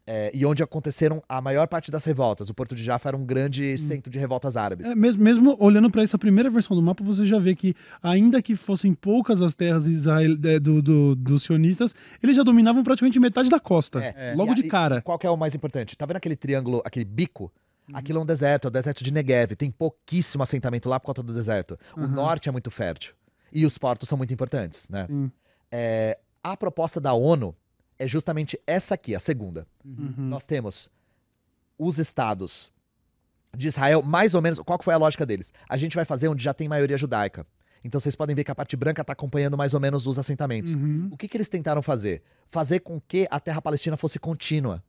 É, e onde aconteceram a maior parte das revoltas. O Porto de Jaffa era um grande centro de revoltas árabes. É, mesmo, mesmo olhando para essa primeira versão do mapa, você já vê que, ainda que fossem poucas as terras israel, é, do, do- dos sionistas, eles já dominavam praticamente metade da costa. É. Logo E a- de e cara. Qual que é o mais importante? Tá vendo aquele triângulo, aquele bico? Aquilo é um deserto, é o deserto de Negev. Tem pouquíssimo assentamento lá por conta do deserto. O Uhum. norte é muito fértil. E os portos são muito importantes, né? Sim. É, a proposta da ONU é justamente essa aqui, a segunda. Uhum. Nós temos os estados de Israel, mais ou menos. Qual foi a lógica deles? A gente vai fazer onde já tem maioria judaica. Então vocês podem ver que a parte branca está acompanhando mais ou menos os assentamentos. Uhum. O que, que eles tentaram fazer? Fazer com que a terra palestina fosse contínua.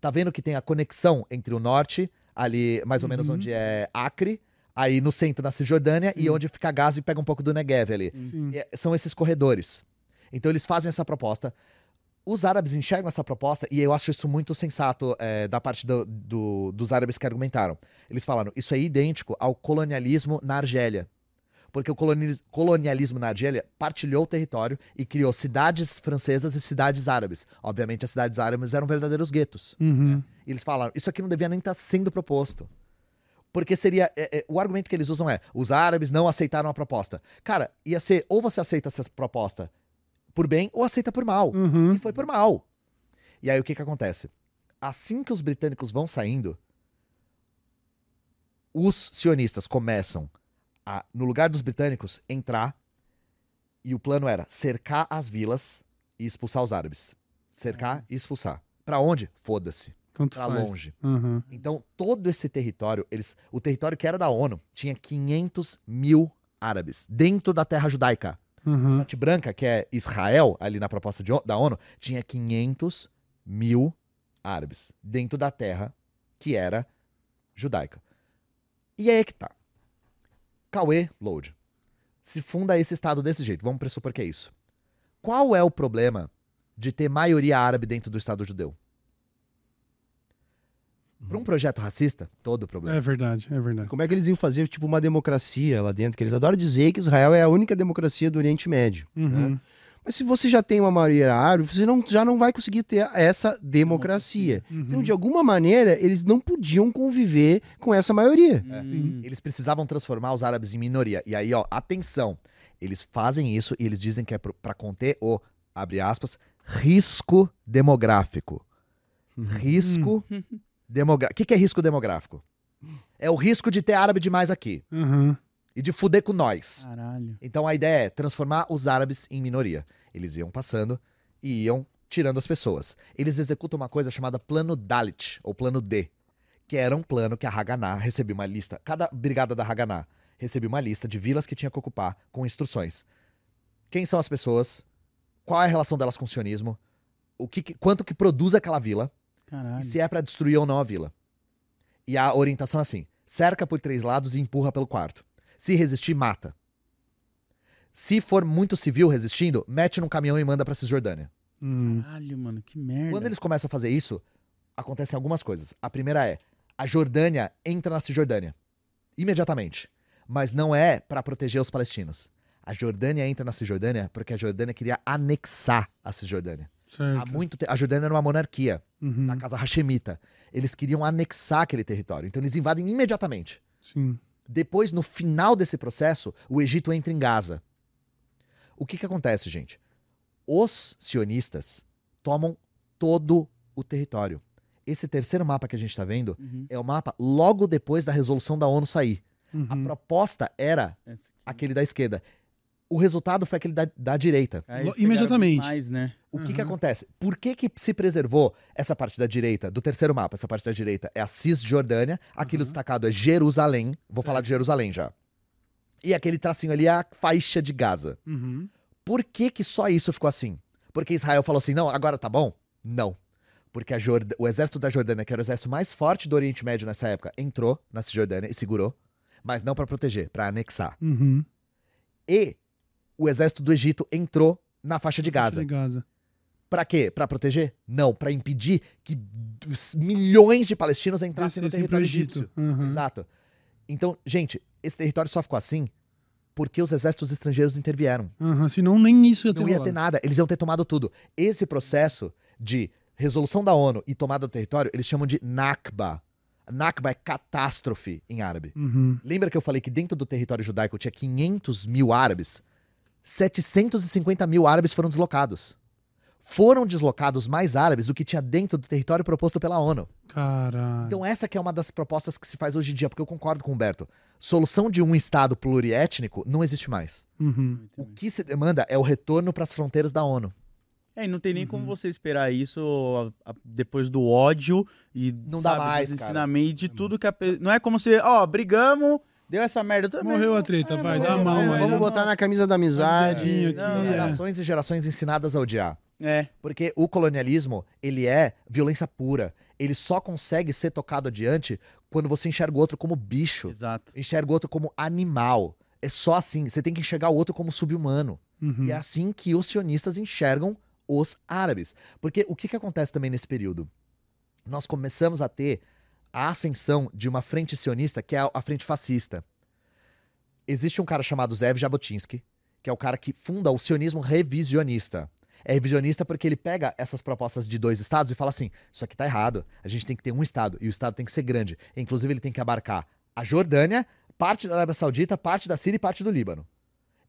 Tá vendo que tem a conexão entre o norte, ali mais ou menos Uhum. onde é Acre, aí no centro na Cisjordânia e onde fica Gaza e pega um pouco do Negev ali. Sim. É, são esses corredores. Então eles fazem essa proposta. Os árabes enxergam essa proposta, e eu acho isso muito sensato é, da parte do- do- dos árabes que argumentaram. Eles falaram: isso é idêntico ao colonialismo na Argélia. Porque o coloni- colonialismo na Argélia partilhou o território e criou cidades francesas e cidades árabes. Obviamente, as cidades árabes eram verdadeiros guetos. Uhum. E eles falaram: isso aqui não devia nem estar sendo proposto. Porque seria. é, é, o argumento que eles usam é: os árabes não aceitaram a proposta. Cara, ia ser ou você aceita essa proposta por bem ou aceita por mal. Uhum. E foi por mal. E aí o que que acontece? Assim que os britânicos vão saindo, os sionistas começam a, no lugar dos britânicos, entrar. E o plano era cercar as vilas e expulsar os árabes. Cercar e expulsar. Pra onde? Foda-se. Tanto Pra faz. longe. Uhum. Então, todo esse território, eles, o território que era da ONU, tinha 500 mil árabes dentro da terra judaica. Uhum. A branca, que é Israel, ali na proposta de da ONU, tinha 500 mil árabes dentro da terra que era judaica. E aí é que tá. Cauê Load. Se funda esse estado desse jeito, vamos pressupor que é isso. Qual é o problema de ter maioria árabe dentro do estado judeu? Para um projeto racista, todo problema. É verdade, é verdade. Como é que eles iam fazer, tipo, uma democracia lá dentro? Que eles adoram dizer que Israel é a única democracia do Oriente Médio. Uhum. né? Mas se você já tem uma maioria árabe, você não, já não vai conseguir ter essa democracia. Uhum. Então, de alguma maneira, eles não podiam conviver com essa maioria. Hum. Eles precisavam transformar os árabes em minoria. E aí, ó, atenção. Eles fazem isso e eles dizem que é pra conter o, abre aspas, risco demográfico. Risco demográfico. O que, que é risco demográfico? É o risco de ter árabe demais aqui Uhum. e de fuder com nós. Caralho. Então a ideia é transformar os árabes em minoria. Eles iam passando e iam tirando as pessoas. Eles executam uma coisa chamada Plano Dalit, ou Plano D, que era um plano que a Haganah recebia uma lista. Cada brigada da Haganah recebia uma lista de vilas que tinha que ocupar com instruções. Quem são as pessoas? Qual é a relação delas com o sionismo? O que, que- quanto que produz aquela vila? Caralho. E se é pra destruir ou não a vila. E a orientação é assim: cerca por três lados e empurra pelo quarto. Se resistir, mata. Se for muito civil resistindo, mete num caminhão e manda pra Cisjordânia. Hum. Caralho, mano, que merda. Quando eles começam a fazer isso, acontecem algumas coisas. A primeira é: a Jordânia entra na Cisjordânia. Imediatamente. Mas não é pra proteger os palestinos. A Jordânia entra na Cisjordânia porque a Jordânia queria anexar a Cisjordânia. Certo. Há muito te- A Jordânia era uma monarquia, Uhum. na casa Hashemita. Eles queriam anexar aquele território, então eles invadem imediatamente. Sim. Depois, no final desse processo, o Egito entra em Gaza. O que que acontece, gente? Os sionistas tomam todo o território. Esse terceiro mapa que a gente está vendo Uhum. é o mapa logo depois da resolução da ONU sair. A Uhum. proposta era aqui. aquele da esquerda. O resultado foi aquele da, da direita. Lo- imediatamente. Mais, né? O que, que Uhum. acontece? Por que, que se preservou essa parte da direita, do terceiro mapa? Essa parte da direita é a Cisjordânia, aquilo Uhum. destacado é Jerusalém. Vou falar de Jerusalém já. E aquele tracinho ali é a faixa de Gaza. Uhum. Por que, que só isso ficou assim? Porque Israel falou assim: não, agora tá bom? Não. Porque a Jord- o exército da Jordânia, que era o exército mais forte do Oriente Médio nessa época, entrou na Cisjordânia e segurou, mas não pra proteger, pra anexar. Uhum. E o exército do Egito entrou na faixa de Gaza. De Gaza. Pra quê? Pra proteger? Não, pra impedir que milhões de palestinos entrassem no território egípcio. Uhum. Exato. Então, gente, esse território só ficou assim porque os exércitos estrangeiros intervieram. Uhum. Senão nem isso ia ter Não ia ter nada, eles iam ter tomado tudo. Esse processo de resolução da ONU e tomada do território, eles chamam de Nakba. Nakba é catástrofe em árabe. Uhum. Lembra que eu falei que dentro do território judaico tinha 500 mil árabes? 750 mil árabes foram deslocados. Foram deslocados mais árabes do que tinha dentro do território proposto pela ONU. Caralho. Então essa que é uma das propostas que se faz hoje em dia, porque eu concordo com o Humberto. Solução de um Estado pluriétnico não existe mais. Uhum. O que se demanda é o retorno para as fronteiras da ONU. É, e não tem nem como Uhum. você esperar isso a- a- depois do ódio e Não dá sabe, mais, dos cara. ensinamentos de tudo que a. Não é como se, ó, brigamos, deu essa merda. também. Morreu a treta, É, vai, dá a mão é, aí. Vamos botar na camisa da amizade. Não, é. Gerações e gerações ensinadas a odiar. É, Porque o colonialismo, ele é violência pura. Ele só consegue ser tocado adiante quando você enxerga o outro como bicho. exato. Enxerga o outro como animal. É só assim. Você tem que enxergar o outro como sub-humano. Uhum. E é assim que os sionistas enxergam os árabes. Porque o que, que acontece também nesse período? Nós começamos a ter a ascensão de uma frente sionista que é a- frente fascista. Existe um cara chamado Zev Jabotinsky, que é o cara que funda o sionismo revisionista. É revisionista porque ele pega essas propostas de dois estados e fala assim: isso aqui tá errado. A gente tem que ter um estado e o estado tem que ser grande. Inclusive, ele tem que abarcar a Jordânia, parte da Arábia Saudita, parte da Síria e parte do Líbano.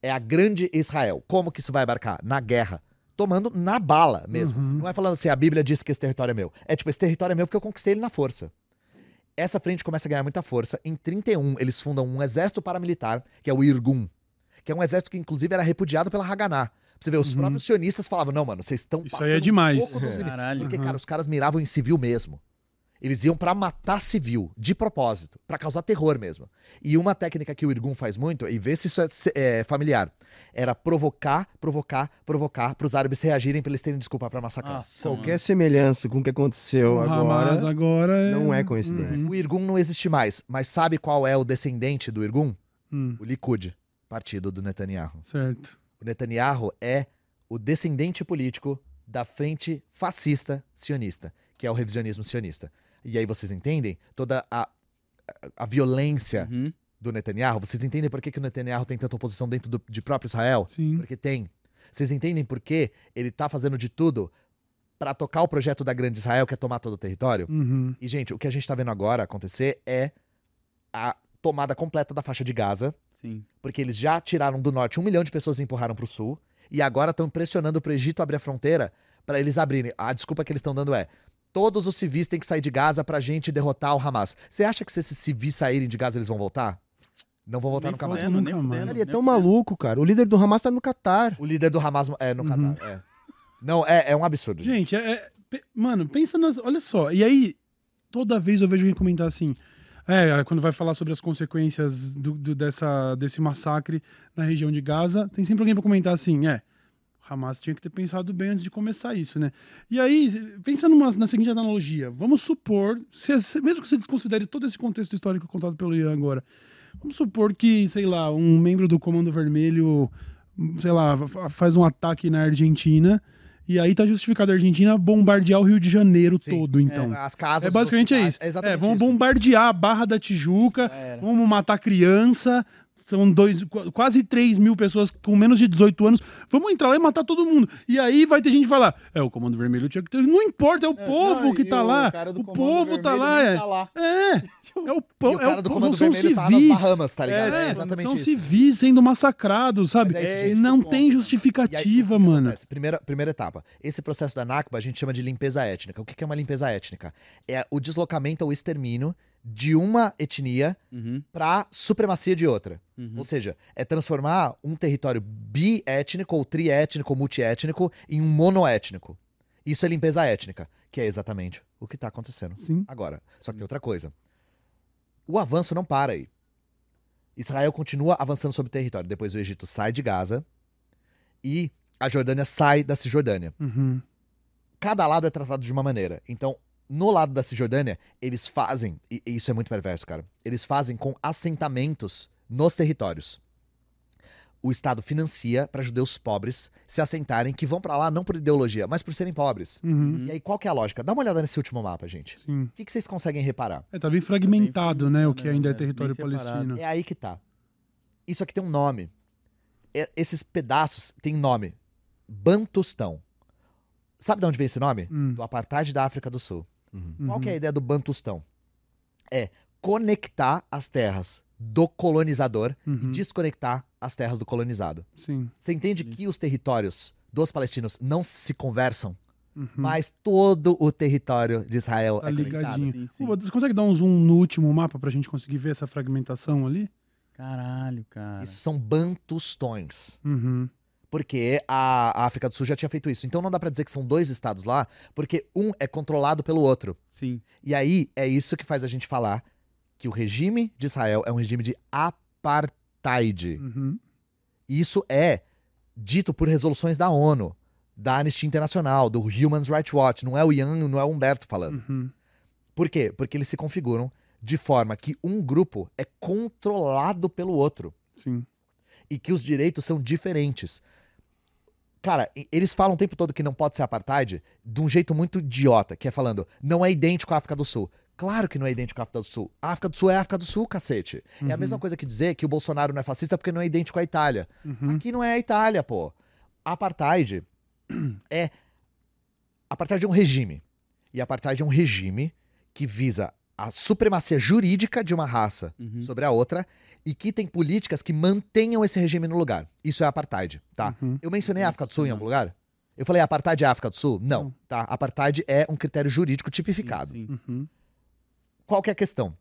É a grande Israel. Como que isso vai abarcar? Na guerra. Tomando na bala mesmo. Uhum. Não é falando assim, a Bíblia diz que esse território é meu. É tipo, esse território é meu porque eu conquistei ele na força. Essa frente começa a ganhar muita força. Em 31, eles fundam um exército paramilitar, que é o Irgun, que é um exército que, inclusive, era repudiado pela Haganá. Pra você ver, os Uhum. próprios sionistas falavam: não, mano, vocês estão Isso aí é demais. dos limites." Caralho. Porque, Uhum. cara, os caras miravam em civil mesmo. Eles iam pra matar civil, de propósito, pra causar terror mesmo. E uma técnica que o Irgun faz muito, e vê se isso é, é familiar, era provocar, provocar, provocar, pros árabes reagirem pra eles terem desculpa pra massacrar. Nossa, Qualquer semelhança com o que aconteceu O agora. Hamas agora é... não é coincidência. Uhum. O Irgun não existe mais, mas sabe qual é o descendente do Irgun? Hum, O Likud, partido do Netanyahu. certo. O Netanyahu é o descendente político da frente fascista sionista, que é o revisionismo sionista. E aí vocês entendem toda a, a, violência Uhum. do Netanyahu? Vocês entendem por que, que o Netanyahu tem tanta oposição dentro do, de próprio Israel? Sim. Porque tem. Vocês entendem por que ele tá fazendo de tudo para tocar o projeto da Grande Israel, que é tomar todo o território? Uhum. E, gente, o que a gente tá vendo agora acontecer é a tomada completa da faixa de Gaza, Sim. porque eles já tiraram do norte um milhão de pessoas e empurraram pro sul, e agora estão pressionando pro Egito abrir a fronteira para eles abrirem. A desculpa que eles estão dando é: todos os civis têm que sair de Gaza pra gente derrotar o Hamas. Você acha que se esses civis saírem de Gaza eles vão voltar? Não vão voltar Nem nunca mais. fudendo, Nunca mais. fudendo, Ele é tão fudendo. maluco, cara. O líder do Hamas tá no Catar. O líder do Hamas é no Uhum. Catar. É. Não, é, é um absurdo. Gente, é, é- pe- mano, pensa nas. Olha só. E aí, toda vez eu vejo alguém comentar assim. É, quando vai falar sobre as consequências do, do- dessa, desse massacre na região de Gaza, tem sempre alguém pra comentar assim, é. Hamas tinha que ter pensado bem antes de começar isso, né? E aí, pensa numa, na seguinte analogia. Vamos supor, se- mesmo que você desconsidere todo esse contexto histórico contado pelo Ian agora, vamos supor que, sei lá, um membro do Comando Vermelho, sei lá, fa- faz um ataque na Argentina e aí tá justificado a Argentina bombardear o Rio de Janeiro Sim. todo, então. As casas. É, basicamente é isso. É exatamente É, vamos isso. bombardear a Barra da Tijuca, era. vamos matar criança, são dois, qu- quase 3 mil pessoas com menos de 18 anos. Vamos entrar lá e matar todo mundo. E aí vai ter gente que falar: é, o Comando Vermelho tinha que ter. Não importa, é o povo Não, que tá o lá. O povo tá lá. É, tá lá. é, é o E povo. o cara é do o povo, Comando são Vermelho tá nas civis. Bahamas, tá ligado? É, É exatamente são isso. civis sendo massacrados, sabe? É isso, gente. não tem né? justificativa, aí, o mano. Primeira, primeira etapa. Esse processo da Nakba a gente chama de limpeza étnica. O que que é uma limpeza étnica? É o deslocamento ou extermínio de uma etnia Uhum, para supremacia de outra. uhum. Ou seja, é transformar um território biétnico ou triétnico ou multiétnico em um monoétnico. Isso é limpeza étnica, que é exatamente o que está acontecendo Sim. agora. Só que tem outra coisa. O avanço não para aí. Israel continua avançando sobre o território. Depois o Egito sai de Gaza e a Jordânia sai da Cisjordânia. Uhum. Cada lado é tratado de uma maneira. Então, no lado da Cisjordânia, eles fazem, e isso é muito perverso, cara, eles fazem com assentamentos nos territórios. O Estado financia para judeus pobres se assentarem, que vão para lá não por ideologia, mas por serem pobres. Uhum. E aí, qual que é a lógica? Dá uma olhada nesse último mapa, gente. Sim. O que, que vocês conseguem reparar? É, tá bem fragmentado, né? O que ainda é É, território palestino. É aí que tá. Isso aqui tem um nome. É- esses pedaços têm nome. Bantustão. Sabe de onde vem esse nome? Hum. Do apartheid da África do Sul. Qual Uhum. que é a ideia do Bantustão? É conectar as terras do colonizador Uhum. e desconectar as terras do colonizado. Sim. Você entende que os territórios dos palestinos não se conversam, Uhum. mas todo o território de Israel Tá é ligadinho. Sim, sim. Pô, você consegue dar um zoom no último mapa pra gente conseguir ver essa fragmentação ali? Caralho, cara. Isso são bantustões. Uhum. Porque a África do Sul já tinha feito isso. Então não dá pra dizer que são dois estados lá, porque um é controlado pelo outro. Sim. E aí é isso que faz a gente falar que o regime de Israel é um regime de apartheid. Uhum. Isso é dito por resoluções da ONU, da Anistia Internacional, do Human Rights Watch. Não é o Ian, não é o Humberto falando. Uhum. Por quê? Porque eles se configuram de forma que um grupo é controlado pelo outro Sim. e que os direitos são diferentes. Cara, eles falam o tempo todo que não pode ser apartheid de um jeito muito idiota, que é falando, não é idêntico à África do Sul. Claro que não é idêntico à África do Sul. A África do Sul é a África do Sul, cacete. É a mesma coisa que dizer que o Bolsonaro não é fascista porque não é idêntico à Itália. Uhum. Aqui não é a Itália, pô. Apartheid é. Apartheid é um regime. E apartheid é um regime que visa a supremacia jurídica de uma raça Uhum. sobre a outra e que tem políticas que mantenham esse regime no lugar. Isso é apartheid, tá? Uhum. Eu mencionei a África do Sul em algum lugar? Eu falei apartheid é a África do Sul? Não, Não. tá? Apartheid é um critério jurídico tipificado. Sim, sim. Uhum. Qual que é a questão?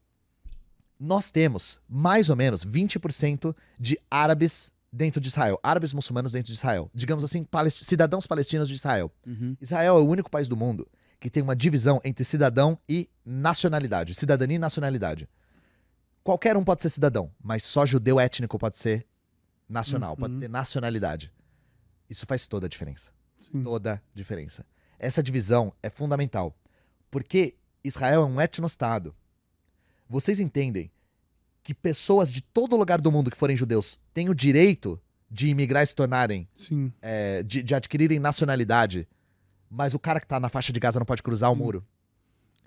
Nós temos mais ou menos 20% de árabes dentro de Israel, árabes muçulmanos dentro de Israel. Digamos assim, palest- cidadãos palestinos de Israel. Uhum. Israel é o único país do mundo que tem uma divisão entre cidadão e nacionalidade, cidadania e nacionalidade. Qualquer um pode ser cidadão, mas só judeu étnico pode ser nacional, pode Uhum. ter nacionalidade. Isso faz toda a diferença. Sim. Toda a diferença. Essa divisão é fundamental, porque Israel é um etnostado. Vocês entendem que pessoas de todo lugar do mundo que forem judeus têm o direito de imigrar e se tornarem é, de, de adquirirem nacionalidade, mas o cara que tá na faixa de Gaza não pode cruzar o muro.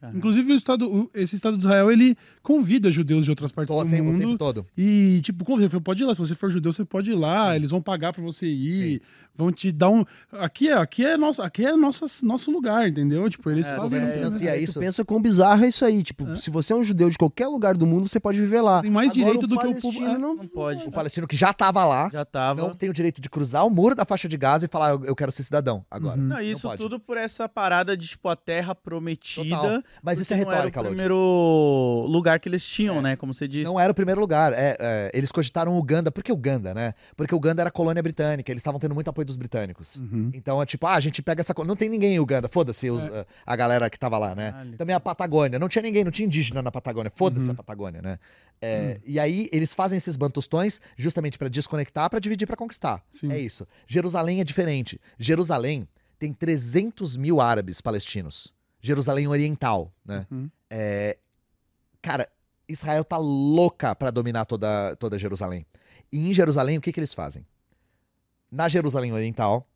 Caralho. Inclusive, o estado, esse Estado de Israel, ele convida judeus de outras partes Tô do assim o tempo mundo. todo. E, tipo, convida, pode ir lá. Se você for judeu, você pode ir lá. Eles vão pagar pra você ir. Vão te dar um. Aqui é, aqui é, nosso, aqui é nossa, nosso lugar, entendeu? Tipo, eles É, fazem. isso, né? financia Aí isso. Pensa quão bizarro é isso aí. Tipo, se você é um judeu de qualquer lugar do mundo, você pode viver lá. Tem mais Agora, direito do que o povo. palestino é. Não, Não pode. O palestino que já tava lá Já tava. não tem o direito de cruzar o muro da faixa de Gaza e falar, eu, eu quero ser cidadão agora. Uhum. Não, isso pode. tudo por essa parada de, tipo, a terra prometida. Total. Mas isso é porque não era retórica, o Lodi. primeiro lugar que eles tinham, né? Como você disse. Não era o primeiro lugar. É, é, eles cogitaram Uganda. Por que Uganda, né? Porque Uganda era colônia britânica. Eles estavam tendo muito apoio dos britânicos. Uhum. Então é tipo, ah, a gente pega essa. Não tem ninguém em Uganda. Foda-se os- a- galera que tava lá, né? Caralho. Também a Patagônia. Não tinha ninguém, não tinha indígena na Patagônia. Foda-se Uhum. a Patagônia, né? É, E aí eles fazem esses bantustões justamente pra desconectar, pra dividir, pra conquistar. Sim. É isso. Jerusalém é diferente. Jerusalém tem 300 mil árabes palestinos. Jerusalém Oriental, né? Uhum. É, cara, Israel tá louca pra dominar toda, toda Jerusalém. E em Jerusalém, o que, que eles fazem? Na Jerusalém Oriental,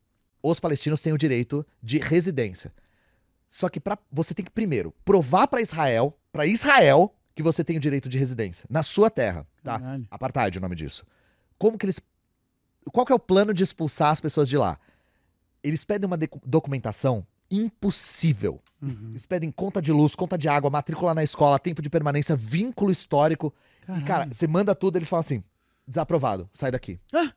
os palestinos têm o direito de residência. Só que pra, você tem que primeiro provar pra Israel, pra Israel, que você tem o direito de residência. Na sua terra, tá? Caralho. Apartheid é o nome disso. Como que eles. Qual que é o plano de expulsar as pessoas de lá? Eles pedem uma documentação impossível. Uhum. Eles pedem conta de luz, conta de água, matrícula na escola, tempo de permanência, vínculo histórico. E, cara, você manda tudo, eles falam assim: desaprovado, sai daqui. Ah!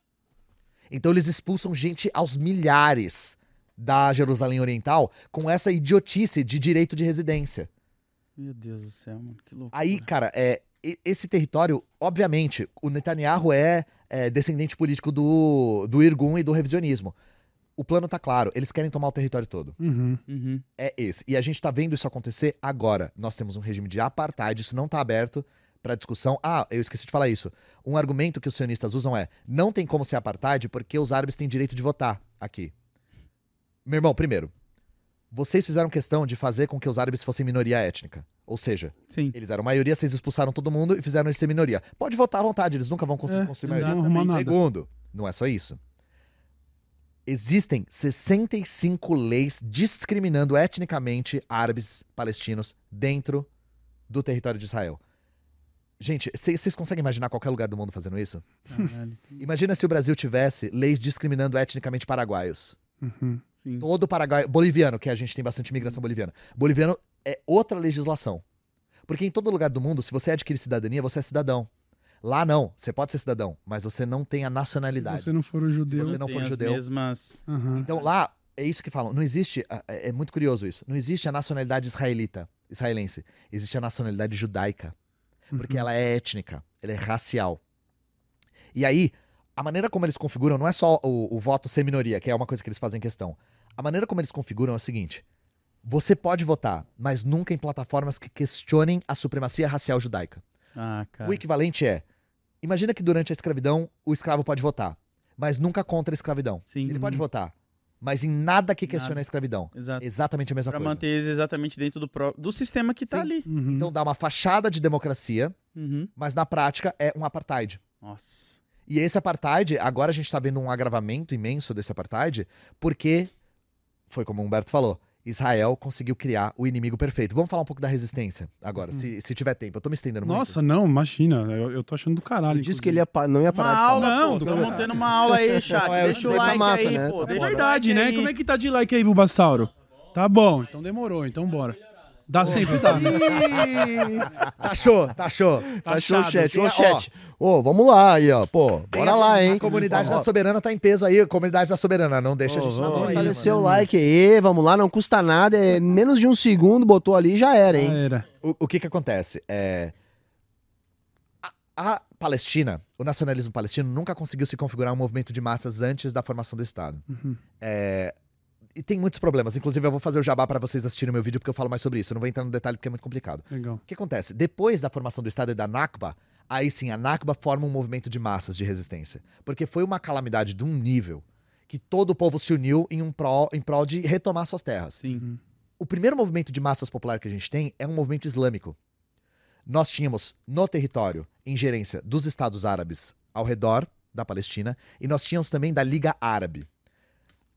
Então eles expulsam gente aos milhares da Jerusalém Oriental com essa idiotice de direito de residência. Meu Deus do céu, mano. Que louco. Aí, cara, é, esse território, obviamente, o Netanyahu é, é, descendente político do, do Irgun e do revisionismo. O plano tá claro, eles querem tomar o território todo. Uhum. Uhum. É esse. E a gente tá vendo isso acontecer agora. Nós temos um regime de apartheid, isso não tá aberto pra discussão. Ah, eu esqueci de falar isso. Um argumento que os sionistas usam é: não tem como ser apartheid porque os árabes têm direito de votar aqui. Meu irmão, primeiro, vocês fizeram questão de fazer com que os árabes fossem minoria étnica. Ou seja, Sim. eles eram maioria, vocês expulsaram todo mundo e fizeram eles ser minoria. Pode votar à vontade, eles nunca vão conseguir É, construir maioria. não. Segundo, não é só isso. Existem 65 leis discriminando etnicamente árabes palestinos dentro do território de Israel. Gente, cê- vocês conseguem imaginar qualquer lugar do mundo fazendo isso? Caralho. Imagina se o Brasil tivesse leis discriminando etnicamente paraguaios. Uhum. Sim. Todo paraguaio. Boliviano, que a gente tem bastante imigração boliviana. Boliviano é outra legislação. Porque em todo lugar do mundo, se você adquire cidadania, você é cidadão. Lá não, você pode ser cidadão, mas você não tem a Se nacionalidade. você não for o judeu. você não Tem for as judeu. mesmas... Aham. Então lá, é isso que falam. Não existe. É é muito curioso isso. Não existe a nacionalidade israelita, israelense. Existe a nacionalidade judaica. Porque Uhum. ela é étnica, ela é racial. E aí, a maneira como eles configuram não é só o, o voto ser minoria, que é uma coisa que eles fazem questão. A maneira como eles configuram é o seguinte: você pode votar, mas nunca em plataformas que questionem a supremacia racial judaica. Ah, cara. O equivalente é: imagina que durante a escravidão o escravo pode votar, mas nunca contra a escravidão. Sim. Ele pode Uhum. votar, mas em nada que questione Nada. a escravidão. Exato. Exatamente a mesma Pra coisa. manter eles exatamente dentro do, pró- do sistema que tá Sim. ali. Uhum. Então dá uma fachada de democracia, Uhum. mas na prática é um apartheid. Nossa. E esse apartheid, agora a gente tá vendo um agravamento imenso desse apartheid, porque, foi como o Humberto falou, Israel conseguiu criar o inimigo perfeito. Vamos falar um pouco da resistência agora, se, se tiver tempo. Eu tô me estendendo muito. Nossa, não, imagina. Eu, eu tô achando do caralho. Ele disse que ele ia pa- não ia Uma parar de aula, falar. Não, pô. do Tamo cara- tendo uma aula aí, chat. Não, é, Deixa o tá like massa, aí, né? pô. Tá Deixa É verdade, like né? aí. Como é que tá de like aí, Bulbasauro? Tá bom, então demorou, então bora. Dá sempre dá. Tá show, tá show. Tá show, Achado. chat. A- chat. Ô, vamos lá aí, ó. Pô, bora lá, hein? A comunidade da Soberana tá em peso aí. Comunidade da Soberana, não deixa a gente na Vamos mão mano. o like aí, vamos lá, não custa nada, é menos de um segundo, botou ali e já era, hein? Já era. O, o que que acontece? É... A, a Palestina, o nacionalismo palestino, nunca conseguiu se configurar um movimento de massas antes da formação do Estado. Uhum. É, E tem muitos problemas. Inclusive, eu vou fazer o jabá para vocês assistirem o meu vídeo, porque eu falo mais sobre isso. Eu não vou entrar no detalhe porque é muito complicado. Legal. O que acontece? Depois da formação do Estado e da Nakba, aí sim, a Nakba forma um movimento de massas de resistência. Porque foi uma calamidade de um nível que todo o povo se uniu em, um pró, em prol de retomar suas terras. Sim. O primeiro movimento de massas popular que a gente tem é um movimento islâmico. Nós tínhamos no território ingerência dos Estados Árabes ao redor da Palestina e nós tínhamos também da Liga Árabe.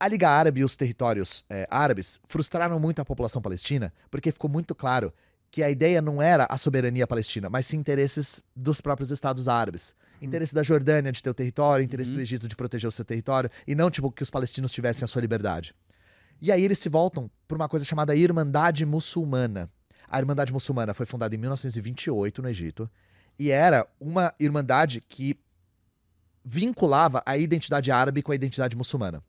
A Liga Árabe e os territórios eh, árabes frustraram muito a população palestina porque ficou muito claro que a ideia não era a soberania palestina, mas sim interesses dos próprios Estados Árabes. Interesse da Jordânia de ter o território, interesse Uhum. do Egito de proteger o seu território e não tipo que os palestinos tivessem a sua liberdade. E aí eles se voltam por uma coisa chamada Irmandade Muçulmana. A Irmandade Muçulmana foi fundada em 1928 no Egito e era uma irmandade que vinculava a identidade árabe com a identidade muçulmana.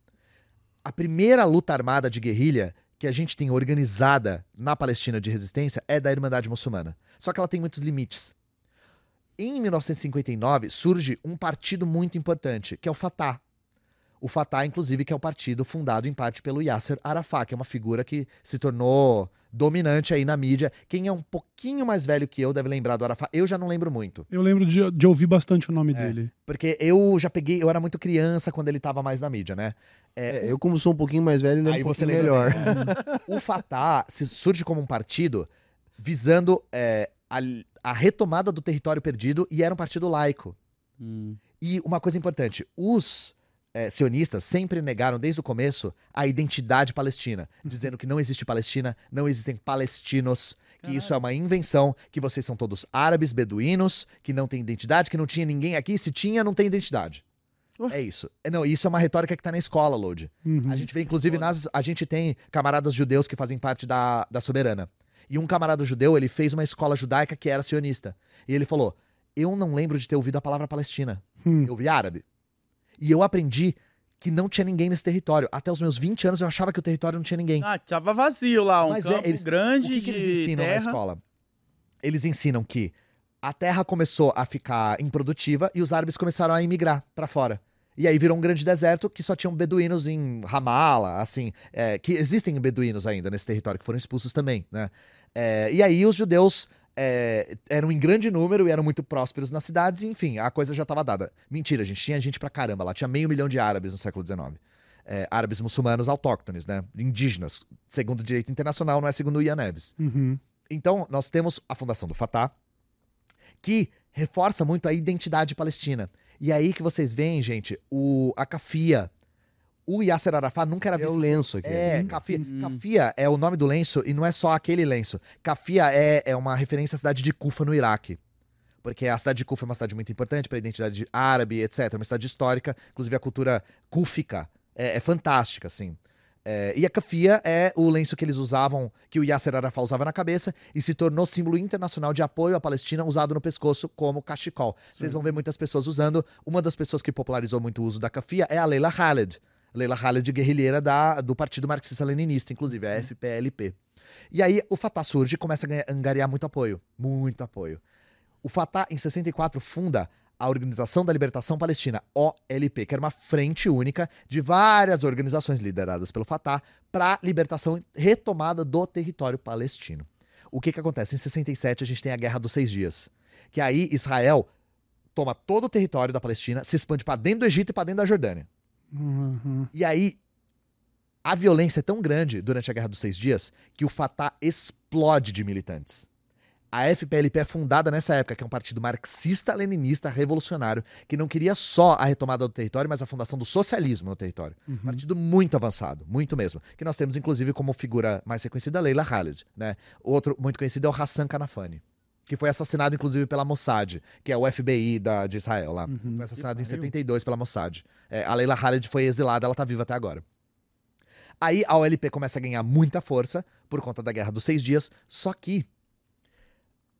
A primeira luta armada de guerrilha que a gente tem organizada na Palestina de resistência é da Irmandade Muçulmana. Só que ela tem muitos limites. Em 1959 surge um partido muito importante, que é o Fatah. O Fatah, inclusive, que é o partido fundado em parte pelo Yasser Arafat, que é uma figura que se tornou dominante aí na mídia. Quem é um pouquinho mais velho que eu deve lembrar do Arafat. Eu já não lembro muito. Eu lembro de, de ouvir bastante o nome É. dele. Porque eu já peguei, eu era muito criança quando ele tava mais na mídia, né? É, eu, como sou um pouquinho mais velho, lembro Aí um você lembra melhor. O Fatah se- surge como um partido visando é, a, a retomada do território perdido e era um partido laico. Hum. E uma coisa importante, os eh, sionistas sempre negaram desde o começo a identidade palestina, dizendo que não existe Palestina, não existem palestinos, que isso é uma invenção, que vocês são todos árabes, beduínos, que não tem identidade, que não tinha ninguém aqui, se tinha, não tem identidade. É isso. É, Não, isso é uma retórica que tá na escola, Lode. Uhum. A gente vê, inclusive, nas, a gente tem camaradas judeus que fazem parte da, da Soberana. E um camarada judeu, ele fez uma escola judaica que era sionista. E ele falou: Eu não lembro de ter ouvido a palavra Palestina. Hum. Eu ouvi árabe. E eu aprendi que não tinha ninguém nesse território. Até os meus 20 anos eu achava que o território não tinha ninguém. Ah, tava vazio lá, um Mas é, campo eles- grande o que, que de eles ensinam terra. na escola? Eles ensinam que a terra começou a ficar improdutiva e os árabes começaram a imigrar pra fora. E aí virou um grande deserto que só tinham beduínos em Ramala, assim, é, que existem beduínos ainda nesse território, que foram expulsos também, né? É, e aí os judeus é, eram em grande número e eram muito prósperos nas cidades, e enfim, a coisa já estava dada. Mentira, gente, tinha gente pra caramba lá, tinha meio milhão de árabes no século XIX. É, árabes muçulmanos autóctones, né? Indígenas, segundo o direito internacional, não é segundo o Ian Neves. Uhum. Então, nós temos a fundação do Fatah, que reforça muito a identidade palestina. E aí que vocês veem, gente, o, a Cafia. O Yasser Arafat nunca era É o visto. lenço aqui. É, Cafia. Hum. Cafia é o nome do lenço e não é só aquele lenço. Cafia é, é uma referência à cidade de Kufa, no Iraque. Porque a cidade de Kufa é uma cidade muito importante para a identidade árabe, etc. Uma cidade histórica, inclusive a cultura cúfica é, é fantástica, assim. É, e a cafia é o lenço que eles usavam, que o Yasser Arafat usava na cabeça, e se tornou símbolo internacional de apoio à Palestina, usado no pescoço como cachecol. Vocês vão ver muitas pessoas usando. Uma das pessoas que popularizou muito o uso da cafia é a Leila Khaled. Leila Khaled, guerrilheira da, do Partido Marxista-Leninista, inclusive, a FPLP. E aí o Fatah surge e começa a angariar muito apoio. Muito apoio. O Fatah, em 64, funda a Organização da Libertação Palestina, OLP, que era uma frente única de várias organizações lideradas pelo Fatah para libertação e retomada do território palestino. O que, que acontece? Em 67, a gente tem a Guerra dos Seis Dias. Que aí Israel toma todo o território da Palestina, se expande para dentro do Egito e para dentro da Jordânia. Uhum. E aí, a violência é tão grande durante a Guerra dos Seis Dias que o Fatah explode de militantes. A FPLP é fundada nessa época, que é um partido marxista-leninista revolucionário, que não queria só a retomada do território, mas a fundação do socialismo no território. Uhum. Partido muito avançado, muito mesmo. Que nós temos, inclusive, como figura mais reconhecida, a Leila Khaled. Né? Outro muito conhecido é o Hassan Kanafani, que foi assassinado, inclusive, pela Mossad, que é o FBI da, de Israel lá. Uhum. Foi assassinado em Que pariu. 72 pela Mossad. É, a Leila Khaled foi exilada, ela tá viva até agora. Aí a OLP começa a ganhar muita força por conta da Guerra dos Seis Dias, só que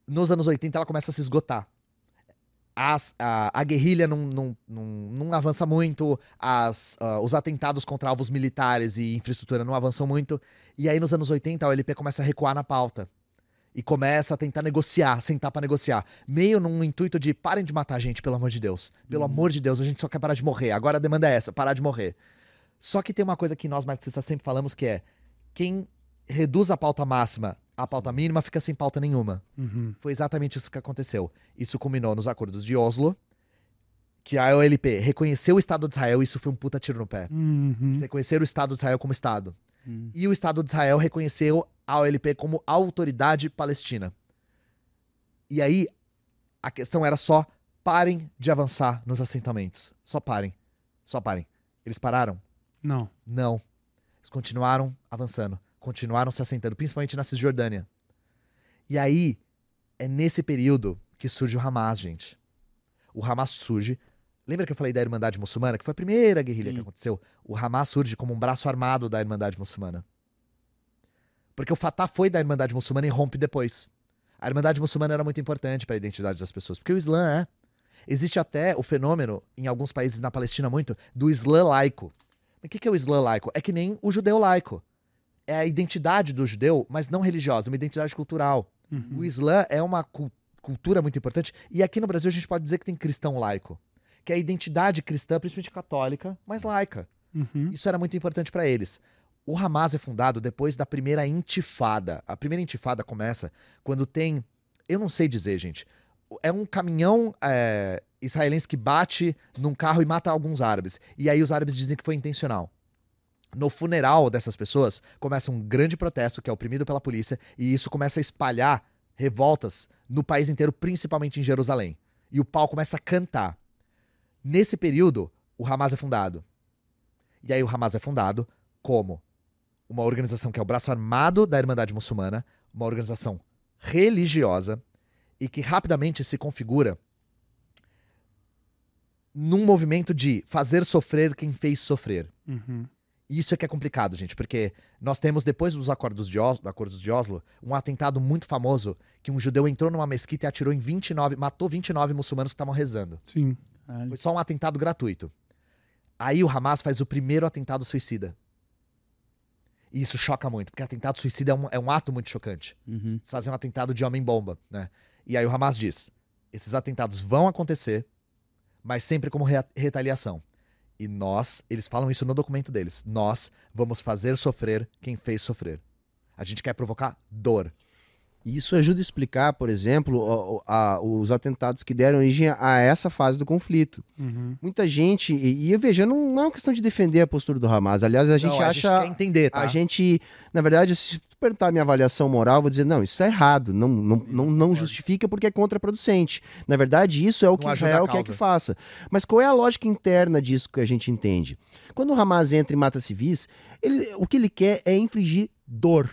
nos anos 80 ela começa a se esgotar. As- a, a guerrilha não, não, não, não avança muito, as, ah, os atentados contra alvos militares e infraestrutura não avançam muito, e aí nos anos 80 a OLP começa a recuar na pauta. E começa a tentar negociar, sentar pra negociar. Meio num intuito de parem de matar a gente, pelo amor de Deus. Pelo amor de Deus, a gente só quer parar de morrer. Agora a demanda é essa, parar de morrer. Só que tem uma coisa que nós marxistas sempre falamos que é: quem reduz a pauta máxima à pauta mínima fica sem pauta nenhuma. Uhum. Foi exatamente isso que aconteceu. Isso culminou nos acordos de Oslo, que a OLP reconheceu o Estado de Israel, e isso foi um puta tiro no pé. Uhum. Eles reconheceram o Estado de Israel como Estado. Hum. E o Estado de Israel reconheceu a OLP como autoridade palestina. E aí, a questão era só parem de avançar nos assentamentos. Só parem. Só parem. Eles pararam? Não. Não. Eles continuaram avançando. Continuaram se assentando, principalmente na Cisjordânia. E aí, é nesse período que surge o Hamas, gente. O Hamas surge. Lembra que eu falei da Irmandade Muçulmana, que foi a primeira guerrilha Sim. que aconteceu? O Hamas surge como um braço armado da Irmandade Muçulmana. Porque o Fatah foi da Irmandade Muçulmana e rompe depois. A Irmandade Muçulmana era muito importante para a identidade das pessoas, porque o Islã é. Existe até o fenômeno, em alguns países na Palestina muito, do Islã laico. O que é o Islã laico? É que nem o judeu laico. É a identidade do judeu, mas não religiosa, uma identidade cultural. Uhum. O Islã é uma cu- cultura muito importante. E aqui no Brasil a gente pode dizer que tem cristão laico. Que é a identidade cristã, principalmente católica, mas laica. Uhum. Isso era muito importante para eles. O Hamas é fundado depois da primeira intifada. A primeira intifada começa quando tem. Eu não sei dizer, gente. É um caminhão é, israelense que bate num carro e mata alguns árabes. E aí os árabes dizem que foi intencional. No funeral dessas pessoas, começa um grande protesto que é oprimido pela polícia, e isso começa a espalhar revoltas no país inteiro, principalmente em Jerusalém. E o pau começa a cantar. Nesse período, o Hamas é fundado. E aí o Hamas é fundado como uma organização que é o braço armado da Irmandade Muçulmana, uma organização religiosa e que rapidamente se configura num movimento de fazer sofrer quem fez sofrer. Uhum. Isso é que é complicado, gente, porque nós temos, depois dos acordos de Oslo, acordos de Oslo, um atentado muito famoso que um judeu entrou numa mesquita e atirou em 29, matou 29 muçulmanos que estavam rezando. Sim. Foi só um atentado gratuito. Aí o Hamas faz o primeiro atentado suicida. E isso choca muito, porque atentado suicida é um, é um ato muito chocante. Uhum. Eles fazem um atentado de homem-bomba, né? E aí o Hamas diz: esses atentados vão acontecer, mas sempre como rea- retaliação. E nós, eles falam isso no documento deles, nós vamos fazer sofrer quem fez sofrer. A gente quer provocar dor. E isso ajuda a explicar, por exemplo, o- a- os atentados que deram origem a essa fase do conflito. Uhum. Muita gente, e, e eu vejo, não, não é uma questão de defender a postura do Hamas. Aliás, a gente Não, acha. A gente quer entender, tá? A gente, na verdade, se tu perguntar a minha avaliação moral, eu vou dizer, não, isso é errado, não, não, não, não justifica porque é contraproducente. Na verdade, isso é o que Israel a quer que faça. Mas qual é a lógica interna disso que a gente entende? Quando o Hamas entra e mata civis, ele, o que ele quer é infligir dor.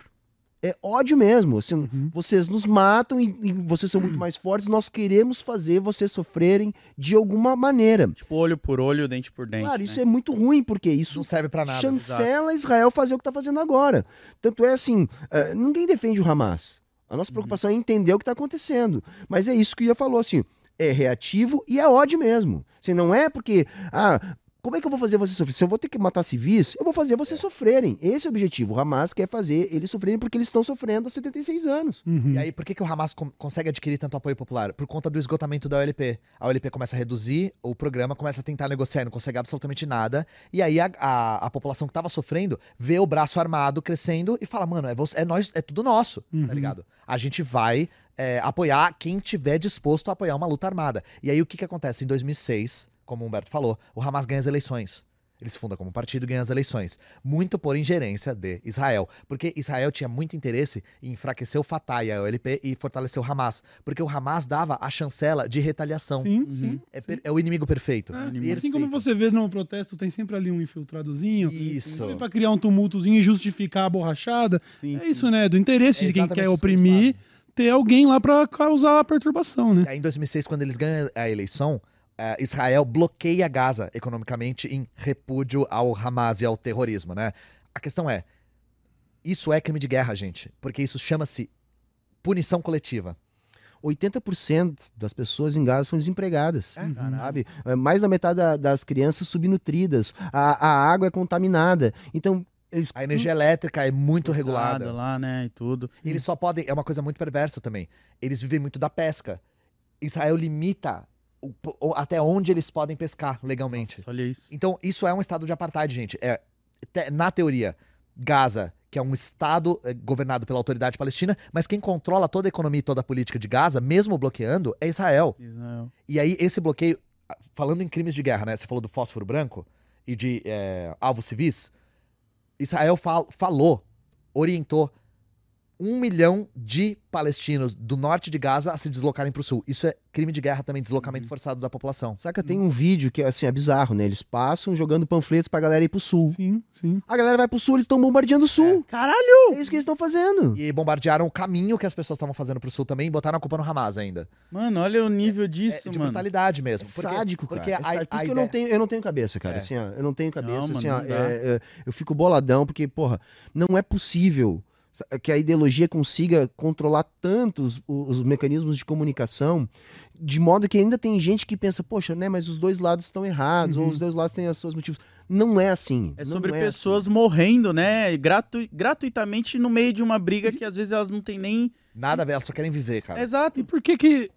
É ódio mesmo. Assim, Uhum. Vocês nos matam e, e vocês são muito mais fortes, nós queremos fazer vocês sofrerem de alguma maneira. Tipo, olho por olho, dente por dente. Claro, né? isso é muito ruim, porque isso Não serve pra nada. chancela Israel fazer o que está fazendo agora. Tanto é assim, eh, ninguém defende o Hamas. A nossa preocupação é entender o que está acontecendo. Mas é isso que o Ia falou, assim, é reativo e é ódio mesmo. Assim, não é porque, ah, como é que eu vou fazer você sofrer? Se eu vou ter que matar civis, eu vou fazer vocês sofrerem. Esse é o objetivo. O Hamas quer fazer eles sofrerem porque eles estão sofrendo há 76 anos. Uhum. E aí, por que, que o Hamas com- consegue adquirir tanto apoio popular? Por conta do esgotamento da OLP. A OLP começa a reduzir o programa, começa a tentar negociar e não consegue absolutamente nada. E aí a, a, a população que tava sofrendo vê o braço armado crescendo e fala: mano, é, você- é nós, é tudo nosso, Uhum. tá ligado? A gente vai é, apoiar quem tiver disposto a apoiar uma luta armada. E aí o que, que acontece? Em 2006, como o Humberto falou, o Hamas ganha as eleições. Eles fundam como partido e ganham as eleições. Muito por ingerência de Israel. Porque Israel tinha muito interesse em enfraquecer o Fatah e a OLP e fortalecer o Hamas. Porque o Hamas dava a chancela de retaliação. Sim, Uhum. sim. É, per- é o inimigo perfeito. É, inimigo assim como você vê no protesto, tem sempre ali um infiltradozinho. Isso. Pra criar um tumultozinho e justificar a borrachada. Sim, É sim. isso, né? Do interesse É de quem quer oprimir, ter alguém lá pra causar a perturbação, né? Aí, em 2006, quando eles ganham a eleição, Israel bloqueia Gaza economicamente em repúdio ao Hamas e ao terrorismo, né? A questão é, isso é crime de guerra, gente, porque isso chama-se punição coletiva. 80% das pessoas em Gaza são desempregadas. É, caralho. sabe? É, Mais da metade da- das crianças subnutridas. A, a água é contaminada. Então, eles. A energia elétrica é muito regulada. Nada lá, né? E tudo. E Eles só podem. É uma coisa muito perversa também. Eles vivem muito da pesca. Israel limita o- o- até onde eles podem pescar legalmente. Nossa, olha isso. Então, isso é um estado de apartheid, gente. É, te- na teoria, Gaza, que é um estado eh, governado pela autoridade palestina, mas quem controla toda a economia e toda a política de Gaza, mesmo bloqueando, é Israel. Israel. E aí, esse bloqueio, falando em crimes de guerra, né? Você falou do fósforo branco e de eh, alvos civis. Israel fal- falou, orientou um milhão de palestinos do norte de Gaza a se deslocarem para o sul. Isso é crime de guerra também, deslocamento forçado da população. Saca, tem um vídeo que assim, é bizarro, né? Eles passam jogando panfletos pra galera ir pro sul. Sim, sim. A galera vai pro sul, eles estão bombardeando o sul. Caralho! É isso que eles estão fazendo. E bombardearam o caminho que as pessoas estavam fazendo pro sul também e botaram a culpa no Hamas ainda. Mano, olha o nível disso, É de mano. brutalidade mesmo. É porque, sádico, cara. Porque é a, sádico. Por a isso que eu não, tenho, eu não tenho cabeça, cara. É. Assim, ó, eu não tenho cabeça. Não, assim, mano, ó, é, é, eu fico boladão porque, porra, não é possível que a ideologia consiga controlar tanto os, os mecanismos de comunicação, de modo que ainda tem gente que pensa, poxa, né, mas os dois lados estão errados, ou Uhum. os dois lados têm os seus motivos. Não é assim. É não sobre é pessoas morrendo, né? Gratu... Gratuitamente no meio de uma briga que às vezes elas não têm nem. Nada a ver, elas só querem viver, cara. Exato. E por que que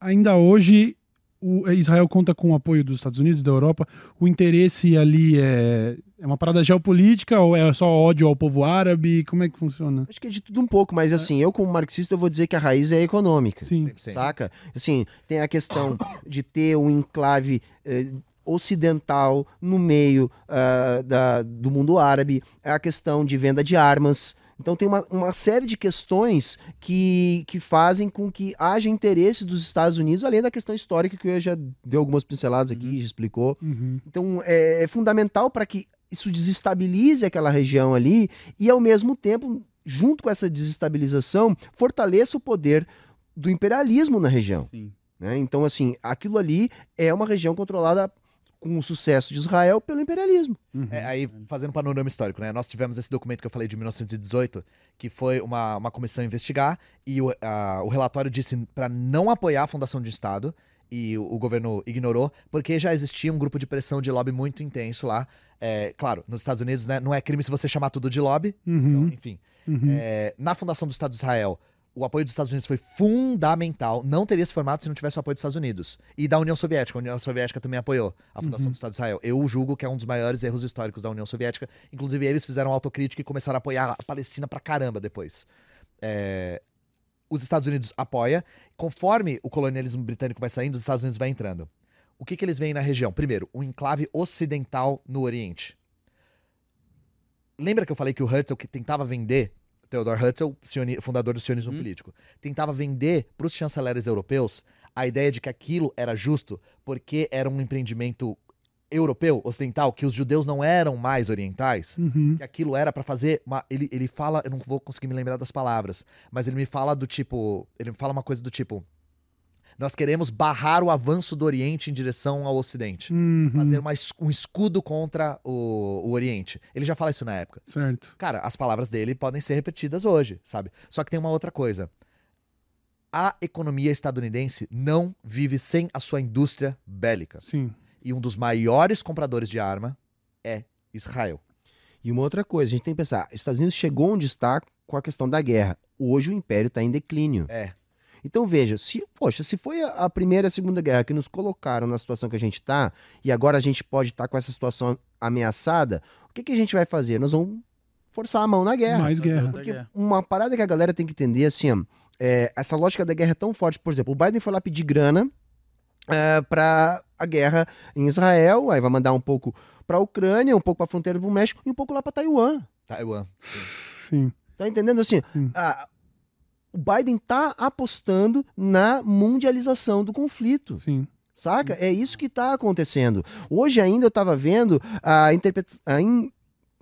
ainda hoje o Israel conta com o apoio dos Estados Unidos, da Europa? O interesse ali é, é uma parada geopolítica ou é só ódio ao povo árabe? Como é que funciona? Acho que é de tudo um pouco, mas assim, eu como marxista eu vou dizer que a raiz é econômica. Sim. 100%. Saca? Assim, tem a questão de ter um enclave eh, ocidental no meio ah, da- do mundo árabe, é a questão de venda de armas. Então tem uma, uma série de questões que, que fazem com que haja interesse dos Estados Unidos, além da questão histórica que eu já dei algumas pinceladas aqui, já explicou. Uhum. Então é, é fundamental para que isso desestabilize aquela região ali e ao mesmo tempo junto com essa desestabilização, fortaleça o poder do imperialismo na região. Né? Então, assim, aquilo ali é uma região controlada com o sucesso de Israel pelo imperialismo. É, aí, fazendo um panorama histórico, né? Nós tivemos esse documento que eu falei de 1918, que foi uma, uma comissão investigar, e o, a- o relatório disse para não apoiar a fundação de Estado, e o, o governo ignorou, porque já existia um grupo de pressão de lobby muito intenso lá. É, claro, nos Estados Unidos, né, não é crime se você chamar tudo de lobby, então, Uhum, enfim. uhum. É, na fundação do Estado de Israel, o apoio dos Estados Unidos foi fundamental. Não teria se formado se não tivesse o apoio dos Estados Unidos. E da União Soviética. A União Soviética também apoiou a fundação do Estado de Israel. Eu julgo que é um dos maiores erros históricos da União Soviética. Inclusive, eles fizeram autocrítica e começaram a apoiar a Palestina pra caramba depois. É, Os Estados Unidos apoia. Conforme o colonialismo britânico vai saindo, os Estados Unidos vai entrando. O que, que eles veem na região? Primeiro, um enclave ocidental no Oriente. Lembra que eu falei que o Herzl que tentava vender, Theodor Herzl, fundador do sionismo político, tentava vender para os chanceleres europeus a ideia de que aquilo era justo porque era um empreendimento europeu, ocidental, que os judeus não eram mais orientais, Uhum. que aquilo era pra fazer uma. Ele, ele fala, eu não vou conseguir me lembrar das palavras, mas ele me fala do tipo. Ele me fala uma coisa do tipo. Nós queremos barrar o avanço do Oriente em direção ao Ocidente. Uhum. Fazer uma um escudo contra o, o Oriente. Ele já fala isso na época. Certo. Cara, as palavras dele podem ser repetidas hoje, sabe? Só que tem uma outra coisa. A economia estadunidense não vive sem a sua indústria bélica. Sim. E um dos maiores compradores de arma é Israel. E uma outra coisa, a gente tem que pensar, Estados Unidos chegou onde está com a questão da guerra. Hoje o império está em declínio. É. Então veja, se, poxa, se foi a, a primeira e a segunda guerra que nos colocaram na situação que a gente está, e agora a gente pode estar com essa situação ameaçada, o que, que a gente vai fazer? Nós vamos forçar a mão na guerra. Mais guerra. Porque uma parada que a galera tem que entender, assim, ó, é, essa lógica da guerra é tão forte. Por exemplo, o Biden foi lá pedir grana é, para a guerra em Israel, aí vai mandar um pouco para a Ucrânia, um pouco para a fronteira do México e um pouco lá para Taiwan. Taiwan. Sim. Tá entendendo assim? Sim. a- o Biden tá apostando na mundialização do conflito. Sim. Saca? É isso que está acontecendo. Hoje ainda eu estava vendo a, a in-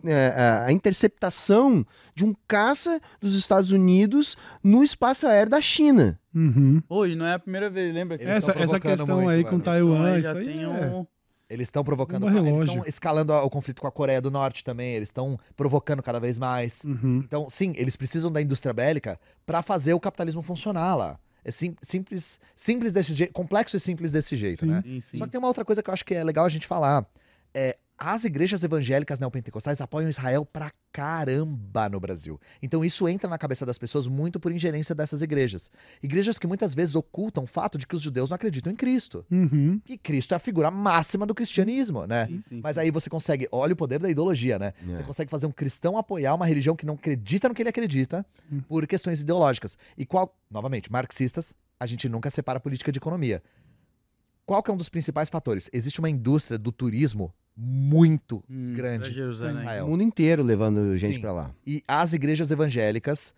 é, a- a interceptação de um caça dos Estados Unidos no espaço aéreo da China. Uhum. Hoje não é a primeira vez, lembra? que Essa, essa questão muito, aí com Taiwan, Então, aí isso já aí tem é... um... Eles estão provocando. Bomba Eles estão escalando o conflito com a Coreia do Norte também. Eles estão provocando cada vez mais. Uhum. Então, sim, eles precisam da indústria bélica para fazer o capitalismo funcionar lá. É sim- simples, simples desse jeito, complexo e simples desse jeito, Sim. né? Sim, sim. Só que tem uma outra coisa que eu acho que é legal a gente falar. É, as igrejas evangélicas neopentecostais apoiam Israel pra caramba no Brasil. Então isso entra na cabeça das pessoas muito por ingerência dessas igrejas. Igrejas que muitas vezes ocultam o fato de que os judeus não acreditam em Cristo. Uhum. E Cristo é a figura máxima do cristianismo, né? Sim, sim, Mas aí você consegue, olha o poder da ideologia, né? É. Você consegue fazer um cristão apoiar uma religião que não acredita no que ele acredita por questões ideológicas. E qual, novamente, marxistas, a gente nunca separa política de economia. Qual que é um dos principais fatores? Existe uma indústria do turismo muito Hum, grande pra Israel. O mundo inteiro levando gente para lá. E as igrejas evangélicas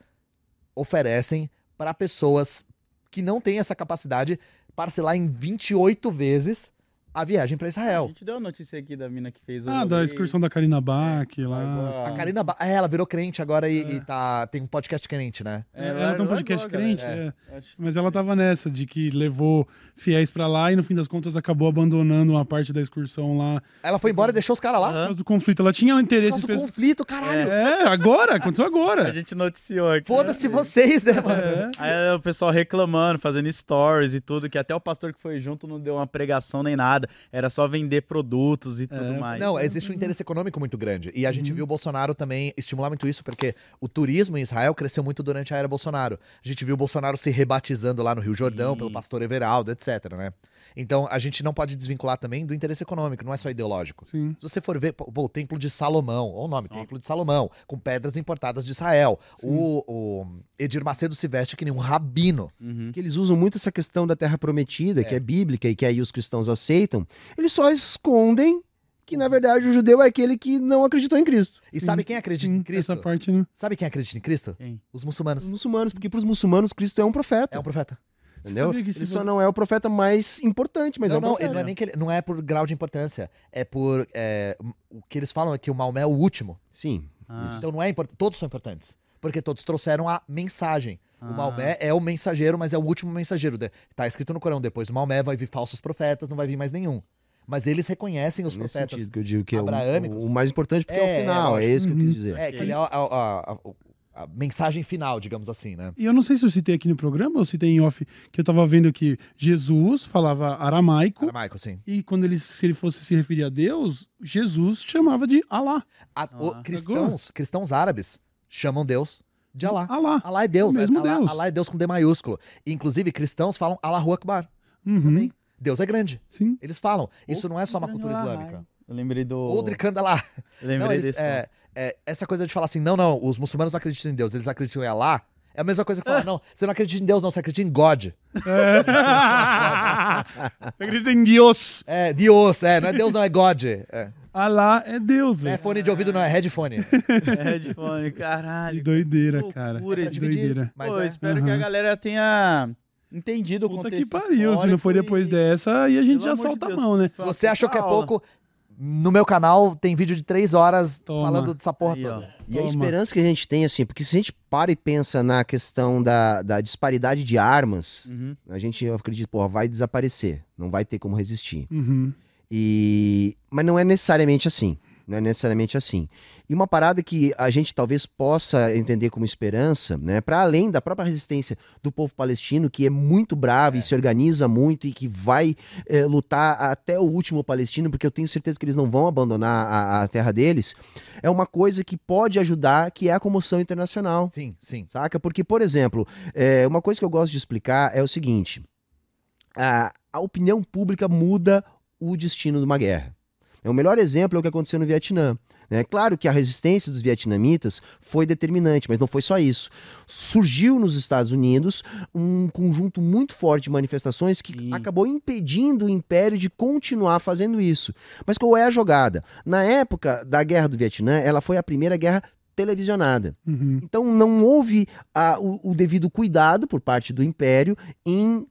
oferecem para pessoas que não têm essa capacidade parcelar em 28 vezes a viagem para A Israel. gente deu a notícia aqui da mina que fez o Ah, da excursão da Karina Bach lá. largou A Ah. Karina, ba é, ela virou crente agora e, É. e tá, tem um podcast crente, né? É, ela largou tem um podcast agora, crente, galera. é. Acho- Mas ela tava nessa, de que levou fiéis pra lá e no fim das contas acabou abandonando uma parte da excursão lá. Ela foi embora e deixou os caras lá. Por causa do conflito. Ela tinha um Por interesse causa do conflito, caralho. É, agora, aconteceu A agora. gente noticiou aqui. Foda-se né? vocês, né, mano? É. Aí o pessoal reclamando, fazendo stories e tudo, que até o pastor que foi junto não deu uma pregação nem nada. Era só vender produtos e tudo mais. Não, existe um interesse econômico muito grande. E a gente viu o Bolsonaro também estimular muito isso, porque o turismo em Israel cresceu muito durante a era Bolsonaro. A gente viu o Bolsonaro se rebatizando lá no Rio Jordão Sim. pelo pastor Everaldo, etc, né? Então a gente não pode desvincular também do interesse econômico, não é só ideológico. Sim. Se você for ver, pô, o Templo de Salomão, olha o nome, Templo de Salomão, com pedras importadas de Israel. O, o Edir Macedo se veste que nem um rabino. Uhum. que eles usam muito essa questão da terra prometida, que É. é bíblica e que aí os cristãos aceitam, eles só escondem que, na verdade, o judeu é aquele que não acreditou em Cristo. E sabe quem acredita Sim, em Cristo? essa parte, né? Sabe quem acredita em Cristo? Quem? Os Os muçulmanos. muçulmanos, porque para os muçulmanos, Cristo é um profeta. É um profeta. Entendeu? Ele você- só não é o profeta mais importante, mas não, é um não, profeta. não é nem que ele, não é por grau de importância. É por. é, o que eles falam é que o Maomé é o último. Sim. Ah. Então não é importante. Todos são importantes. Porque todos trouxeram a mensagem. O Ah. Maomé é o mensageiro, mas é o último mensageiro. Tá escrito no Corão, depois do Maomé vai vir falsos profetas, não vai vir mais nenhum. Mas eles reconhecem os Nesse profetas. que eu digo que é o, o mais importante porque é, É, o final, é, isso que eu quis Uhum. dizer. É, que ele é a, a- a- a- mensagem final, digamos assim, né? E eu não sei se eu citei aqui no programa ou citei em off, que eu tava vendo que Jesus falava aramaico. Aramaico, sim. E quando ele, se ele fosse se referir a Deus, Jesus chamava de Alá. A- o- Ah. cristãos, cristãos árabes chamam Deus de Alá. Alá. Alá é Deus, O mesmo Alá, Deus. Alá é Deus com D maiúsculo. Inclusive, cristãos falam Allahu Akbar. Uhum. Também. Deus é grande. Sim. Eles falam. Isso não é só uma cultura islâmica. Eu lembrei do. Odri Kandalá. Lembrei Não, eles, desse. é, é, essa coisa de falar assim, não, não, os muçulmanos não acreditam em Deus, eles acreditam em Alá. É a mesma coisa que falar, não, você não acredita em Deus, não, você acredita em God. Acredita em Deus. É, Deus, é, não é Deus, não, é God. É, Alá é Deus, Não é velho. fone de ouvido, não, é headphone. Headphone, caralho. Que doideira, cara. loucura, É Que doideira. Mas Pô, é. espero que a galera tenha entendido o Puta contexto que pariu. Se não for depois e- dessa, aí a gente Pelo já de solta Deus. a mão, né? Se você achou que é pouco, no meu canal tem vídeo de três horas Toma. falando dessa porra Aí, ó. toda. E a Toma. esperança que a gente tem, assim, porque se a gente para e pensa na questão da, da disparidade de armas, Uhum. a gente, eu acredito, porra, vai desaparecer. Não vai ter como resistir. Uhum. E... Mas não é necessariamente assim. Não é necessariamente assim. E uma parada que a gente talvez possa entender como esperança, né, para além da própria resistência do povo palestino, que é muito bravo e se organiza muito e que vai eh, lutar até o último palestino, porque eu tenho certeza que eles não vão abandonar a, a terra deles, é uma coisa que pode ajudar, que é a comoção internacional. Sim, sim. Saca? Porque, por exemplo, é, uma coisa que eu gosto de explicar é o seguinte: a, a opinião pública muda o destino de uma guerra. É, o melhor exemplo é o que aconteceu no Vietnã. É claro que a resistência dos vietnamitas foi determinante, mas não foi só isso. Surgiu nos Estados Unidos um conjunto muito forte de manifestações que Sim. acabou impedindo o Império de continuar fazendo isso. Mas qual é a jogada? Na época da Guerra do Vietnã, ela foi a primeira guerra televisionada. Uhum. Então não houve ah, o, o devido cuidado por parte do Império em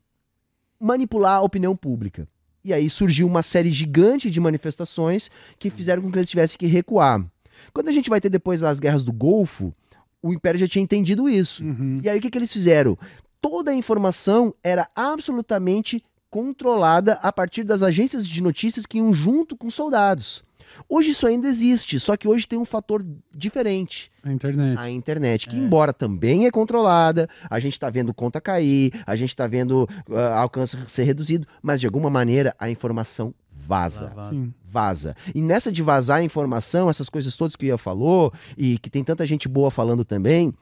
manipular a opinião pública. E aí surgiu uma série gigante de manifestações que fizeram com que eles tivessem que recuar. Quando a gente vai ter depois as guerras do Golfo, o Império já tinha entendido isso. Uhum. E aí o que, que eles fizeram? Toda a informação era absolutamente controlada a partir das agências de notícias que iam junto com soldados. Hoje isso ainda existe, só que hoje tem um fator diferente A internet. a internet, que É. embora também é controlada, a gente tá vendo conta cair, a gente tá vendo ah, alcance ser reduzido, mas de alguma maneira a informação vaza. Vaza. Sim. Vaza. E nessa de vazar a informação, essas coisas todas que o Ian falou, e que tem tanta gente boa falando também,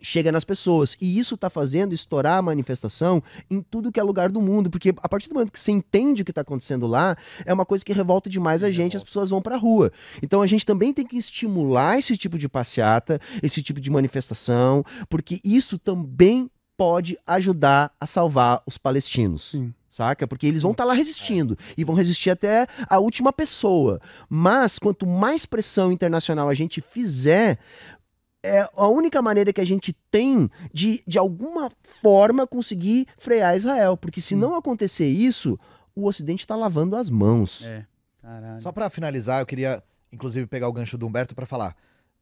chega nas pessoas. E isso tá fazendo estourar a manifestação em tudo que é lugar do mundo, porque a partir do momento que você entende o que tá acontecendo lá, é uma coisa que revolta demais a gente, as pessoas vão pra rua. Então a gente também tem que estimular esse tipo de passeata, esse tipo de manifestação, porque isso também pode ajudar a salvar os palestinos. Sim. Saca? Porque eles vão estar lá resistindo e vão resistir até a última pessoa. Mas quanto mais pressão internacional a gente fizer, é a única maneira que a gente tem de, de alguma forma, conseguir frear Israel. Porque se não acontecer isso, o Ocidente está lavando as mãos. É. Caralho. Só pra finalizar, eu queria, inclusive, pegar o gancho do Humberto pra falar.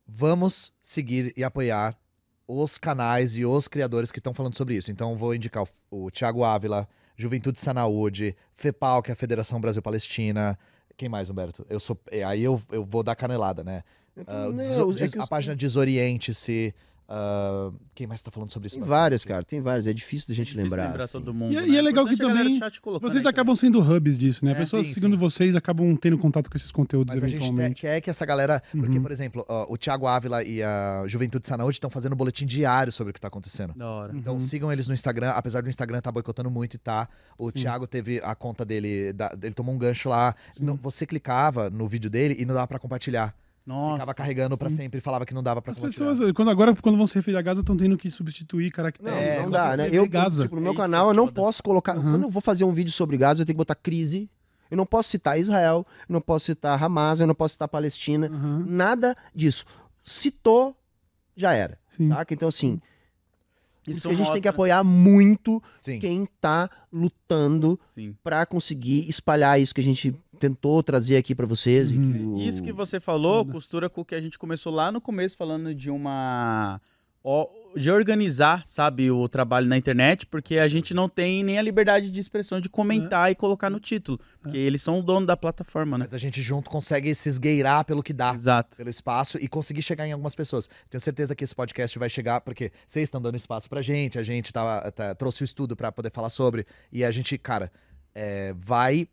Vamos seguir e apoiar os canais e os criadores que estão falando sobre isso. Então, vou indicar o, o Thiago Ávila, Juventude Sanaúde, FEPAL, que é a Federação Brasil-Palestina. Quem mais, Humberto? Eu sou. Aí eu, eu vou dar canelada, né? O Não, Deso- é que a os- página Desoriente-se. ah, quem mais tá falando sobre isso? Tem várias, cara, tem várias. É difícil da gente Difícil lembrar. lembrar assim. todo mundo. E é- né? e é legal que também Vocês acabam sendo hubs disso, né? É, Pessoas sim, seguindo sim. vocês acabam tendo contato com esses conteúdos Mas a gente quer, eventualmente. quer que essa galera. Porque, Uhum. por exemplo, ó, o Thiago Ávila e a Juventude Sanaúde estão fazendo um boletim diário sobre o que tá acontecendo. também. Da hora. Então Uhum. sigam eles no Instagram, apesar do Instagram tá boicotando muito e tá. O Thiago teve a conta dele, da- ele tomou um gancho lá. Não- você clicava no vídeo dele e não dava pra compartilhar. Nossa. Ficava carregando pra sim. sempre e falava que não dava pra As pessoas, quando agora, quando vão se referir a Gaza, estão tendo que substituir Não, caracteres. É, não não dá, né? Eu, Gaza. tipo, no É meu que canal é eu não foda. posso colocar. Uhum. Quando eu vou fazer um vídeo sobre Gaza, eu tenho que botar crise. Eu não posso citar Israel, eu não posso citar Hamas, eu não posso citar Palestina. Aham, Nada disso. Citou, já era. sim. Saca? Então, assim, isso Isso que a gente tem que mostra- apoiar muito Sim. quem tá lutando pra conseguir espalhar isso que a gente tentou trazer aqui pra vocês. e Uhum. que o- Isso que você falou costura com o que a gente começou lá no começo falando de uma de organizar, sabe, o trabalho na internet, porque a gente não tem nem a liberdade de expressão de comentar e colocar no título, porque eles são o dono da plataforma, né? Mas a gente junto consegue se esgueirar pelo que dá. Exato. Pelo espaço e conseguir chegar em algumas pessoas. Tenho certeza que esse podcast vai chegar, porque vocês estão dando espaço pra gente, a gente tá, tá- trouxe o estudo pra poder falar sobre, e a gente, cara, é, vai.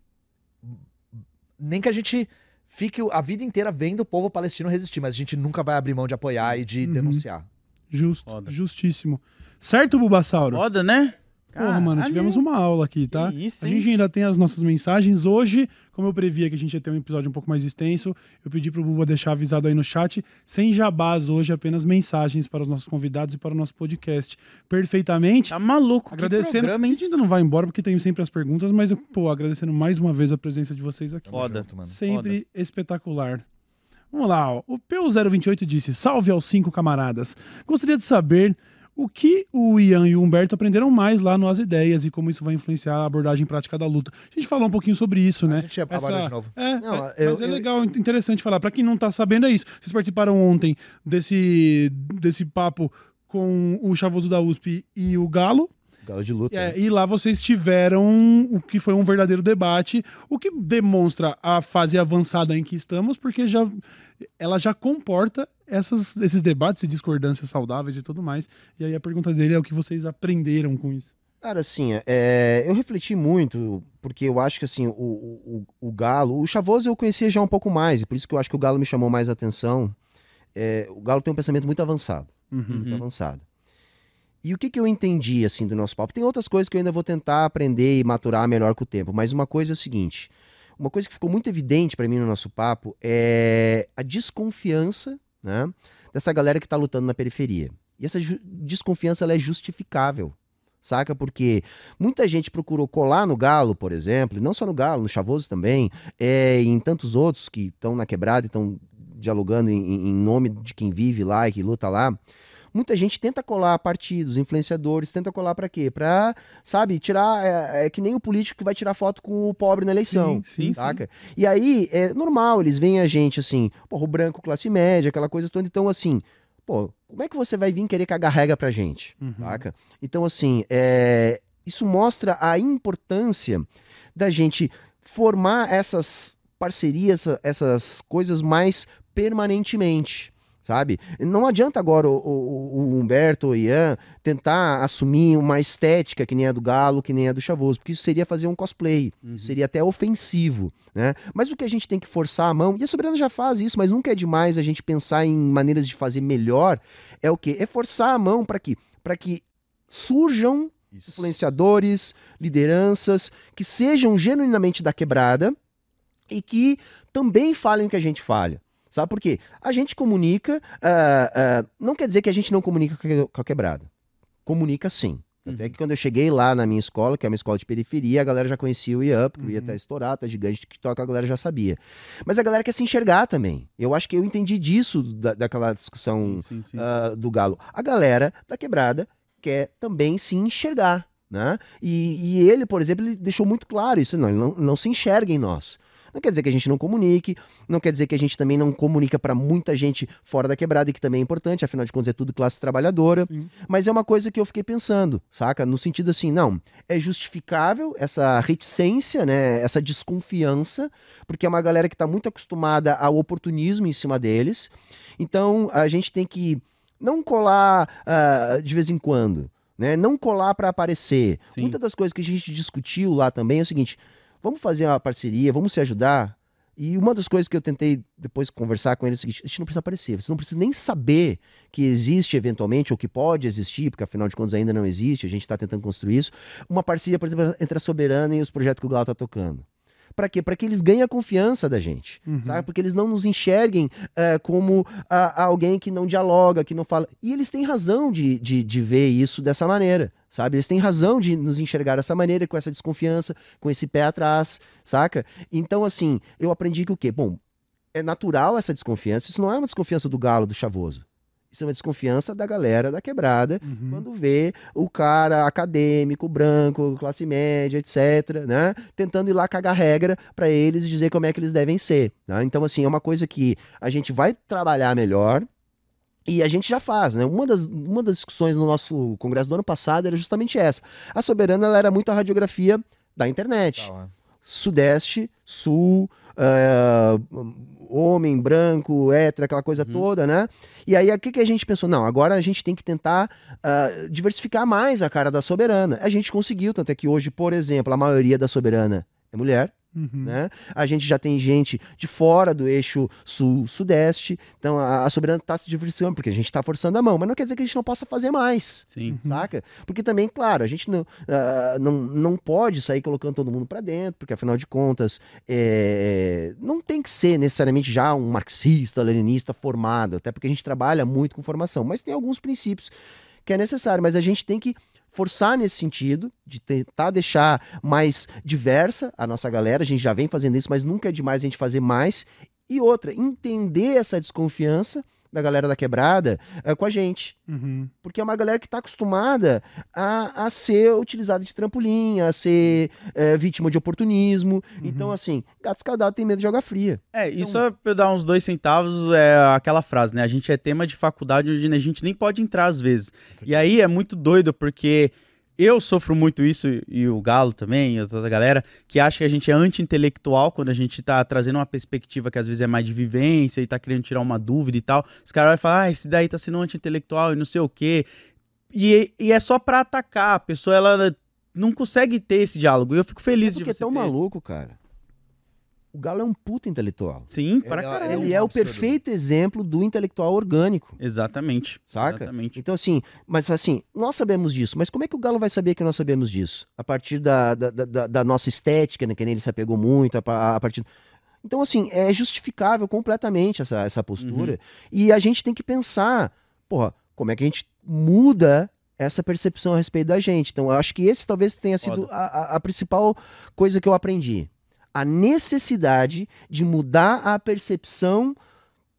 Nem que a gente fique a vida inteira vendo o povo palestino resistir, mas a gente nunca vai abrir mão de apoiar e de Uhum. denunciar. Justo, Foda. justíssimo. Certo, Bulbasauro? Foda, né? Porra, mano, tivemos uma aula aqui, tá? Isso, a gente ainda tem as nossas mensagens. Hoje, como eu previa que a gente ia ter um episódio um pouco mais extenso, eu pedi pro Buba deixar avisado aí no chat, sem jabás hoje, apenas mensagens para os nossos convidados e para o nosso podcast. Perfeitamente. Tá maluco, Agradecendo. que programa, a hein? gente ainda não vai embora porque tem sempre as perguntas, mas, pô, agradecendo mais uma vez a presença de vocês aqui. Foda. mano. Sempre espetacular. Vamos lá, ó. o Peu028 disse: Salve aos cinco camaradas. Gostaria de saber o que o Ian e o Humberto aprenderam mais lá no As Ideias e como isso vai influenciar a abordagem prática da luta. A gente falou um pouquinho sobre isso, A né? gente aborda de novo. É, Não, é, eu- mas é eu- legal, interessante falar. Pra quem não tá sabendo, é isso. Vocês participaram ontem desse, desse papo com o Chavoso da USP e o Galo. Galo de luta. É, e lá vocês tiveram o que foi um verdadeiro debate, o que demonstra a fase avançada em que estamos, porque já ela já comporta essas, esses debates e discordâncias saudáveis e tudo mais. E aí a pergunta dele é o que vocês aprenderam com isso. Cara, assim, é, eu refleti muito, porque eu acho que, assim, o, o, o- Galo... O Chavoso eu conhecia já um pouco mais, e por isso que eu acho que o Galo me chamou mais atenção. É, o Galo tem um pensamento muito avançado, muito Uhum. avançado. E o que, que eu entendi, assim, do nosso papo? Tem outras coisas que eu ainda vou tentar aprender e maturar melhor com o tempo, mas uma coisa é o seguinte... Uma coisa que ficou muito evidente pra mim no nosso papo é a desconfiança, né, dessa galera que tá lutando na periferia. E essa desconfiança, ela é justificável saca? Porque muita gente procurou colar no Galo, por exemplo, e não só no Galo, no Chavoso também, é, e em tantos outros que estão na quebrada e estão dialogando em- em nome de quem vive lá e que luta lá. Muita gente tenta colar partidos, influenciadores, tenta colar pra quê? Pra, sabe, tirar. É, é que nem o político que vai tirar foto com o pobre na eleição. Sim, sim, saca? E aí, é normal, eles veem a gente assim, porra, o branco, classe média, aquela coisa toda. Então, assim, pô, como é que você vai vir querer cagar regra pra gente? Uhum. Saca? Então, assim, é, isso mostra a importância da gente formar essas parcerias, essas coisas mais permanentemente. Sabe? Não adianta agora o, o- o Humberto ou Ian tentar assumir uma estética que nem a do Galo, que nem a do Chavoso, porque isso seria fazer um cosplay, Uhum. isso seria até ofensivo, né? Mas o que a gente tem que forçar a mão, e a Soberana já faz isso, mas nunca é demais a gente pensar em maneiras de fazer melhor, é o quê? É forçar a mão para que, para que surjam Isso. influenciadores, lideranças que sejam genuinamente da quebrada e que também falem o que a gente falha. Sabe por quê? A gente comunica, ah, ah, não quer dizer que a gente não comunica com a- quebrada. Comunica sim. Até que quando eu cheguei lá na minha escola, que é uma escola de periferia, a galera já conhecia o IAP, porque o ia Uhum. estar estourado, tá gigante TikTok, a galera já sabia. Mas a galera quer se enxergar também. Eu acho que eu entendi disso da- daquela discussão Sim, sim. ah, do Galo. A galera da quebrada quer também se enxergar, né? E, e ele, por exemplo, ele deixou muito claro isso, não, ele não, não se enxerga em nós. Não quer dizer que a gente não comunique, não quer dizer que a gente também não comunica para muita gente fora da quebrada, e que também é importante, afinal de contas é tudo classe trabalhadora. Sim. Mas é uma coisa que eu fiquei pensando, saca? No sentido assim, não, é justificável essa reticência, né? Essa desconfiança, porque é uma galera que tá muito acostumada ao oportunismo em cima deles. Então a gente tem que não colar ah, de vez em quando, né? Não colar para aparecer. Sim. Muitas das coisas que a gente discutiu lá também é o seguinte: vamos fazer uma parceria, vamos se ajudar. E uma das coisas que eu tentei depois conversar com eles é o seguinte: a gente não precisa aparecer, você não precisa nem saber que existe eventualmente ou que pode existir, porque afinal de contas ainda não existe, a gente está tentando construir isso. Uma parceria, por exemplo, entre a Soberana e os projetos que o Galo está tocando. Para quê? Para que eles ganhem a confiança da gente, Uhum. sabe? Porque eles não nos enxerguem eh, como ah, alguém que não dialoga, que não fala. E eles têm razão de, de, de ver isso dessa maneira, sabe? Eles têm razão de nos enxergar dessa maneira, com essa desconfiança, com esse pé atrás, saca? Então, assim, eu aprendi que o quê? Bom, é natural essa desconfiança. Isso não é uma desconfiança do galo, do chavoso. Isso é uma desconfiança da galera da quebrada Uhum. quando vê o cara acadêmico, branco, classe média, etc., né? Tentando ir lá cagar regra pra eles e dizer como é que eles devem ser. né? Então, assim, é uma coisa que a gente vai trabalhar melhor. E a gente já faz, né? Uma das, uma das discussões no nosso congresso do ano passado era justamente essa. A Soberana ela era muito a radiografia da internet. Tá. Sudeste, Sul, eh, homem, branco, hétero, aquela coisa Uhum. toda, né? E aí, o que, que a gente pensou? Não, agora a gente tem que tentar ah, diversificar mais a cara da Soberana. A gente conseguiu, tanto é que hoje, por exemplo, a maioria da Soberana é mulher, Uhum. né? A gente já tem gente de fora do eixo sul-sudeste, então a, a Soberana está se diversificando, porque a gente está forçando a mão, mas não quer dizer que a gente não possa fazer mais. Sim. Saca? Porque também, claro, a gente não, ah, não, não pode sair colocando todo mundo pra dentro, porque afinal de contas, é, não tem que ser necessariamente já um marxista, leninista formado, até porque a gente trabalha muito com formação, mas tem alguns princípios que é necessário, mas a gente tem que forçar nesse sentido, de tentar deixar mais diversa a nossa galera, a gente já vem fazendo isso, mas nunca é demais a gente fazer mais. E outra, entender essa desconfiança da galera da quebrada eh, com a gente. Uhum. Porque é uma galera que está acostumada a, a ser utilizada de trampolim, a ser eh, vítima de oportunismo. Então, assim, gato escaldado tem medo de jogar fria. É, e só pra eu dar uns dois centavos, é aquela frase, né? A gente é tema de faculdade onde a gente nem pode entrar às vezes. E aí é muito doido, porque eu sofro muito isso, e o Galo também, e toda a galera, que acha que a gente é anti-intelectual quando a gente tá trazendo uma perspectiva que às vezes é mais de vivência e tá querendo tirar uma dúvida e tal. Os caras vão falar, ah, esse daí tá sendo anti-intelectual e não sei o quê. E, e é só pra atacar. A pessoa, ela não consegue ter esse diálogo. E eu fico feliz É de porque é você tão ter. maluco, cara. O Galo é um puta intelectual. Sim, Ele é- caralho. um Ele é o absurdo. perfeito exemplo do intelectual orgânico. Exatamente. Saca? Exatamente. Então, assim, mas assim, nós sabemos disso, mas como é que o Galo vai saber que nós sabemos disso? A partir da, da, da- da nossa estética, né, que nem ele se apegou muito, a, a partir. Então, assim, é justificável completamente essa, essa postura. E a gente tem que pensar, porra, como é que a gente muda essa percepção a respeito da gente. Então, eu acho que esse talvez tenha sido a, a- a principal coisa que eu aprendi. A necessidade de mudar a percepção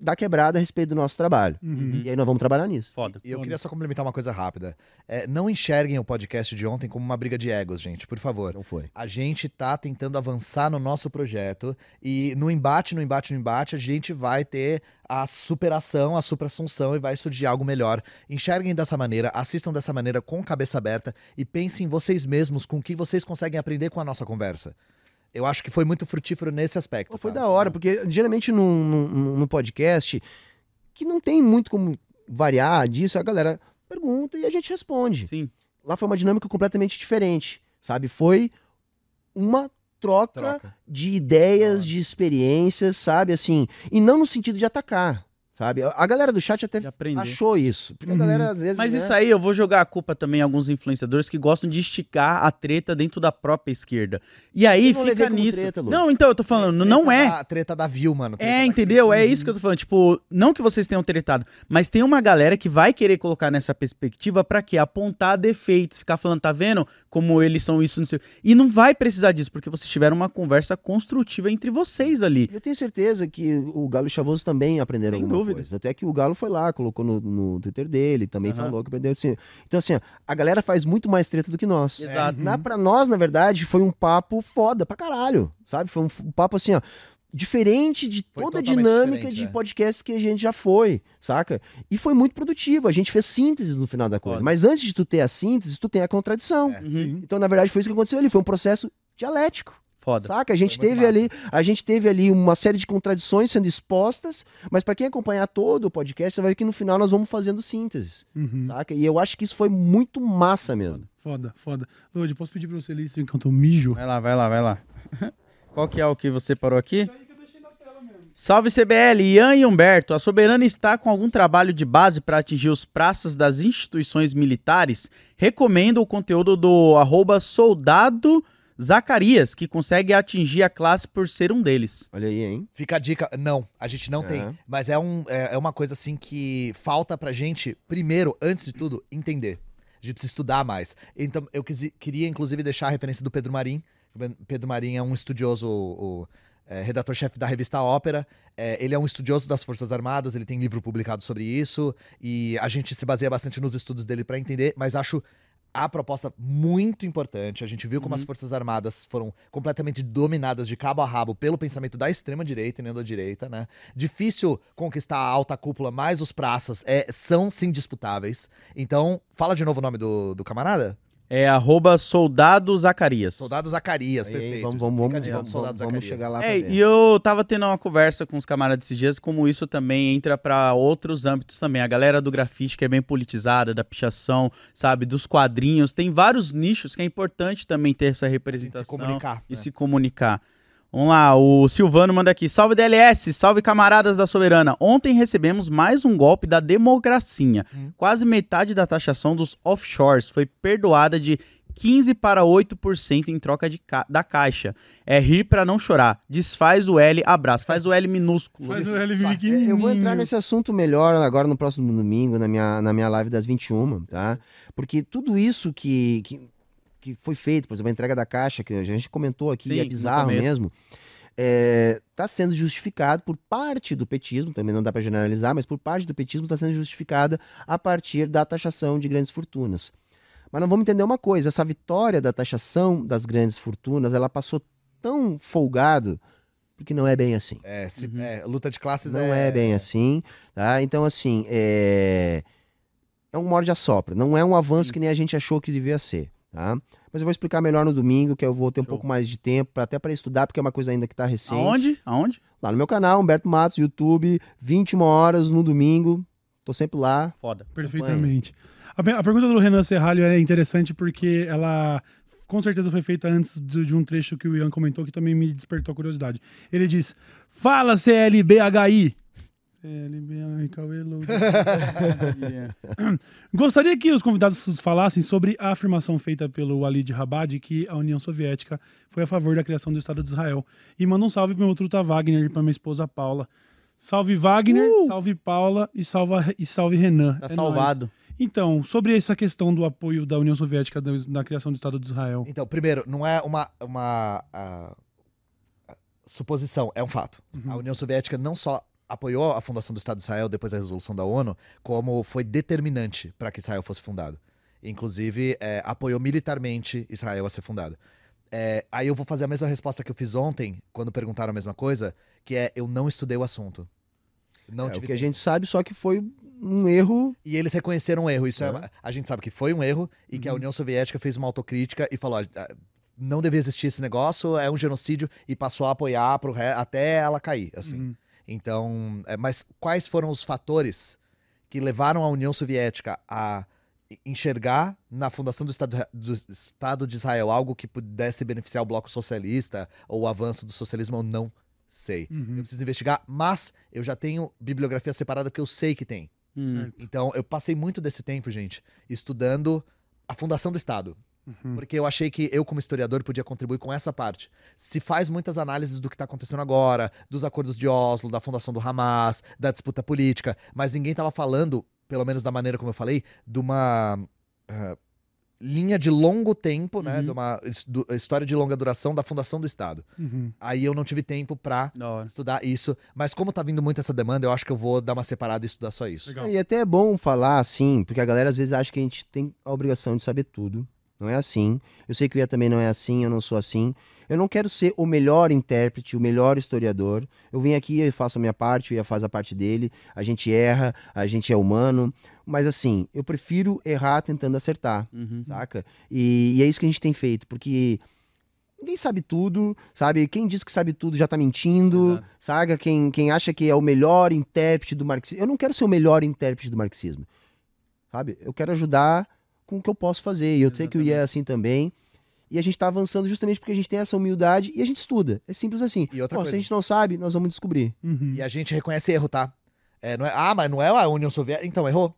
da quebrada a respeito do nosso trabalho. Uhum. E aí nós vamos trabalhar nisso. Foda. E eu queria só complementar uma coisa rápida. É, não enxerguem o podcast de ontem como uma briga de egos, gente, por favor. Não foi. A gente tá tentando avançar no nosso projeto e no embate, no embate, no embate, a gente vai ter a superação, a supra-assunção e vai surgir algo melhor. Enxerguem dessa maneira, assistam dessa maneira com cabeça aberta e pensem em vocês mesmos, com o que vocês conseguem aprender com a nossa conversa. Eu acho que foi muito frutífero nesse aspecto. Pô, foi tá? da hora, porque geralmente num, num, num podcast que não tem muito como variar disso, a galera pergunta e a gente responde. Sim. Lá foi uma dinâmica completamente diferente, sabe? Foi uma troca, Troca. de ideias, Da de experiências, sabe? Assim, e não no sentido de atacar, sabe? A- A galera do chat até achou isso. Porque a galera às vezes. Mas né, isso aí eu vou jogar a culpa também em alguns influenciadores que gostam de esticar a treta dentro da própria esquerda. E aí fica nisso. treta, não, então eu tô falando, Treta não é. Da, treta da view, mano. É, da- entendeu? É isso que eu tô falando. Tipo, não que vocês tenham tretado, mas tem uma galera que vai querer colocar nessa perspectiva pra quê? Apontar defeitos, ficar falando, tá vendo como eles são isso, não sei. E não vai precisar disso, porque vocês tiveram uma conversa construtiva entre vocês ali. Eu tenho certeza que o Galo e Chavoso também aprenderam Sem alguma dúvida. Coisa. Até que o Galo foi lá, colocou no, no Twitter dele, também Aham. falou que aprendeu assim. Então, assim, a galera faz muito mais treta do que nós. Exato. Na, pra nós, na verdade, foi um papo foda pra caralho, sabe? Foi um, um papo assim, ó, diferente de Foi toda a dinâmica de é. podcast que a gente já foi, saca? E foi muito produtivo, a gente fez síntese no final da coisa. Mas antes de tu ter a síntese, tu tem a contradição. É. Uhum. Então, na verdade, foi isso que aconteceu ali, foi um processo dialético. Foda. Saca? A gente muito teve ali, a gente teve ali uma série de contradições sendo expostas, mas pra quem acompanhar todo o podcast, você vai ver que no final nós vamos fazendo sínteses, Uhum. saca? E eu acho que isso foi muito massa mesmo. Foda, foda. Lodi, posso pedir pra você ler isso enquanto eu mijo? Vai lá, vai lá, vai lá. Qual que é o que você parou aqui? Salve CBL, Ian e Humberto. A Soberana está com algum trabalho de base para atingir os praças das instituições militares? Recomendo o conteúdo do arroba soldado Zacarias, que consegue atingir a classe por ser um deles. Olha aí, hein? Fica a dica. Não, a gente não É. tem. Mas é, um, é, é uma coisa assim que falta pra gente, primeiro, antes de tudo, entender. A gente precisa estudar mais. Então, eu quisi- queria, inclusive, deixar a referência do Pedro Marim. O Pedro Marim é um estudioso, o, é, redator-chefe da revista Ópera. É, ele é um estudioso das Forças Armadas, ele tem livro publicado sobre isso. E a gente se baseia bastante nos estudos dele pra entender, mas acho a proposta muito importante. A gente viu como Uhum. as Forças Armadas foram completamente dominadas de cabo a rabo pelo pensamento da extrema-direita e nem da direita, né? Difícil conquistar a alta cúpula, mas os praças é, são sim disputáveis. Então, fala de novo o nome do, do camarada? É arroba soldado Zacarias. Soldado Zacarias, perfeito. vamos, vamos, vamos, vamos, vamos Zacarias. chegar lá É, e eu tava tendo uma conversa com os camaradas esses dias, como isso também entra pra outros âmbitos também. A galera do grafite, que é bem politizada, da pichação, sabe, dos quadrinhos. Tem vários nichos que é importante também ter essa A gente se representação comunicar. e né? se comunicar. Vamos lá, o Silvano manda aqui. Salve DLS, salve camaradas da Soberana. Ontem recebemos mais um golpe da democracia. Hum. Quase metade da taxação dos offshores foi perdoada de 15 para 8% em troca de ca- da caixa. É rir pra não chorar. Desfaz o L, abraço. Faz o L minúsculo. Faz o L pequenininho. Eu vou entrar nesse assunto melhor agora no próximo domingo, na minha, na minha live das 21, tá? Porque tudo isso que, que, que foi feito, por exemplo, a entrega da caixa, que a gente comentou aqui, Sim, é bizarro mesmo, está sendo justificado por parte do petismo, também não dá para generalizar, mas por parte do petismo está sendo justificada a partir da taxação de grandes fortunas. Mas não vamos entender uma coisa, essa vitória da taxação das grandes fortunas, ela passou tão folgado, porque não é bem assim. É, se- Uhum. é, luta de classes Não é... é bem assim, tá? Então, assim, é... é um morde a sopra. Não é um avanço que nem a gente achou que devia ser, tá? Mas eu vou explicar melhor no domingo, que eu vou ter um Show. pouco mais de tempo, pra, até para estudar, porque é uma coisa ainda que tá recente. Aonde? Aonde? Lá no meu canal, Humberto Matos, YouTube, 21 horas no domingo. Tô sempre lá. Foda. Perfeitamente. A, pe- a pergunta do Renan Serralho é interessante porque ela com certeza foi feita antes de, de um trecho que o Ian comentou que também me despertou a curiosidade. Ele diz: Fala CLBHI. Cauê. Gostaria que os convidados falassem sobre a afirmação feita pelo Walid Rabad que a União Soviética foi a favor da criação do Estado de Israel. E manda um salve pro meu truta Wagner e pra minha esposa Paula. Salve Wagner, salve Paula e, salva, e salve Renan. Tá É nóis. salvado. Então, sobre essa questão do apoio da União Soviética da- na criação do Estado de Israel. Então, primeiro, não é uma, uma ah, suposição, é um fato. A União Soviética não só apoiou a fundação do Estado de Israel depois da resolução da ONU, como foi determinante para que Israel fosse fundado. Inclusive, é, apoiou militarmente Israel a ser fundado. É, aí eu vou fazer a mesma resposta que eu fiz ontem, quando perguntaram a mesma coisa, que é eu não estudei o assunto. Não É, o que a tempo. gente sabe, só que foi um erro. E eles reconheceram o erro. Isso é. É. a gente sabe que foi um erro e que a União Soviética fez uma autocrítica e falou: "Ah, não devia existir esse negócio, é um genocídio, e passou a apoiar pro ré, até ela cair. Assim. Uhum. Então, é, mas quais foram os fatores que levaram a União Soviética a enxergar na fundação do Estado, do Estado de Israel algo que pudesse beneficiar o bloco socialista ou o avanço do socialismo? Eu não sei. Eu Uhum. preciso investigar, mas eu já tenho bibliografia separada que eu sei que tem. Hum. Então, eu passei muito desse tempo, gente, estudando a fundação do Estado. Uhum. Porque eu achei que eu, como historiador, podia contribuir com essa parte. Se faz muitas análises do que está acontecendo agora, dos acordos de Oslo, da fundação do Hamas, da disputa política, mas ninguém estava falando, pelo menos da maneira como eu falei, de uma ah, linha de longo tempo, né? Uhum. De uma do- história de longa duração da fundação do Estado. Uhum. Aí eu não tive tempo para estudar isso, mas como tá vindo muito essa demanda, eu acho que eu vou dar uma separada e estudar só isso. Legal. E até é bom falar assim, porque a galera às vezes acha que a gente tem a obrigação de saber tudo. Não é assim. Eu sei que o Ia também não é assim, eu não sou assim. Eu não quero ser o melhor intérprete, o melhor historiador. Eu venho aqui e faço a minha parte, o Ia faz a parte dele. A gente erra, a gente é humano. Mas assim, eu prefiro errar tentando acertar, Uhum. saca? E, e é isso que a gente tem feito, porque ninguém sabe tudo, sabe? Quem diz que sabe tudo já tá mentindo, Exato. saca? Quem, quem acha que é o melhor intérprete do marxismo. Eu não quero ser o melhor intérprete do marxismo, sabe? Eu quero ajudar com o que eu posso fazer. E eu sei que o Ian é assim também. E a gente tá avançando justamente porque a gente tem essa humildade e a gente estuda. É simples assim. E outra Bom, coisa. se a gente não sabe, nós vamos descobrir. Uhum. E a gente reconhece erro, tá? É, não é, ah, mas não é a União Soviética. Então, errou.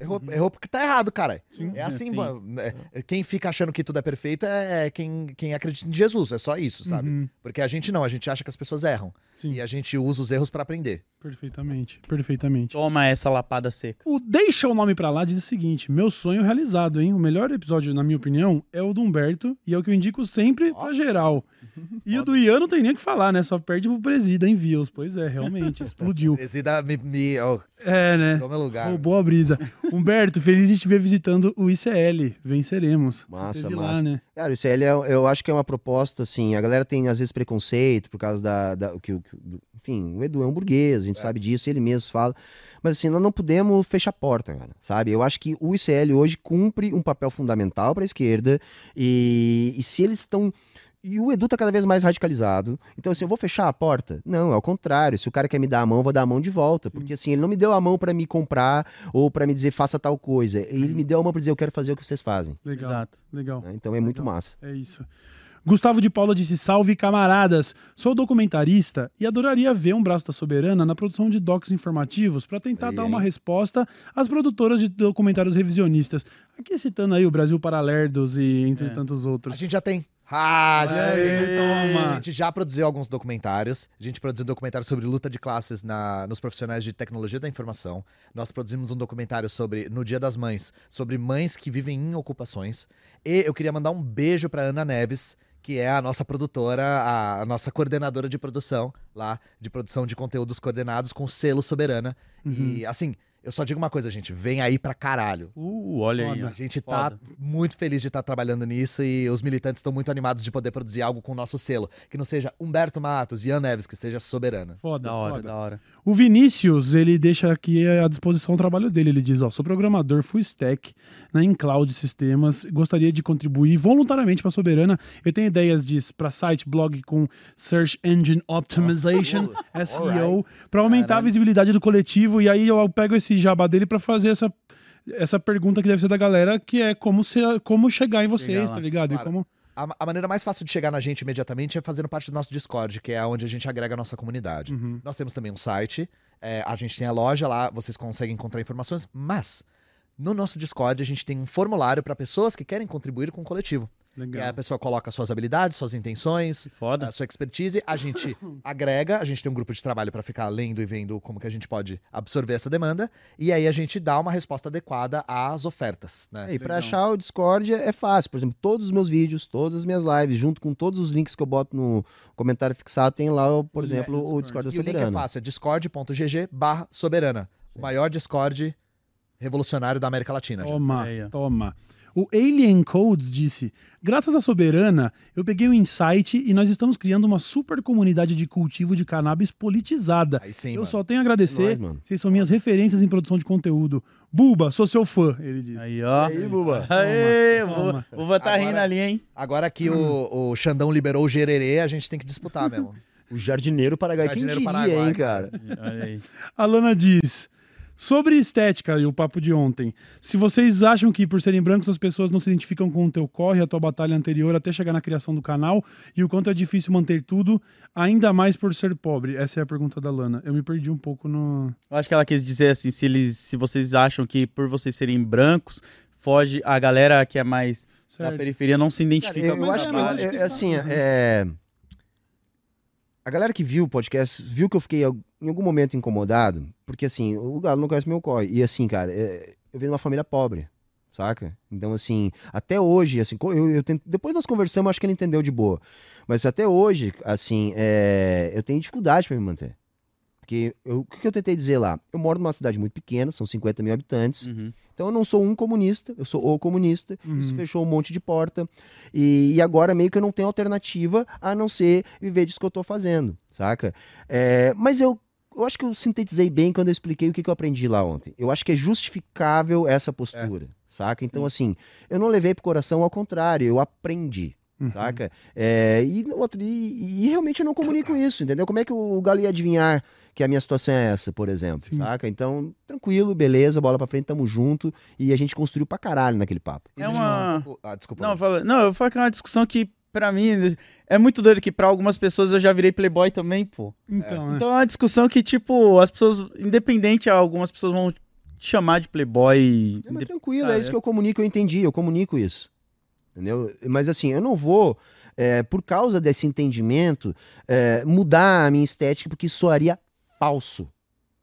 Errou, errou porque tá errado, cara. Sim. É assim, Sim. mano, é, quem fica achando que tudo é perfeito é, é quem, quem acredita em Jesus, é só isso, sabe? Uhum. Porque a gente não, a gente acha que as pessoas erram. Sim. E a gente usa os erros pra aprender. Perfeitamente, perfeitamente. Toma essa lapada seca. O Deixa o Nome Pra Lá diz o seguinte: Meu sonho realizado, hein? O melhor episódio, na minha opinião, é o do Humberto e é o que eu indico sempre pra geral. E o do Ian não tem nem o que falar, né? Só perde pro Presida em views. Pois é, realmente, explodiu. Presida me, me oh, É, né? meu lugar. Roubou a brisa. Humberto, feliz de estiver visitando o ICL. Venceremos. Massa, massa. lá, né? Cara, isso aí é- eu acho que é uma proposta, assim, a galera tem às vezes preconceito por causa da, da- o que, o que- do- enfim, o Edu é um burguês, a gente sabe disso, ele mesmo fala, mas assim, nós não podemos fechar a porta, cara, sabe? Eu acho que o ICL hoje cumpre um papel fundamental para a esquerda e, e se eles estão e o Edu tá cada vez mais radicalizado. Então, assim, eu vou fechar a porta? Não, é o contrário. Se o cara quer me dar a mão, eu vou dar a mão de volta. Porque, assim, ele não me deu a mão para me comprar ou para me dizer faça tal coisa. Ele me deu a mão para dizer eu quero fazer o que vocês fazem. Legal. Exato. Legal. Então é muito Legal. massa. É isso. Gustavo de Paula disse: Salve camaradas! Sou documentarista e adoraria ver um braço da Soberana na produção de docs informativos para tentar Aí, dar uma resposta às produtoras de documentários revisionistas. Aqui citando aí o Brasil Paralerdos e entre É. tantos A outros. gente já tem. Ah, a gente, já Aê, tem. toma. a gente já produziu alguns documentários. A gente produziu um documentário sobre luta de classes na, nos profissionais de tecnologia da informação. Nós produzimos um documentário sobre, no Dia das Mães, sobre mães que vivem em ocupações. E eu queria mandar um beijo pra Ana Neves, que é a nossa produtora, a, a nossa coordenadora de produção lá, de produção de conteúdos coordenados com selo Soberana. E assim, eu só digo uma coisa, gente, vem aí pra caralho. Uh, olha aí. Foda. ó. A gente tá Foda. muito feliz de estar trabalhando nisso e os militantes estão muito animados de poder produzir algo com o nosso selo. Que não seja Humberto Matos, Ian Neves, que seja soberana. Foda, Da hora, foda. da hora. O Vinícius, ele deixa aqui à disposição o trabalho dele. Ele diz: Ó, sou programador full stack na Incloud Sistemas. Gostaria de contribuir voluntariamente para a Soberana. Eu tenho ideias disso para site, blog com Search Engine Optimization, SEO, para aumentar a visibilidade do coletivo. E aí eu pego esse jabá dele para fazer essa. Essa pergunta que deve ser da galera, que é como, ser, como chegar em vocês, Chegar tá ligado? Claro. E como. A, a maneira mais fácil de chegar na gente imediatamente é fazendo parte do nosso Discord, que é onde a gente agrega a nossa comunidade. Uhum. Nós temos também um site, é, a gente tem a loja lá, vocês conseguem encontrar informações, mas no nosso Discord a gente tem um formulário para pessoas que querem contribuir com o coletivo. E aí a Legal. pessoa coloca suas habilidades, suas intenções, a sua expertise, a gente agrega, a gente tem um grupo de trabalho para ficar lendo e vendo como que a gente pode absorver essa demanda, e aí a gente dá uma resposta adequada às ofertas, né? E pra Legal. achar o Discord é é fácil. Por exemplo, todos os meus vídeos, todas as minhas lives, junto com todos os links que eu boto no comentário fixado, tem lá, por O exemplo, Discord. o Discord da E o link é Soberana. fácil, é discord.gg barra soberana. O maior Discord revolucionário da América Latina. já. Toma, ó. toma. O Alien Codes disse: Graças à Soberana, eu peguei um insight e nós estamos criando uma super comunidade de cultivo de cannabis politizada. Aí sim, eu mano. só tenho a agradecer. É nóis, mano. Vocês são minhas referências em produção de conteúdo. Buba, sou seu fã, ele disse. Aí, ó. aí, Buba? Aê, Toma, o toma. Buba tá Agora- rindo ali, hein? Agora que o, o Xandão liberou o gererê, a gente tem que disputar mesmo. O jardineiro Paraguai. Quem Jardineiro diria, Paraguai, hein, cara? Olha aí. A Lana diz. Sobre estética e o papo de ontem, se vocês acham que por serem brancos as pessoas não se identificam com o teu corre, a tua batalha anterior até chegar na criação do canal e o quanto é difícil manter tudo, ainda mais por ser pobre? Essa é a pergunta da Lana. Eu me perdi um pouco no. Eu acho que ela quis dizer assim, se eles, se vocês acham que por vocês serem brancos, foge a galera que é mais da Certo. periferia não se identifica Eu, com eu mas acho é, que, é, acho que é, assim, é... A galera que viu o podcast viu que eu fiquei em algum momento incomodado, porque assim, o Galo não conhece meu corre. E assim, cara, é, eu venho de uma família pobre, saca? Então, assim, até hoje, assim, eu, eu tento- depois nós conversamos, acho que ele entendeu de boa. Mas até hoje, assim, é, eu tenho dificuldade para me manter. Porque eu- o que eu tentei dizer lá? Eu moro numa cidade muito pequena, são 50 mil habitantes. Uhum. Então eu não sou um comunista, eu sou o comunista. Isso Uhum. fechou um monte de porta. E, e agora meio que eu não tenho alternativa a não ser viver disso que eu tô fazendo, saca? É, mas eu, eu acho que eu sintetizei bem quando eu expliquei o que, que eu aprendi lá ontem. Eu acho que é justificável essa postura, saca? Então, assim, eu não levei pro coração, ao contrário, eu aprendi. Uhum. Saca? É, e, outro, e, e realmente eu não comunico isso, entendeu? Como é que o Galo ia adivinhar que a minha situação é essa, por exemplo? Sim. Saca? Então, tranquilo, beleza, bola pra frente, tamo junto. E a gente construiu pra caralho naquele papo. É uma- Ah, desculpa. Não, eu falo, não, eu falo que é uma discussão que, pra mim, é muito doido que pra algumas pessoas eu já virei playboy também, pô. Então, é. Então é uma discussão que, tipo, as pessoas, independente, algumas pessoas vão te chamar de playboy. Não, mas tranquilo, Ah, é isso é. que eu comunico, eu entendi, eu comunico isso. Entendeu? Mas assim, eu não vou é, por causa desse entendimento, é, mudar a minha estética, porque soaria falso.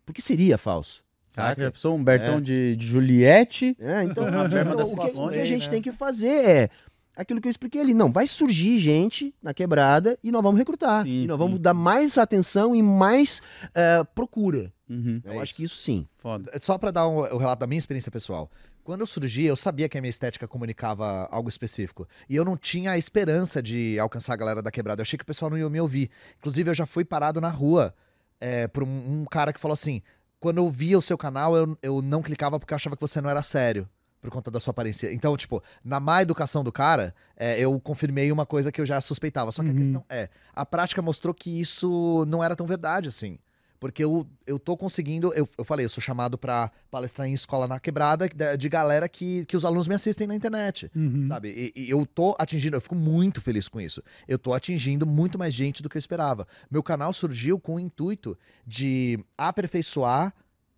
Porque seria falso. Caraca, já pensou um Bertão É. de, de Juliette? É, então, então, o, que, o que a gente né? tem que fazer é aquilo que eu expliquei ali. Não, vai surgir gente na quebrada e nós vamos recrutar. Sim, e nós sim, vamos sim. dar mais atenção e mais eh, procura. Uhum. Eu É acho isso. que isso sim. Foda. Só pra dar um- o relato da minha experiência pessoal. Quando eu surgi, eu sabia que a minha estética comunicava algo específico. E eu não tinha a esperança de alcançar a galera da quebrada. Eu achei que o pessoal não ia me ouvir. Inclusive, eu já fui parado na rua é, por um, um cara que falou assim: quando eu via o seu canal, eu, eu não clicava porque eu achava que você não era sério. Por conta da sua aparência. Então, tipo, na má educação do cara, é, eu confirmei uma coisa que eu já suspeitava. Só que a Uhum. questão é: a prática mostrou que isso não era tão verdade assim. Porque eu, eu tô conseguindo. Eu, eu falei, eu sou chamado pra palestrar em escola na quebrada de, de galera que, que os alunos me assistem na internet. Uhum. Sabe? E, e eu tô atingindo, eu fico muito feliz com isso. Eu tô atingindo muito mais gente do que eu esperava. Meu canal surgiu com o intuito de aperfeiçoar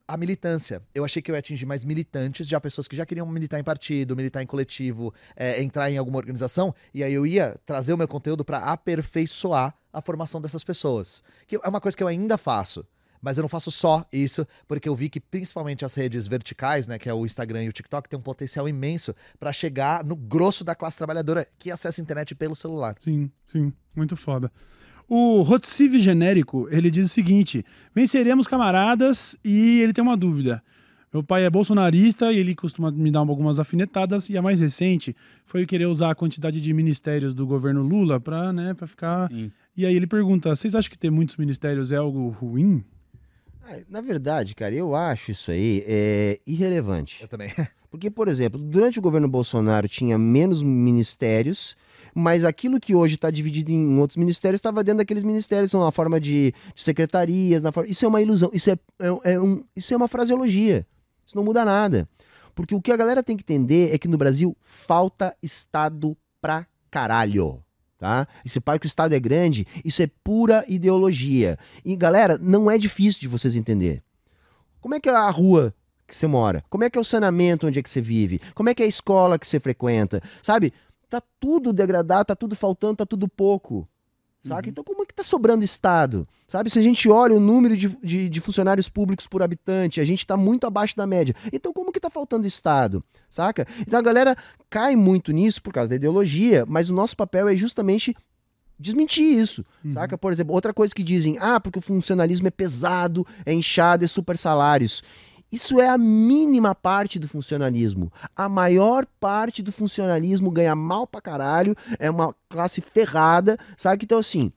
a militância. Eu achei que eu ia atingir mais militantes, já pessoas que já queriam militar em partido, militar em coletivo, é, entrar em alguma organização, e aí eu ia trazer o meu conteúdo pra aperfeiçoar a formação dessas pessoas. Que é uma coisa que eu ainda faço. Mas eu não faço só isso, porque eu vi que principalmente as redes verticais, né, que é o Instagram e o TikTok, tem um potencial imenso pra chegar no grosso da classe trabalhadora que acessa a internet pelo celular. Sim, sim, muito foda. O Rotsiv genérico, ele diz o seguinte: venceremos camaradas e ele tem uma dúvida. Meu pai é bolsonarista e ele costuma me dar algumas afinetadas e a mais recente foi querer usar a quantidade de ministérios do governo Lula para, né, para ficar. Sim. E aí ele pergunta: "Vocês acham que ter muitos ministérios é algo ruim?" Na verdade, cara, eu acho isso aí é, irrelevante. Eu também. Porque, por exemplo, durante o governo Bolsonaro tinha menos ministérios, mas aquilo que hoje está dividido em outros ministérios estava dentro daqueles ministérios, são forma de, de secretarias. Na forma... Isso é uma ilusão, isso é, é- é um- isso é uma fraseologia. Isso não muda nada. Porque o que a galera tem que entender é que no Brasil falta Estado pra caralho. Tá? Esse pai que o Estado é grande, isso é pura ideologia. E galera, não é difícil de vocês entender. Como é que é a rua que você mora? Como é que é o saneamento onde é que você vive? Como é que é a escola que você frequenta? Sabe? Tá tudo degradado, tá tudo faltando, tá tudo pouco. Saca? Então como é que tá sobrando Estado? Sabe? Se a gente olha o número de, de, de funcionários públicos por habitante, a gente tá muito abaixo da média. Então como que tá faltando Estado? Saca? Então a galera cai muito nisso por causa da ideologia, mas o nosso papel é justamente desmentir isso, saca? Por exemplo, outra coisa que dizem, ah, porque o funcionalismo é pesado, é inchado, é super salários. Isso é a mínima parte do funcionalismo. A maior parte do funcionalismo ganha mal pra caralho, é uma classe ferrada, sabe? Então, assim,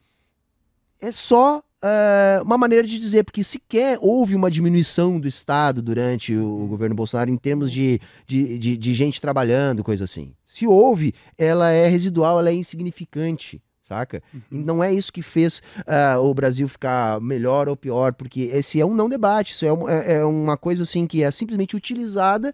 é só é, uma maneira de dizer, porque sequer houve uma diminuição do Estado durante o governo Bolsonaro em termos de, de, de, de gente trabalhando, coisa assim. Se houve, ela é residual, ela é insignificante. Saca? E não é isso que fez ah, o Brasil ficar melhor ou pior, porque esse é um não debate, isso é, um- é- é uma coisa assim que é simplesmente utilizada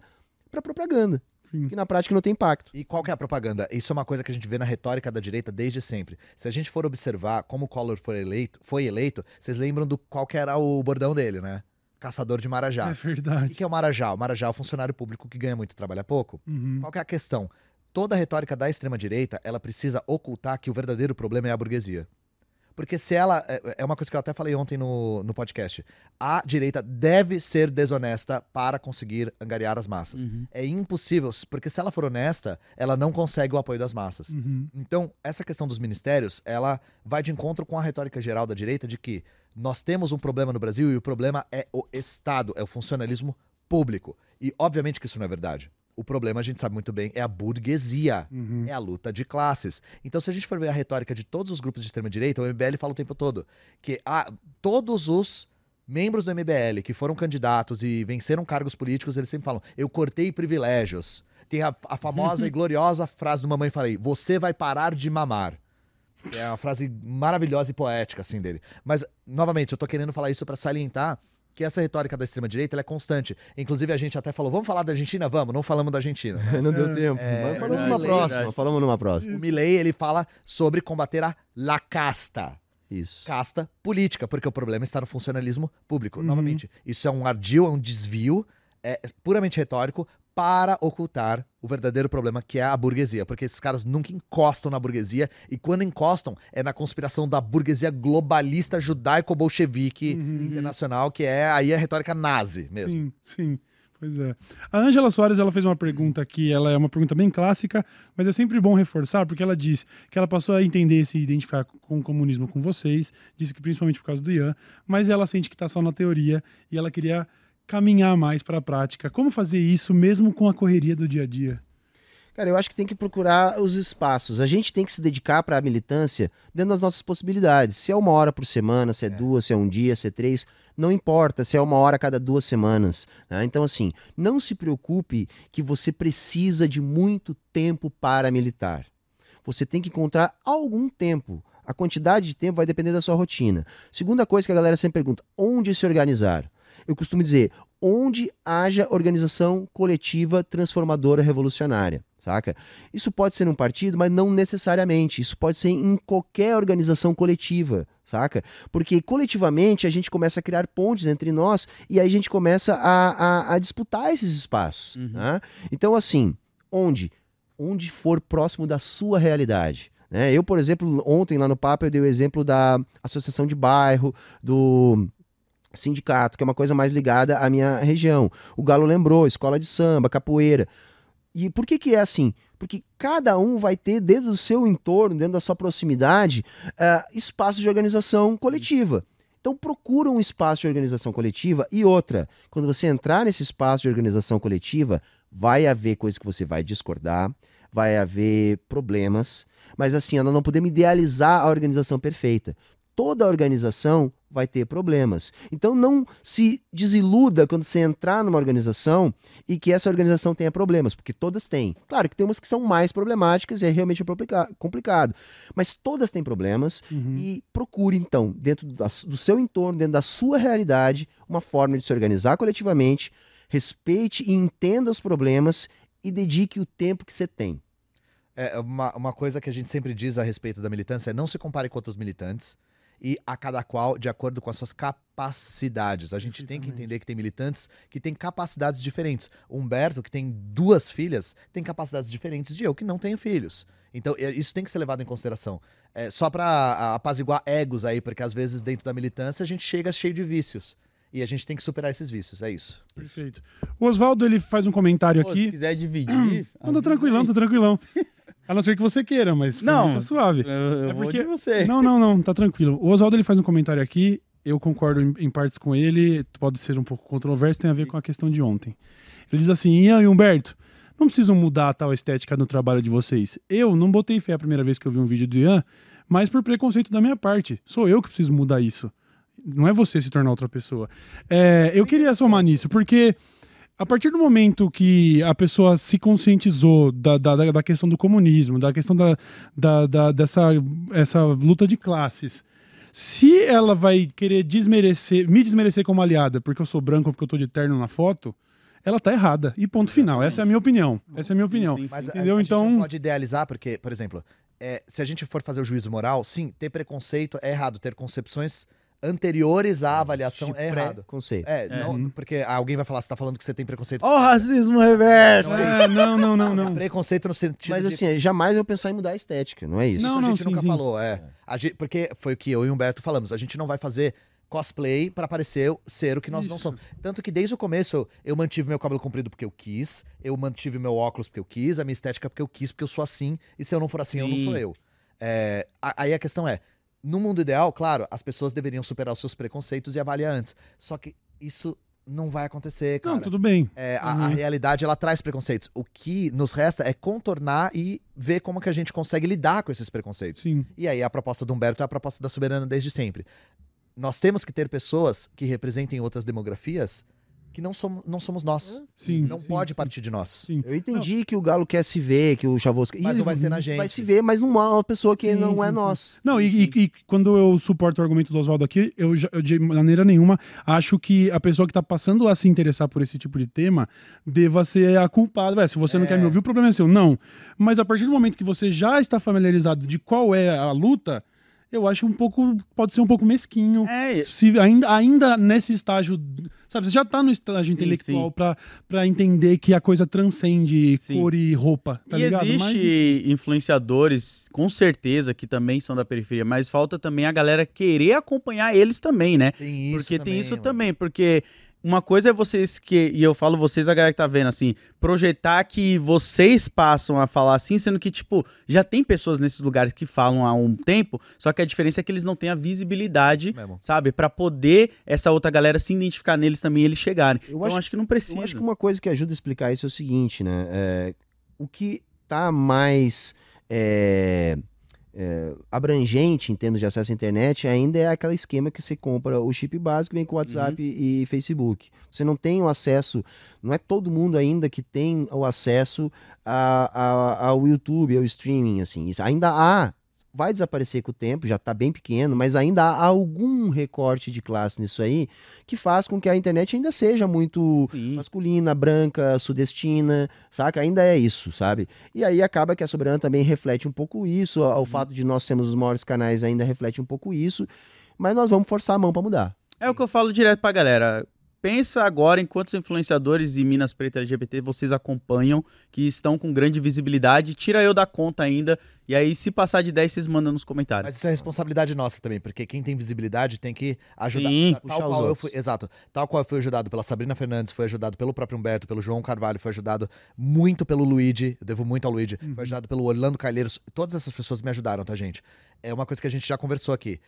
para propaganda, Sim. que na prática não tem impacto. E qual que é a propaganda? Isso é uma coisa que a gente vê na retórica da direita desde sempre. Se a gente for observar como o Collor foi eleito, foi eleito vocês lembram do qual que era o bordão dele, né? Caçador de É marajás. o verdade. que que é o marajá? O marajá é o funcionário público que ganha muito e trabalha pouco. Uhum. Qual que é a questão? Toda a retórica da extrema-direita, ela precisa ocultar que o verdadeiro problema é a burguesia. Porque se ela. é- É uma coisa que eu até falei ontem no, no podcast. A direita deve ser desonesta para conseguir angariar as massas. Uhum. É impossível, porque se ela for honesta, ela não consegue o apoio das massas. Uhum. Então, essa questão dos ministérios, ela vai de encontro com a retórica geral da direita de que nós temos um problema no Brasil e o problema é o Estado, é o funcionalismo público. E obviamente que isso não é verdade. O problema, a gente sabe muito bem, é a burguesia. Uhum. É a luta de classes. Então, se a gente for ver a retórica de todos os grupos de extrema-direita, o MBL fala o tempo todo que ah, todos os membros do MBL que foram candidatos e venceram cargos políticos, eles sempre falam: eu cortei privilégios. Tem a, a famosa e gloriosa frase do Mamãe Falei: você vai parar de mamar. É uma frase maravilhosa e poética, assim, dele. Mas, novamente, eu tô querendo falar isso pra salientar que essa retórica da extrema-direita é constante. Inclusive, a gente até falou: vamos falar da Argentina? Vamos, não falamos da Argentina. né? Não deu tempo. Mas falamos numa é próxima, falamos numa próxima. O Milley, ele fala sobre combater a la casta. Isso. Casta política, porque o problema está no funcionalismo público. Uhum. Novamente, isso é um ardil, é um desvio, é puramente retórico para ocultar o verdadeiro problema que é a burguesia, porque esses caras nunca encostam na burguesia e quando encostam é na conspiração da burguesia globalista judaico-bolchevique internacional, que é aí a retórica nazi mesmo. Sim, sim. Pois é. A Ângela Soares ela fez uma pergunta aqui, ela é uma pergunta bem clássica, mas é sempre bom reforçar, porque ela diz que ela passou a entender e se identificar com o comunismo com vocês, disse que principalmente por causa do Ian, mas ela sente que está só na teoria e ela queria caminhar mais para a prática. Como fazer isso mesmo com a correria do dia a dia? Cara, eu acho que tem que procurar os espaços. A gente tem que se dedicar para a militância dentro das nossas possibilidades. Se é uma hora por semana, se é, duas, se é um dia, se é três, não importa se é uma hora a cada duas semanas. né? Então, assim, não se preocupe que você precisa de muito tempo para militar. Você tem que encontrar algum tempo. A quantidade de tempo vai depender da sua rotina. Segunda coisa que a galera sempre pergunta: onde se organizar? Eu costumo dizer, onde haja organização coletiva transformadora revolucionária, saca? Isso pode ser num partido, mas não necessariamente. Isso pode ser em qualquer organização coletiva, saca? Porque coletivamente a gente começa a criar pontes entre nós e aí a gente começa a, a, a disputar esses espaços. né? Então, assim, onde? Onde for próximo da sua realidade. né? Eu, por exemplo, ontem lá no Papo eu dei o exemplo da associação de bairro, do sindicato, que é uma coisa mais ligada à minha região. O Galo lembrou, escola de samba, capoeira. E por que que é assim? Porque cada um vai ter dentro do seu entorno, dentro da sua proximidade, ah, espaço de organização coletiva. Então procura um espaço de organização coletiva e outra, quando você entrar nesse espaço de organização coletiva, vai haver coisas que você vai discordar, vai haver problemas, mas assim, nós não podemos idealizar a organização perfeita. Toda organização vai ter problemas. Então não se desiluda quando você entrar numa organização e que essa organização tenha problemas, porque todas têm. Claro que tem umas que são mais problemáticas e é realmente complica- complicado, mas todas têm problemas e procure então, dentro do seu entorno, dentro da sua realidade, uma forma de se organizar coletivamente, respeite e entenda os problemas e dedique o tempo que você tem. É, uma, uma coisa que a gente sempre diz a respeito da militância é não se compare com outros militantes e a cada qual de acordo com as suas capacidades. A gente tem que entender que tem militantes que têm capacidades diferentes. O Humberto, que tem duas filhas, tem capacidades diferentes de eu, que não tenho filhos. Então, é, isso tem que ser levado em consideração. É, só para apaziguar egos aí, porque às vezes dentro da militância a gente chega cheio de vícios. E a gente tem que superar esses vícios, é isso. Perfeito. O Oswaldo ele faz um comentário Pô, se aqui. quiser dividir. Não, tô tranquilão, tô tranquilão. A não ser que você queira, mas Não. tá suave. Eu, eu É porque- você. Não, não, não, tá tranquilo. O Oswaldo ele faz um comentário aqui, eu concordo em, em partes com ele, pode ser um pouco controverso, tem a ver com a questão de ontem. Ele diz assim: Ian e Humberto, não precisam mudar a tal estética no trabalho de vocês. Eu não botei fé a primeira vez que eu vi um vídeo do Ian, mas por preconceito da minha parte. Sou eu que preciso mudar isso. Não é você se tornar outra pessoa. É, eu queria somar nisso, porque a partir do momento que a pessoa se conscientizou da, da, da- questão do comunismo, da questão da, da, da- dessa essa luta de classes, se ela vai querer desmerecer, me desmerecer como aliada porque eu sou branco ou porque eu tô de terno na foto, ela tá errada. E ponto final. Essa é a minha opinião. Essa é a minha opinião. sim, Mas a- Entendeu? a, gente Então- não pode idealizar, porque, por exemplo, é, se a gente for fazer o juízo moral, sim, ter preconceito é errado. Ter concepções anteriores à avaliação é errado. Conceito. É, não, porque alguém vai falar, você tá falando que você tem preconceito. Ó, o racismo reverso. É, não, não, não, não. Preconceito no sentido Mas de... assim, jamais eu pensar em mudar a estética, não é isso? Não, Isso a não, gente sim, nunca sim. falou, é. A gente- porque foi o que eu e o Humberto falamos. A gente não vai fazer cosplay pra parecer ser o que nós não Isso. somos. Tanto que desde o começo eu, mantive meu cabelo comprido porque eu quis, eu mantive meu óculos porque eu quis, a minha estética porque eu quis, porque eu sou assim, e se eu não for assim, eu não Sim. sou eu. É, a- aí a questão é, no mundo ideal, claro, as pessoas deveriam superar os seus preconceitos e avaliar antes. Só que isso não vai acontecer, cara. Não, tudo bem. É, a, Uhum. a realidade ela traz preconceitos. O que nos resta é contornar e ver como que a gente consegue lidar com esses preconceitos. Sim. E aí a proposta do Humberto é a proposta da soberana desde sempre. Nós temos que ter pessoas que representem outras demografias que não somos, não somos nós. Sim. Não sim, pode sim. partir de nós. Sim. Eu entendi que o Galo quer se ver, que o Chavosca. Mas não vai ser na gente. Vai se ver, mas não é uma pessoa que Sim, não é nós. Não, e, e- e quando eu suporto o argumento do Oswaldo aqui, eu, eu de maneira nenhuma acho que a pessoa que tá passando a se interessar por esse tipo de tema deva ser a culpada. Ué, se você não É. quer me ouvir, o problema é seu. Não. Mas a partir do momento que você já está familiarizado de qual é a luta, eu acho um pouco. Pode ser um pouco mesquinho. É, Se ainda, ainda nesse estágio, Sabe, você já tá no estágio intelectual pra entender que a coisa transcende Sim. cor e roupa, tá e ligado? existe influenciadores, com certeza, que também são da periferia, mas falta também a galera querer acompanhar eles também, né? Tem isso porque tem também, isso mano. também, porque uma coisa é vocês que, e eu falo vocês, a galera que tá vendo, assim, projetar que vocês passam a falar assim, sendo que, tipo, já tem pessoas nesses lugares que falam há um tempo, só que a diferença é que eles não têm a visibilidade, Mesmo. sabe? Pra poder essa outra galera se identificar neles também e eles chegarem. Eu então acho- acho que não precisa. Eu acho que uma coisa que ajuda a explicar isso é o seguinte, né? É, o que tá mais é, é, abrangente em termos de acesso à internet ainda é aquele esquema que você compra o chip básico, vem com WhatsApp e Facebook. Você não tem o acesso, não é todo mundo ainda que tem o acesso a- a- ao YouTube, ao streaming, assim. Isso ainda há. Vai desaparecer com o tempo, já está bem pequeno, mas ainda há algum recorte de classe nisso aí que faz com que a internet ainda seja muito Sim. masculina, branca, sudestina, saca? Ainda é isso, sabe? E aí acaba que a Soberana também reflete um pouco isso, o Uhum. fato de nós sermos os maiores canais ainda reflete um pouco isso, mas nós vamos forçar a mão pra mudar. É o que eu falo direto pra galera. Pensa agora em quantos influenciadores e Minas Pretas LGBT vocês acompanham que estão com grande visibilidade. Tira eu da conta ainda. E aí, se passar de 10, vocês mandam nos comentários. Mas isso é responsabilidade nossa também, porque quem tem visibilidade tem que ajudar. Sim, tal qual eu outros. fui, exato. Tal qual eu fui ajudado pela Sabrina Fernandes, foi ajudado pelo próprio Humberto, pelo João Carvalho, foi ajudado muito pelo Luigi, eu devo muito ao Luigi, foi ajudado pelo Orlando Calheiros. Todas essas pessoas me ajudaram, tá, gente? É uma coisa que a gente já conversou aqui.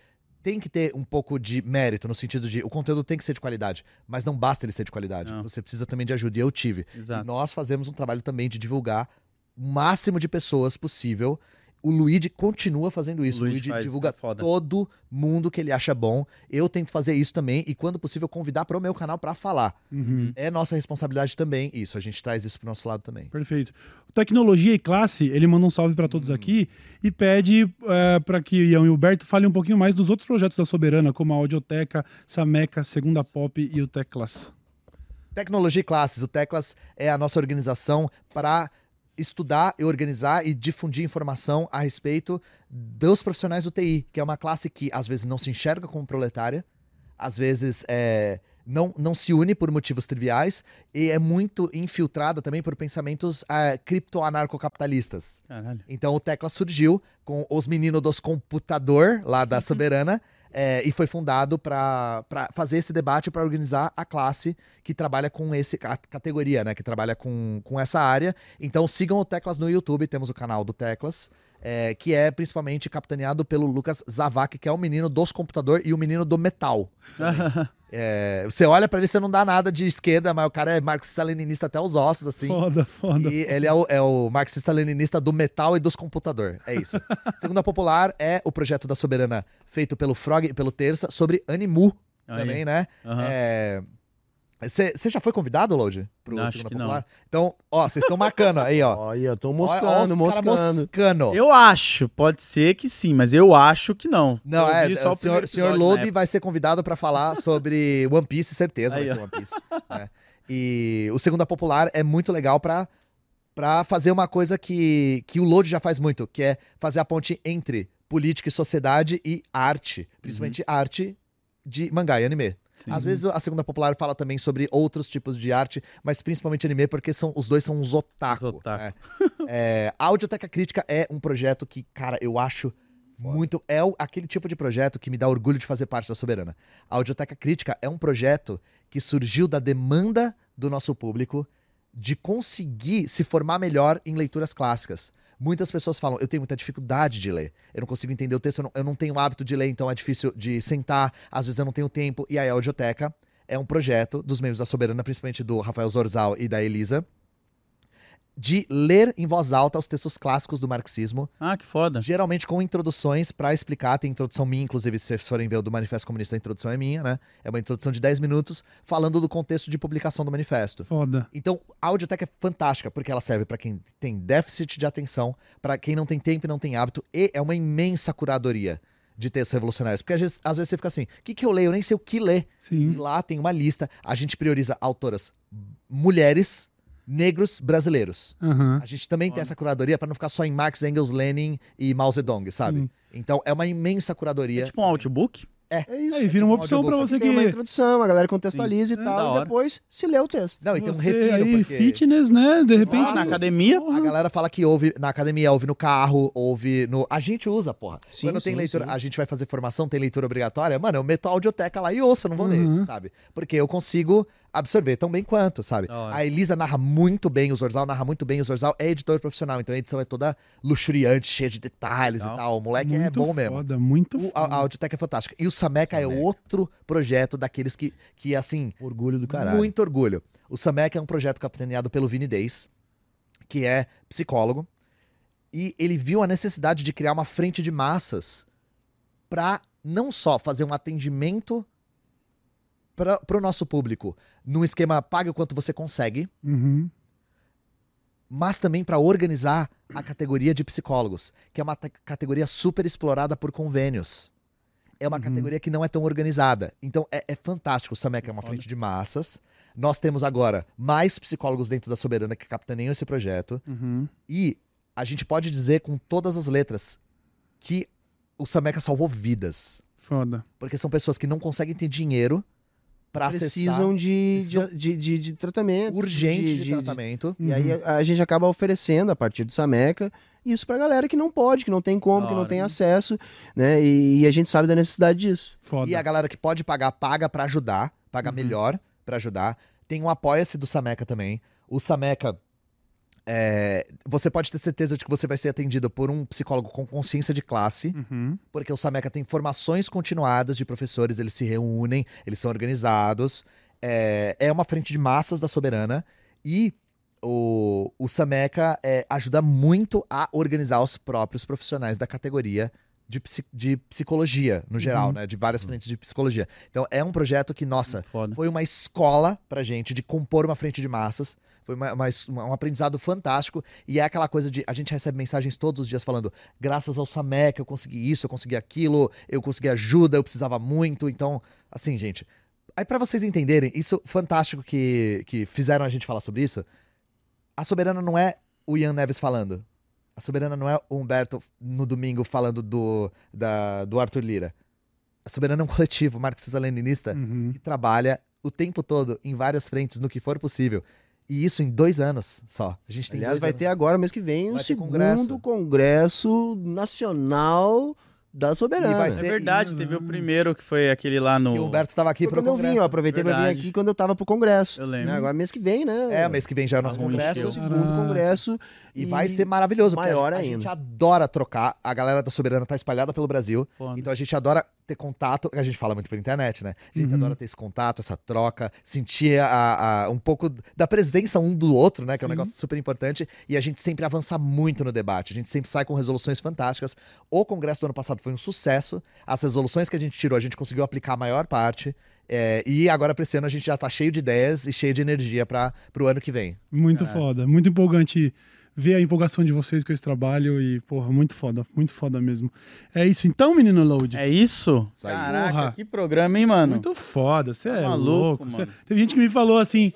Tem que ter um pouco de mérito, no sentido de o conteúdo tem que ser de qualidade, mas não basta ele ser de qualidade. Não. Você precisa também de ajuda, e eu tive. E nós fazemos um trabalho também de divulgar o máximo de pessoas possível. O Luigi continua fazendo isso. O Luigi Luigi faz, divulga é todo mundo que ele acha bom. Eu tento fazer isso também e, quando possível, convidar para o meu canal para falar. Uhum. É nossa responsabilidade também isso. A gente traz isso pro nosso lado também. Perfeito. Tecnologia e classe, ele manda um salve pra todos aqui e pede é, para que Ian e o Berto falem um pouquinho mais dos outros projetos da Soberana, como a Audioteca, Sameca, Segunda Pop e o Teclas. Tecnologia e Classes. O Teclas é a nossa organização para estudar e organizar e difundir informação a respeito dos profissionais do TI, que é uma classe que às vezes não se enxerga como proletária, às vezes é, não, não se une por motivos triviais e é muito infiltrada também por pensamentos é, cripto-anarcocapitalistas. Então o Tecla surgiu com os meninos dos computador lá da Soberana é, e foi fundado para fazer esse debate para organizar a classe que trabalha com esse a categoria, né? Que trabalha com, com essa área. Então sigam o Teclas no YouTube, temos o canal do Teclas. É, que é principalmente capitaneado pelo Lucas Zavak, que é o menino dos computador e o menino do metal. É, você olha pra ele, você não dá nada de esquerda, mas o cara é marxista-leninista até os ossos, assim. Foda, foda. E ele é o, é o marxista-leninista do metal e dos computador. É isso. Segunda Popular é o projeto da Soberana feito pelo Frog e pelo Terça sobre Animu Aí. também, né? Aham. Você você já foi convidado, Load? Pro Acho Segunda que não. Popular? Então, ó, vocês estão marcando aí, ó. Olha, tô Olha- moscando, os cara moscando. moscando. Eu acho, pode ser que sim, mas eu acho que não. Não, Eu é, vi o só senhor, primeiro senhor época. vai ser convidado pra falar sobre One Piece, certeza Aí, vai ó. ser One Piece. né? E o Segunda Popular é muito legal pra, pra fazer uma coisa que, que o Lodi já faz muito, que é fazer a ponte entre política e sociedade e arte, principalmente arte de mangá e anime. Sim. Às vezes a Segunda Popular fala também sobre outros tipos de arte, mas principalmente anime, porque são, os dois são uns otaku. Os otaku. né? É, a Audioteca Crítica é um projeto que, cara, eu acho muito. É o- aquele tipo de projeto que me dá orgulho de fazer parte da Soberana. A Audioteca Crítica é um projeto que surgiu da demanda do nosso público de conseguir se formar melhor em leituras clássicas. Muitas pessoas falam, eu tenho muita dificuldade de ler. Eu não consigo entender o texto, eu não, eu não tenho hábito de ler, então é difícil de sentar, às vezes eu não tenho tempo. E aí a Audioteca é um projeto dos membros da Soberana, principalmente do Rafael Zorzal e da Elisa, de ler em voz alta os textos clássicos do marxismo, Ah, que foda. geralmente com introduções pra explicar. Tem introdução minha, inclusive, se vocês forem ver o do Manifesto Comunista, a introdução é minha, né? É uma introdução de 10 minutos falando do contexto de publicação do manifesto. Foda. Então, a audioteca é fantástica, porque ela serve pra quem tem déficit de atenção, pra quem não tem tempo e não tem hábito, e é uma imensa curadoria de textos revolucionários. Porque às vezes, às vezes você fica assim, o que, que eu leio? Eu nem sei o que ler. E Sim. lá tem uma lista, a gente prioriza autoras mulheres, negros, brasileiros. Aham. A gente também tem Foda. essa curadoria pra não ficar só em Marx, Engels, Lenin e Mao Zedong, sabe? Sim. Então é uma imensa curadoria. É tipo um audiobook? É. É isso. Aí vira uma tipo um opção pra audiobook. você Tem uma que. introdução, a galera contextualiza Sim. e É, tal, hora. e depois se lê o texto. Não, e tem um refiro, aí, porque fitness, né? De repente. Na academia, Porra. a galera fala que ouve na academia, ouve no carro, ouve no... A gente usa, porra. Sim, Quando tem sim, leitura, sim. a gente vai fazer formação, tem leitura obrigatória, mano, eu meto a audioteca lá e ouço, eu não vou Uhum. ler, sabe? Porque eu consigo absorver tão bem quanto, sabe? A Elisa narra muito bem, o Zorzal narra muito bem, o Zorzal é editor profissional, então a edição é toda luxuriante, cheia de detalhes Legal. e tal. O moleque é Muito bom mesmo. Foda, muito O- a, a foda. audioteca é fantástica. E o Sameca, é Sameca. outro projeto daqueles que, que assim, Orgulho do caralho. muito orgulho. O Sameca é um projeto capitaneado pelo Vini Days, que é psicólogo, e ele viu a necessidade de criar uma frente de massas para não só fazer um atendimento para o nosso público num esquema pague o quanto você consegue, Uhum. mas também para organizar a categoria de psicólogos, que é uma categoria super explorada por convênios. É uma Uhum. categoria que não é tão organizada. Então é, é fantástico. O Sameca é uma frente de massas. Nós temos agora mais psicólogos dentro da Soberana que capitaneam esse projeto. Uhum. E a gente pode dizer com todas as letras que o Sameca salvou vidas. Foda. Porque são pessoas que não conseguem ter dinheiro para Precisam de, de, de, de tratamento. urgente de, tratamento. E aí Uhum. a, a gente acaba oferecendo, a partir do Sameca, isso pra galera que não pode, que não tem como, que não tem acesso, né? E, e a gente sabe da necessidade disso. Foda. E a galera que pode pagar, paga pra ajudar, paga Uhum. melhor pra ajudar. Tem um apoia-se do Sameca também. O Sameca, é, você pode ter certeza de que você vai ser atendido por um psicólogo com consciência de classe, Uhum. porque o Sameca tem formações continuadas de professores, eles se reúnem, eles são organizados. É, é uma frente de massas da Soberana e o, o Sameca é, ajuda muito a organizar os próprios profissionais da categoria de, psi- de psicologia, no geral, Uhum. né? De várias frentes de psicologia. Então é um projeto que, nossa, Foda. foi uma escola pra gente de compor uma frente de massas. Foi uma- um aprendizado fantástico. E é aquela coisa de. A gente recebe mensagens todos os dias falando: graças ao Samek eu consegui isso, eu consegui aquilo, eu consegui ajuda, eu precisava muito. Então, assim, gente. Aí, pra vocês entenderem, isso fantástico que, que fizeram a gente falar sobre isso. A Soberana não é o Ian Neves falando. A Soberana não é o Humberto no domingo falando do, da, do Arthur Lira. A Soberana é um coletivo marxista-leninista Uhum. que trabalha o tempo todo em várias frentes, no que for possível. E isso em dois anos só. A gente tem Aliás, vai anos. ter agora, mês que vem, o segundo congresso. congresso. Nacional da Soberana. E vai É ser- verdade, teve o primeiro que foi aquele lá no. Que o Humberto estava aqui eu vim, congresso. eu aproveitei pra vir aqui quando eu tava pro congresso. Eu né? lembro. Agora mês que vem, né? É, mês que vem já é o nosso Algum congresso. encheu. o segundo congresso. E, vai ser maravilhoso, porque maior a, a ainda. gente adora trocar. A galera da Soberana tá espalhada pelo Brasil. Foda. Então a gente adora ter contato. A gente fala muito pela internet, né? A gente Uhum. adora ter esse contato, essa troca, sentir a, a- um pouco da presença um do outro, né? Que é um Sim. negócio super importante. E a gente sempre avança muito no debate. A gente sempre sai com resoluções fantásticas. O congresso do ano passado foi um sucesso. As resoluções que a gente tirou, a gente conseguiu aplicar a maior parte. É, e agora, pra esse ano, a gente já tá cheio de ideias e cheio de energia para pro ano que vem. Muito Caralho. foda. Muito empolgante ver a empolgação de vocês com esse trabalho e, porra, muito foda. Muito foda mesmo. É isso então, menino Load? É isso? Caraca, Porra. que programa, hein, mano? Muito foda, você é maluco, louco. mano. cê- Teve gente que me falou assim,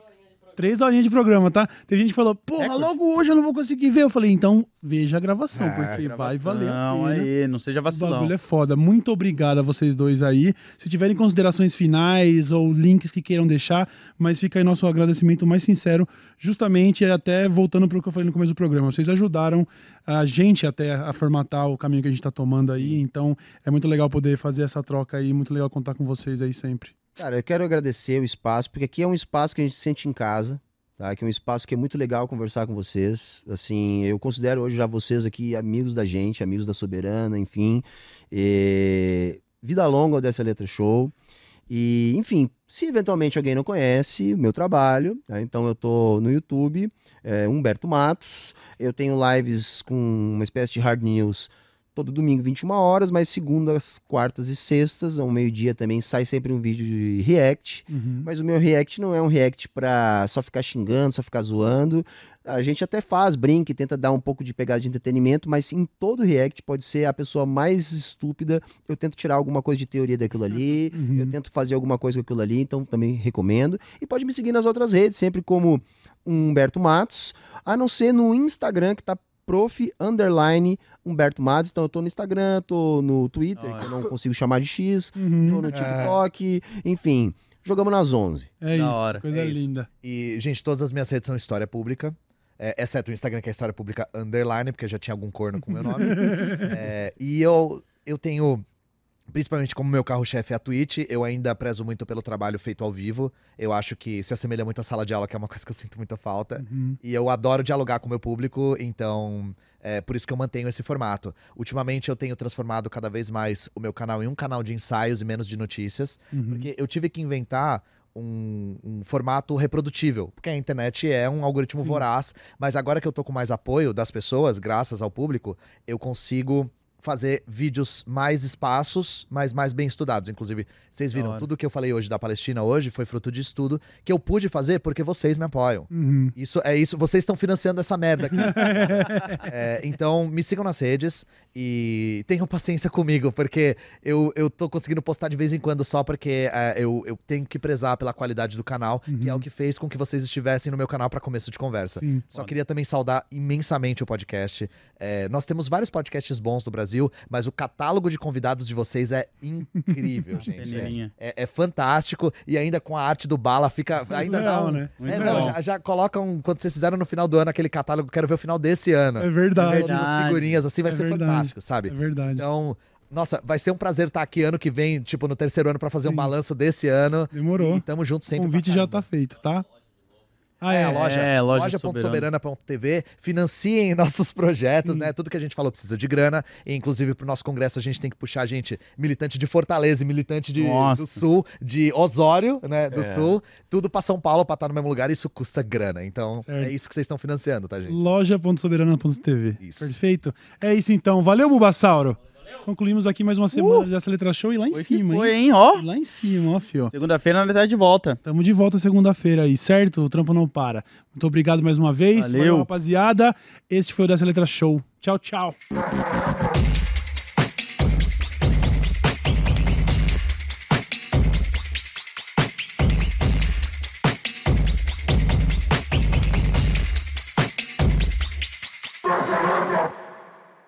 três horinhas de programa, tá? Teve gente que falou, porra, logo hoje eu não vou conseguir ver. Eu falei, então veja a gravação, É, porque vai valer Não, aí, não seja O vacilão. bagulho é foda. Muito obrigado a vocês dois aí. Se tiverem considerações finais ou links que queiram deixar, mas fica aí nosso agradecimento mais sincero, justamente até voltando para o que eu falei no começo do programa. Vocês ajudaram a gente até a formatar o caminho que a gente está tomando aí, então é muito legal poder fazer essa troca aí, muito legal contar com vocês aí sempre. Cara, eu quero agradecer o espaço, porque aqui é um espaço que a gente se sente em casa, tá? Que é um espaço que é muito legal conversar com vocês. Assim, eu considero hoje já vocês aqui amigos da gente, amigos da Soberana, enfim. E... Vida longa dessa letra show. E, enfim, se eventualmente alguém não conhece o meu trabalho, tá? então eu tô no YouTube, é, Humberto Matos. Eu tenho lives com uma espécie de hard news todo domingo, 21 horas, mas segundas, quartas e sextas, ao meio-dia também sai sempre um vídeo de react. Uhum. Mas o meu react não é um react pra só ficar xingando, só ficar zoando. A gente até faz, brinca e tenta dar um pouco de pegada de entretenimento, mas em todo react pode ser a pessoa mais estúpida. Eu tento tirar alguma coisa de teoria daquilo ali, Uhum. eu tento fazer alguma coisa com aquilo ali, então também recomendo. E pode me seguir nas outras redes, sempre como Humberto Matos, a não ser no Instagram, que tá prof, underline, Humberto Matos. Então eu tô no Instagram, tô no Twitter, que eu hora. não consigo chamar de X, Uhum. tô no TikTok, enfim. Jogamos nas 11. É Da isso, hora. coisa É isso. linda. E, gente, todas as minhas redes são História Pública. É, exceto o Instagram, que é História Pública Underline, porque já tinha algum corno com o meu nome. É, e eu, eu tenho, principalmente como meu carro-chefe é a Twitch, eu ainda prezo muito pelo trabalho feito ao vivo. Eu acho que se assemelha muito à sala de aula, que é uma coisa que eu sinto muita falta. Uhum. E eu adoro dialogar com o meu público, então é por isso que eu mantenho esse formato. Ultimamente eu tenho transformado cada vez mais o meu canal em um canal de ensaios e menos de notícias, Uhum. porque eu tive que inventar um, um formato reprodutível, porque a internet é um algoritmo Sim. voraz, mas agora que eu tô com mais apoio das pessoas, graças ao público, eu consigo fazer vídeos mais espaços, mas mais bem estudados. Inclusive, vocês viram, tudo que eu falei hoje da Palestina hoje foi fruto de estudo que eu pude fazer porque vocês me apoiam. Uhum. Isso é isso, vocês estão financiando essa merda aqui. É, então, me sigam nas redes e tenham paciência comigo, porque eu, eu tô conseguindo postar de vez em quando só porque é, eu, eu tenho que prezar pela qualidade do canal, que é o que fez com que vocês estivessem no meu canal para começo de conversa. Sim. Só queria também saudar imensamente o podcast. É, nós temos vários podcasts bons do Brasil, mas o catálogo de convidados de vocês é incrível, gente. É, é- é fantástico e ainda com a arte do Bala fica ainda dá legal, um, né? é, não, já, já colocam quando vocês fizeram no final do ano aquele catálogo, quero ver o final desse ano. É verdade. Todas as verdade. figurinhas assim vai É ser verdade. fantástico, É sabe? verdade. Então, nossa, vai ser um prazer estar aqui ano que vem, tipo no terceiro ano pra fazer um Sim. balanço desse ano. Demorou. E tamo junto o sempre. convite pra já tá feito, tá? Ah, É, é. a loja, É, loja loja.soberana.tv. Financiem nossos projetos, né? Tudo que a gente falou precisa de grana. E, inclusive, pro nosso congresso, a gente tem que puxar gente militante de Fortaleza e militante de, Nossa. do Sul, de Osório, né? Do É. Sul. Tudo pra São Paulo pra estar no mesmo lugar. Isso custa grana. Então, Certo. é isso que vocês estão financiando, tá, gente? loja.soberana.tv. Isso. Perfeito. É isso então. Valeu, Bulbasauro. Concluímos aqui mais uma semana dessa letra show e lá em Foi cima, foi, hein? hein? Ó. Lá em cima, ó, fio. Segunda-feira nós tá de volta. Tamo de volta segunda-feira aí, certo? O trampo não para. Muito obrigado mais uma vez. Valeu. rapaziada. Este foi o Dessa Letra Show. Tchau, tchau.